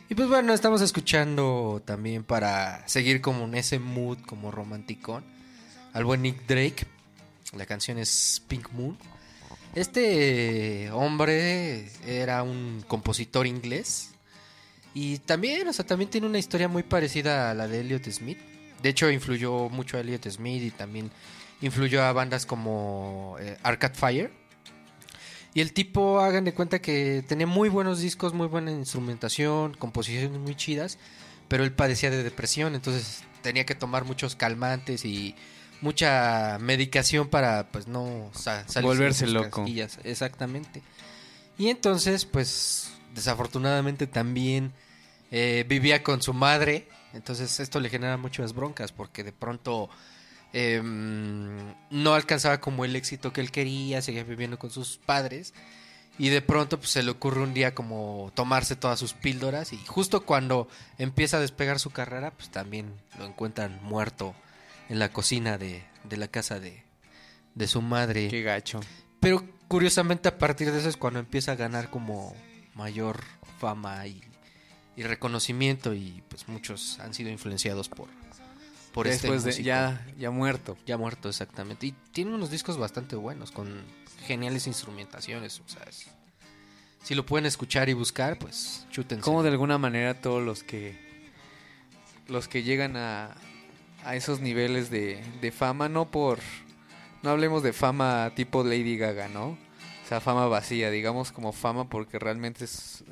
Y pues bueno, estamos escuchando también para seguir como en ese mood como romanticón al buen Nick Drake. La canción es Pink Moon. Este hombre era un compositor inglés y también, o sea, también tiene una historia muy parecida a la de Elliot Smith. De hecho, influyó mucho a Elliot Smith y también influyó a bandas como eh, Arcade Fire. Y el tipo, hagan de cuenta que tenía muy buenos discos, muy buena instrumentación, composiciones muy chidas, pero él padecía de depresión, entonces tenía que tomar muchos calmantes y mucha medicación para pues no sa- salirse de Volverse loco. Exactamente. Y entonces, pues, desafortunadamente también eh, vivía con su madre. Entonces esto le genera muchas broncas porque de pronto eh, no alcanzaba como el éxito que él quería, seguía viviendo con sus padres. Y de pronto pues, se le ocurre un día como tomarse todas sus píldoras y justo cuando empieza a despegar su carrera, pues también lo encuentran muerto en la cocina de, de la casa de, de su madre. Qué gacho. Pero curiosamente a partir de eso es cuando empieza a ganar como mayor fama y, y reconocimiento y pues muchos han sido influenciados por, por este Después de músico. ya, ya muerto. Ya muerto, exactamente. Y tiene unos discos bastante buenos, con geniales instrumentaciones. O sea, es- si lo pueden escuchar y buscar, pues chútense. Como de alguna manera todos los que los que llegan a, a esos niveles de, de fama, no por no hablemos de fama tipo Lady Gaga, ¿no? Sea, fama vacía, digamos como fama porque realmente es-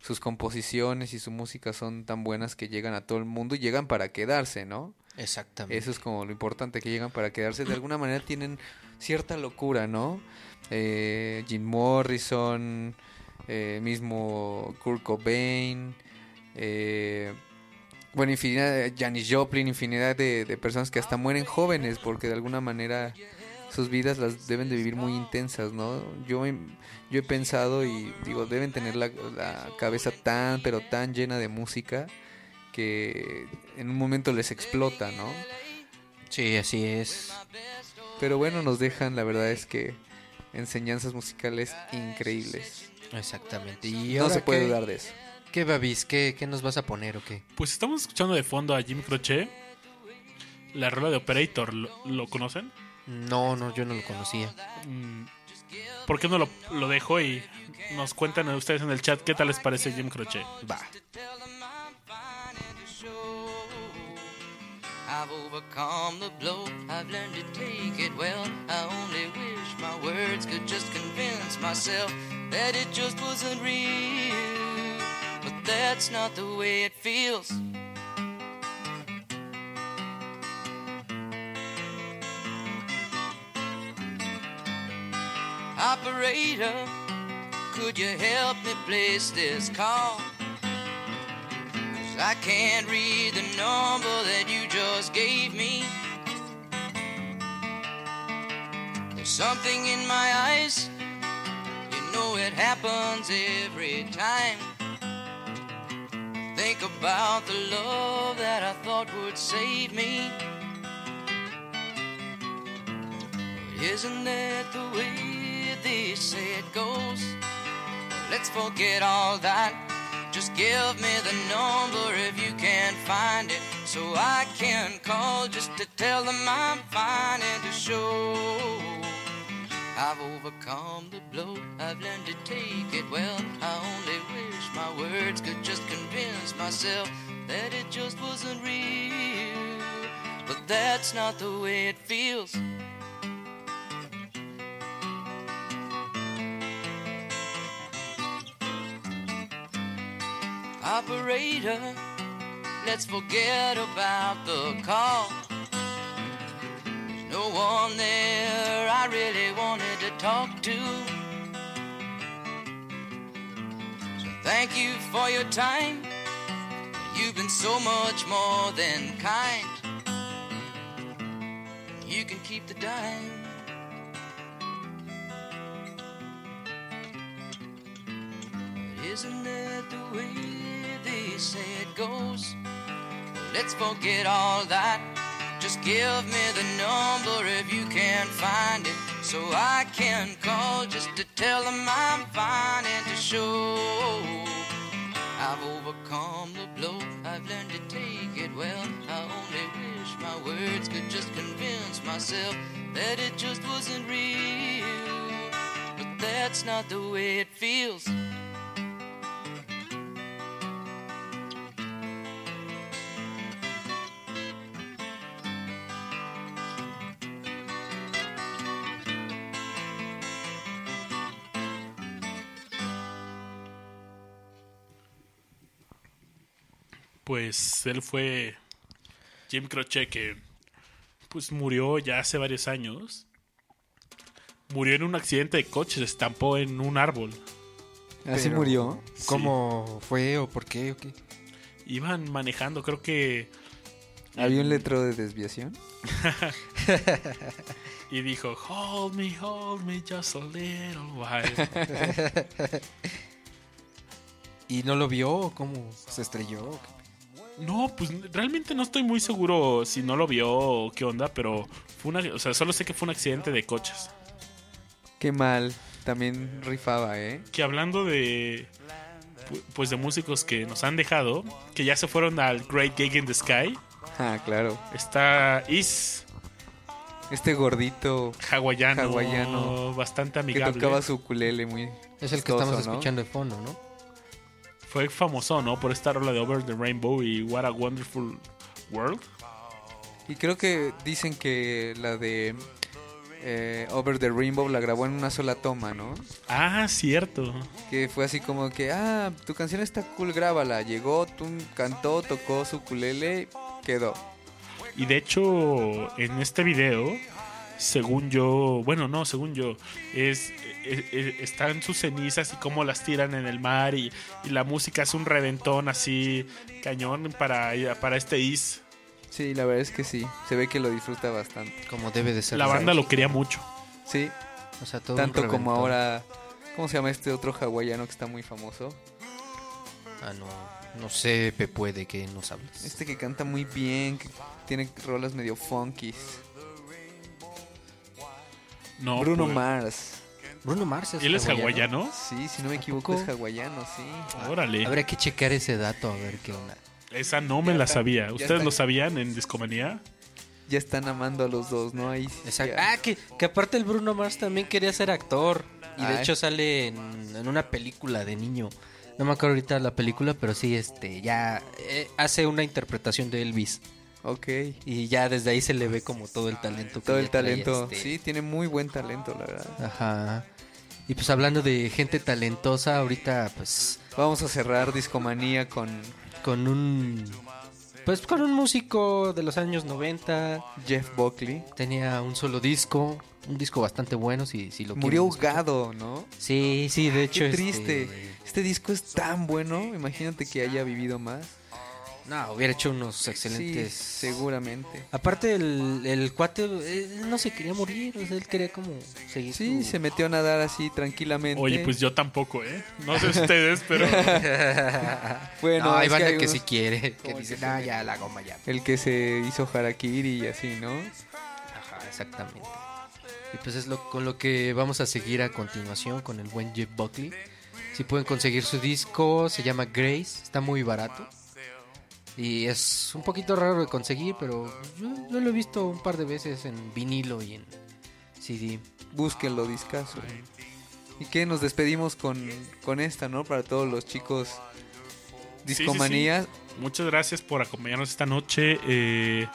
sus composiciones y su música son tan buenas que llegan a todo el mundo y llegan para quedarse, ¿no? Exactamente. Eso es como lo importante, que llegan para quedarse. De alguna manera tienen cierta locura, ¿no? Eh, Jim Morrison, eh, mismo Kurt Cobain, eh, Bueno, infinidad de Janis Joplin, infinidad de, de personas que hasta mueren jóvenes porque de alguna manera sus vidas las deben de vivir muy intensas, ¿no? Yo, he- yo he pensado y digo, deben tener la, la cabeza tan, pero tan llena de música que en un momento les explota, ¿no? Sí, así es. Pero bueno, nos dejan, la verdad es que enseñanzas musicales increíbles. Exactamente. Y No se puede qué- dudar de eso. ¿Qué, Babis? ¿Qué, ¿Qué nos vas a poner o qué? Pues estamos escuchando de fondo a Jim Croce. La rola de Operator, ¿lo, lo conocen? No, no, yo no lo conocía. Mm, ¿Por qué no lo, lo dejo y nos cuentan a ustedes en el chat qué tal les parece Jim Croce? Va. I've overcome the blow, I've learned to take it well. I only wish my words could just convince myself that it just wasn't real. But that's not the way it feels. Operator, could you help me place this call? 'Cause I can't read the number that you just gave me. There's something in my eyes, you know it happens every time. Think about the love that I thought would save me. Isn't that the way say it goes? Let's forget all that. Just give me the number if you can't find it so I can call just to tell them I'm fine and to show I've overcome the blow. I've learned to take it well. I only wish my words could just convince myself that it just wasn't real. But that's not the way it feels. Operator, let's forget about the call. There's no one there I really wanted to talk to. So thank you for your time. You've been so much more than kind. You can keep the dime. But isn't that the way they say it goes? Let's forget all that. Just give me the number if you can't find it. So I can call just to tell them I'm fine and to show I've overcome the blow. I've learned to take it well. I only wish my words could just convince myself that it just wasn't real. But that's not the way it feels. Pues él fue Jim Croce que pues murió ya hace varios años. Murió en un accidente de coche, se estampó en un árbol. ¿Así Pero, murió? ¿Cómo fue o por qué o qué? Iban manejando, creo que ¿Había un letrero de desviación? y dijo, "Hold me, hold me just a little while." ¿Y no lo vio o cómo se estrelló? No, pues realmente no estoy muy seguro si no lo vio o qué onda, pero fue una, o sea, solo sé que fue un accidente de coches. Qué mal. También rifaba, ¿eh? Que hablando de pu- pues de músicos que nos han dejado, que ya se fueron al Great Gig in the Sky, Ah, claro. está Is Este gordito hawaiano, Hawaiano. bastante que amigable. tocaba su ukulele muy Es el que estamos ¿no? escuchando de fondo, ¿no? Fue famoso, ¿no? Por esta rola de Over the Rainbow y What a Wonderful World. Y creo que dicen que la de eh, Over the Rainbow la grabó en una sola toma, ¿no? Ah, cierto. Que fue así como que, ah, tu canción está cool, grábala. Llegó, tú cantó, tocó su ukulele, quedó. Y de hecho, en este video según yo, bueno, no, según yo, es, es- es- están sus cenizas y cómo las tiran en el mar y, y la música es un reventón así cañón para, para este is. Sí, la verdad es que sí. Se ve que lo disfruta bastante. Como debe de ser. La banda lo quería mucho. Sí, O sea, todo un tanto como ahora. ¿Cómo se llama este otro hawaiano que está muy famoso? Ah, no. No sé, Pepe, de qué nos hablas. Este que canta muy bien, que tiene rolas medio funky. No, Bruno pues, Mars. Bruno Mars es ¿Él es hawaiano? Sí, si no me ¿A equivoco poco? es hawaiano, sí. Órale. Habría que checar ese dato, a ver qué onda. Esa no me la sabía. ¿Ustedes está. lo sabían en Discomanía? Ya están amando a los dos, ¿no? Ahí sí Ah, que, que aparte el Bruno Mars también quería ser actor. Y de Ay. hecho sale en, en una película de niño. No me acuerdo ahorita la película, pero sí, este, ya eh, hace una interpretación de Elvis. Ok. Y ya desde ahí se le ve como todo el talento. que Todo el talento. este, Sí, tiene muy buen talento, la verdad. Ajá. Y pues hablando de gente talentosa, ahorita pues Vamos a cerrar Discomanía con con un... Pues con un músico de los años 90. Jeff Buckley. Tenía un solo disco. Un disco bastante bueno, si, si lo Murió ahogado, ¿no? Sí, sí, de hecho. Qué este, triste. Este disco es tan bueno. Imagínate que haya vivido más. No, hubiera hecho unos excelentes. Sí, seguramente. Aparte, el, el cuate él no se quería morir, o sea, él quería como seguir. Sí, su- se metió a nadar así tranquilamente. Oye, pues yo tampoco, ¿eh? No sé ustedes, pero... Bueno, no, hay es que banda hay que, unos- sí quiere, que dice, que se no, ya la goma ya. El que se hizo harakiri y así, ¿no? Ajá, exactamente. Y pues es lo, con lo que vamos a seguir a continuación con el buen Jeff Buckley. Si pueden conseguir su disco, se llama Grace, está muy barato. Y es un poquito raro de conseguir, pero yo, yo lo he visto un par de veces en vinilo y en CD. Búsquenlo, discaso. ¿Y qué? Nos despedimos con, con esta, ¿no? Para todos los chicos Sí, sí, sí. discomanías. Muchas gracias por acompañarnos esta noche. Eh,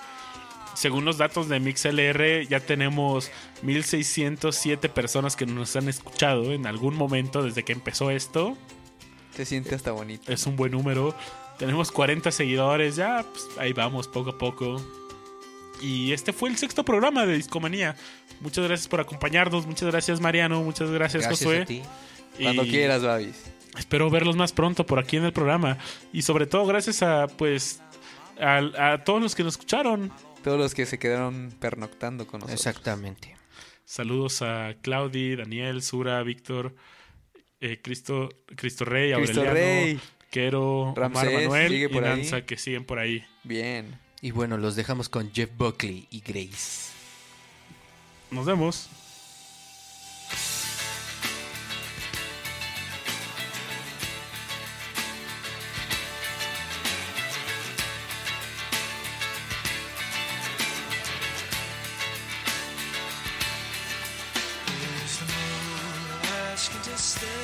según los datos de MixLR, ya tenemos 1607 personas que nos han escuchado en algún momento desde que empezó esto. Se siente hasta bonito. Es un buen número. Tenemos 40 seguidores, ya pues, ahí vamos poco a poco. Y este fue el sexto programa de Discomanía. Muchas gracias por acompañarnos, muchas gracias Mariano, muchas gracias, Gracias Josué. a ti. Cuando Y- quieras, Babis. Espero verlos más pronto por aquí en el programa. Y sobre todo gracias a, pues, a, a todos los que nos escucharon. Todos los que se quedaron pernoctando con nosotros. Exactamente. Saludos a Claudi, Daniel, Sura, Víctor, eh, Cristo, Cristo Rey, Cristo Aureliano, Rey. Quero, Omar Ramsés, Manuel sigue y por ahí. Nanza que siguen por ahí. Bien. Y bueno, los dejamos con Jeff Buckley y Grace. Nos vemos. Stay